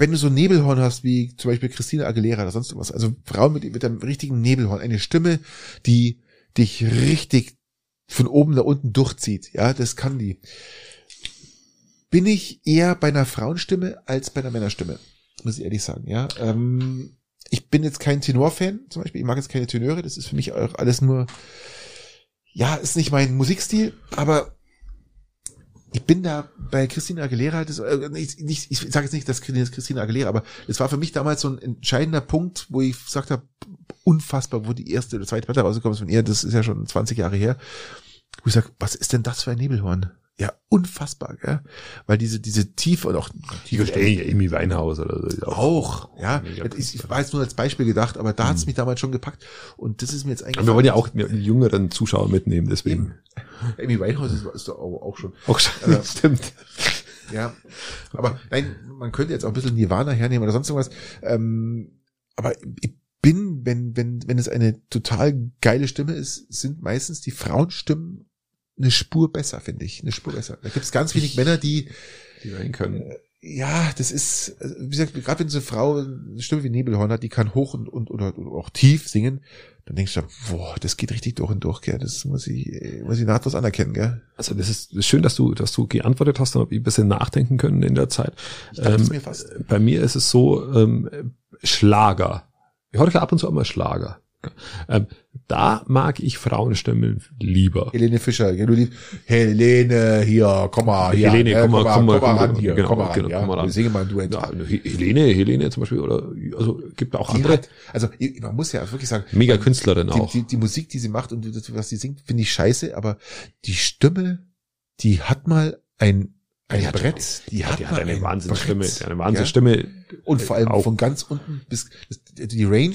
wenn du so Nebelhorn hast, wie zum Beispiel Christina Aguilera oder sonst was, also Frauen mit, mit einem richtigen Nebelhorn, eine Stimme, die dich richtig von oben nach unten durchzieht, ja, das kann die. Bin ich eher bei einer Frauenstimme als bei einer Männerstimme, muss ich ehrlich sagen, ja. Ähm, ich bin jetzt kein Tenor-Fan, zum Beispiel, ich mag jetzt keine Tenöre, das ist für mich auch alles nur, ja, ist nicht mein Musikstil, aber ich bin da bei Christina Aguilera, das, äh, nicht, nicht, ich sage jetzt nicht, dass Christina Aguilera, aber es war für mich damals so ein entscheidender Punkt, wo ich gesagt habe, unfassbar, wo die erste oder zweite Platte rausgekommen ist von ihr, das ist ja schon 20 Jahre her, wo ich sage, was ist denn das für ein Nebelhorn? Ja, unfassbar, gell? Weil diese, diese Tiefe und auch tiefe Stimme. Amy Weinhaus oder so. Auch, ja. Ich, ich war jetzt nur als Beispiel gedacht, aber da hat's hm. mich damals schon gepackt. Und das ist mir jetzt eigentlich. wir wollen ja auch die jüngeren Zuschauer mitnehmen, deswegen. Amy Weinhaus ist, ist doch auch schon. Auch schon, äh, stimmt. Ja. Aber nein, man könnte jetzt auch ein bisschen Nirvana hernehmen oder sonst irgendwas. Ähm, aber ich bin, wenn, wenn, wenn es eine total geile Stimme ist, sind meistens die Frauenstimmen eine Spur besser, finde ich. Eine Spur besser. Da gibt es ganz wenig Männer, die, die rein können. Äh, ja, das ist, also, wie gesagt, gerade wenn so eine Frau eine Stimme wie Nebelhorn hat, die kann hoch und, und oder, auch tief singen, dann denkst du, boah, das geht richtig durch und durch, gell. Das muss ich, muss ich nahtlos anerkennen, gell. Also das ist schön, dass du, dass du geantwortet hast und ob ich ein bisschen nachdenken können in der Zeit. Ähm, mir fast. Bei mir ist es so, ähm, Schlager. Ich höre ab und zu mal Schlager. Ähm, da mag ich Frauenstimmen lieber. Helene Fischer, du lieb, Helene, hier, komm mal, hier, Helene, äh, komm mal, komm mal, komm mal ran, hier, genau, komm mal ran, genau, ja. komm mal ran. Wir singen mal ein Duett. Ja, Helene, Helene zum Beispiel, oder, also, gibt auch die andere. Hat, also, man muss ja wirklich sagen. Mega Künstlerin die, auch. Die, die Musik, die sie macht und das, was sie singt, finde ich scheiße, aber die Stimme, die hat mal ein, ein die hat, Brett, die hat, die hat eine ein Wahnsinnsstimme, eine Wahnsinnsstimme. Ja? Und vor allem auch. von ganz unten bis, die Range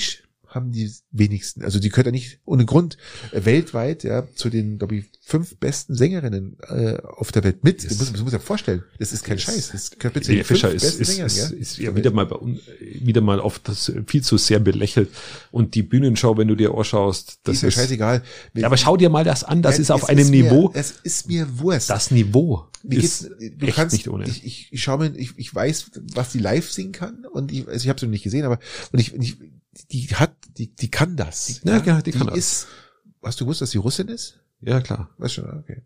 haben die wenigsten. Also die gehört ja nicht ohne Grund äh, weltweit ja zu den, glaube ich, fünf besten Sängerinnen äh, auf der Welt mit. Das, muss, das muss ja vorstellen. Das ist kein Scheiß. Das gehört bitte die Fischer ist, ist, Sängern, ist, ja? ist ja wieder mal bei, wieder mal oft das viel zu sehr belächelt. Und die Bühnenshow, wenn du dir anschaust, das ist mir scheißegal. Ja, aber schau dir mal das an. Das Ja, ist auf einem ist mir- Niveau. Es ist mir Wurst. Das Niveau Wie ist du echt kannst, nicht ohne. Ich, ich, ich schau mir, ich, ich weiß, was die live singen kann und ich, also ich habe sie noch nicht gesehen, aber und ich, und ich, die hat, die, die kann das. Ja, genau, die kann das. ist, hast du gewusst, dass sie Russin ist? ja, klar. Weißt schon, okay.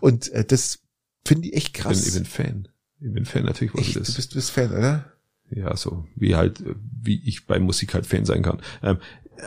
Und äh, das finde ich echt Ich bin, krass. ich bin Fan. Ich bin Fan natürlich, was echt, das du bist, du bist Fan, oder? Ja, so wie halt, wie ich bei Musik halt Fan sein kann. Ähm,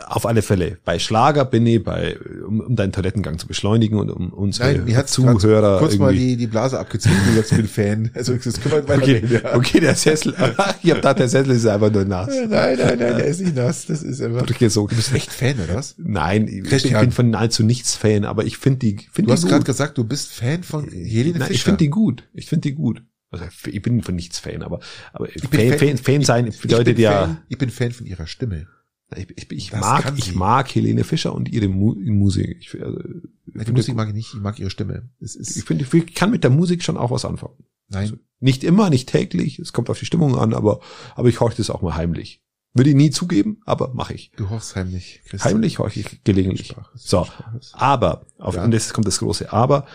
auf alle Fälle. Bei Schlager bin ich bei, um, um deinen Toilettengang zu beschleunigen und um unsere Nein, mir Zuhörer kurz mal irgendwie. die, die Blase abgezogen, du ich bin Fan. Also das können wir weiter Okay, reden, ja. okay, der Sessel, ich hab gedacht, der Sessel ist einfach nur nass. Nein, nein, nein, der ist nicht nass. Das ist einfach. Okay, so. Du bist echt Fan, oder was? Nein, ich bin, Christian. bin von nahezu nichts Fan, aber ich finde die, finde Du die hast gut. gerade gesagt, du bist Fan von Helene Nein, Fischer. ich finde die gut. Ich finde die gut. Also ich bin von nichts Fan, aber, aber Fan, Fan, Fan sein ich, bedeutet ich ja, Fan, ich bin Fan von ihrer Stimme. Ich, ich, ich mag, ich mag Helene Fischer und ihre Mu Musik. Ich, also, Die Musik mag ich nicht, ich mag ihre Stimme. Es ist, ich finde, ich kann mit der Musik schon auch was anfangen. nein, Nicht immer, nicht täglich, es kommt auf die Stimmung an, aber, aber ich horche das auch mal heimlich. Würde ich nie zugeben, aber mache ich. du horchst heimlich, Christian. Heimlich horche ich gelegentlich. Sprache So, Sprache aber, auf, Ja. und jetzt kommt das große Aber,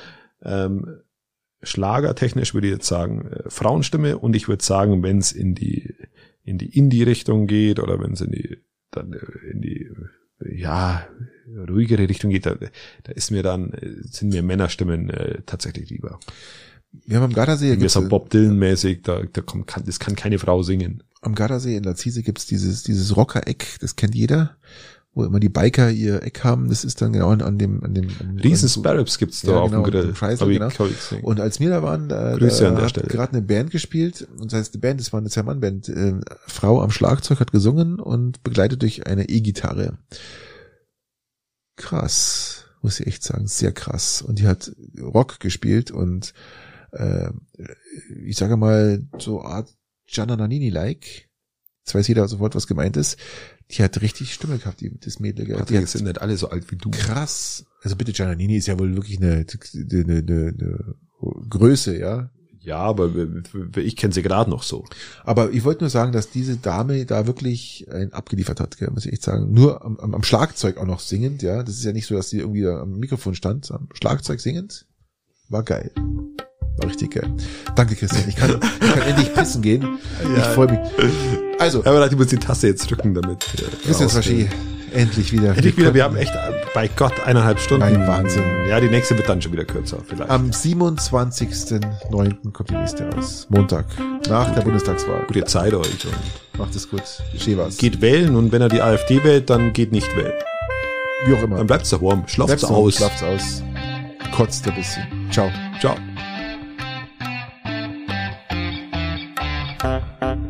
ähm, schlagertechnisch würde ich jetzt sagen, äh, Frauenstimme und ich würde sagen, wenn es in die, in die Indie-Richtung geht oder wenn es in die, dann äh, in die, ja, ruhigere Richtung geht, da, da ist mir dann, äh, sind mir Männerstimmen äh, tatsächlich lieber. Wir haben am Gardasee, gibt's, so Bob Dylan-mäßig, da, da kommt, kann, das kann keine Frau singen. am Gardasee in Lazise gibt's dieses, dieses Rocker-Eck, das kennt jeder, wo immer die Biker ihr Eck haben, das ist dann genau an an dem, an dem, an Riesen Sparrows gibt's da Ja, auf genau, dem Grill. Chrysler, genau. Und als wir da waren, da, Grüße da an der hat gerade eine Band gespielt. Und das heißt, die Band, das war eine Zwei-Mann-Band. Äh, Frau am Schlagzeug hat gesungen und begleitet durch eine E-Gitarre. Krass, muss ich echt sagen, sehr krass. Und die hat Rock gespielt und äh, ich sage mal so Art Gianna Nannini-like. Jetzt weiß jeder sofort, was gemeint ist. Die hat richtig Stimme gehabt, die, das Mädel. gell? Die hat sind nicht alle so alt wie du. krass. Also bitte, Giannini ist ja wohl wirklich eine, eine, eine, eine Größe, ja. Ja, aber ich kenne sie gerade noch so. Aber ich wollte nur sagen, dass diese Dame da wirklich ein abgeliefert hat, gell, muss ich echt sagen. Nur am, am, Schlagzeug auch noch singend, ja. Das ist ja nicht so, dass sie irgendwie am Mikrofon stand, am Schlagzeug singend. War geil. Richtig geil. Danke, Christian. Ich kann, ich kann endlich pissen gehen. Ja. Ich freue mich. Also. Aber ich muss die Tasse jetzt drücken, damit. Christian Sachi, endlich wieder. Endlich wieder. Wir haben echt, bei Gott, eineinhalb Stunden. Ein Wahnsinn. Ja, die nächste wird dann schon wieder kürzer, vielleicht. Am 27.09. kommt die nächste raus. Montag. Nach Gute, der Bundestagswahl. Gute Zeit euch und macht es gut. Schön was. Geht wählen und wenn er die AfD wählt, dann geht nicht wählen. Wie auch immer. Dann bleibt's da warm. Schlaft's aus. Schlaft's aus. Kotzt ein bisschen. Ciao. Ciao. Thank you.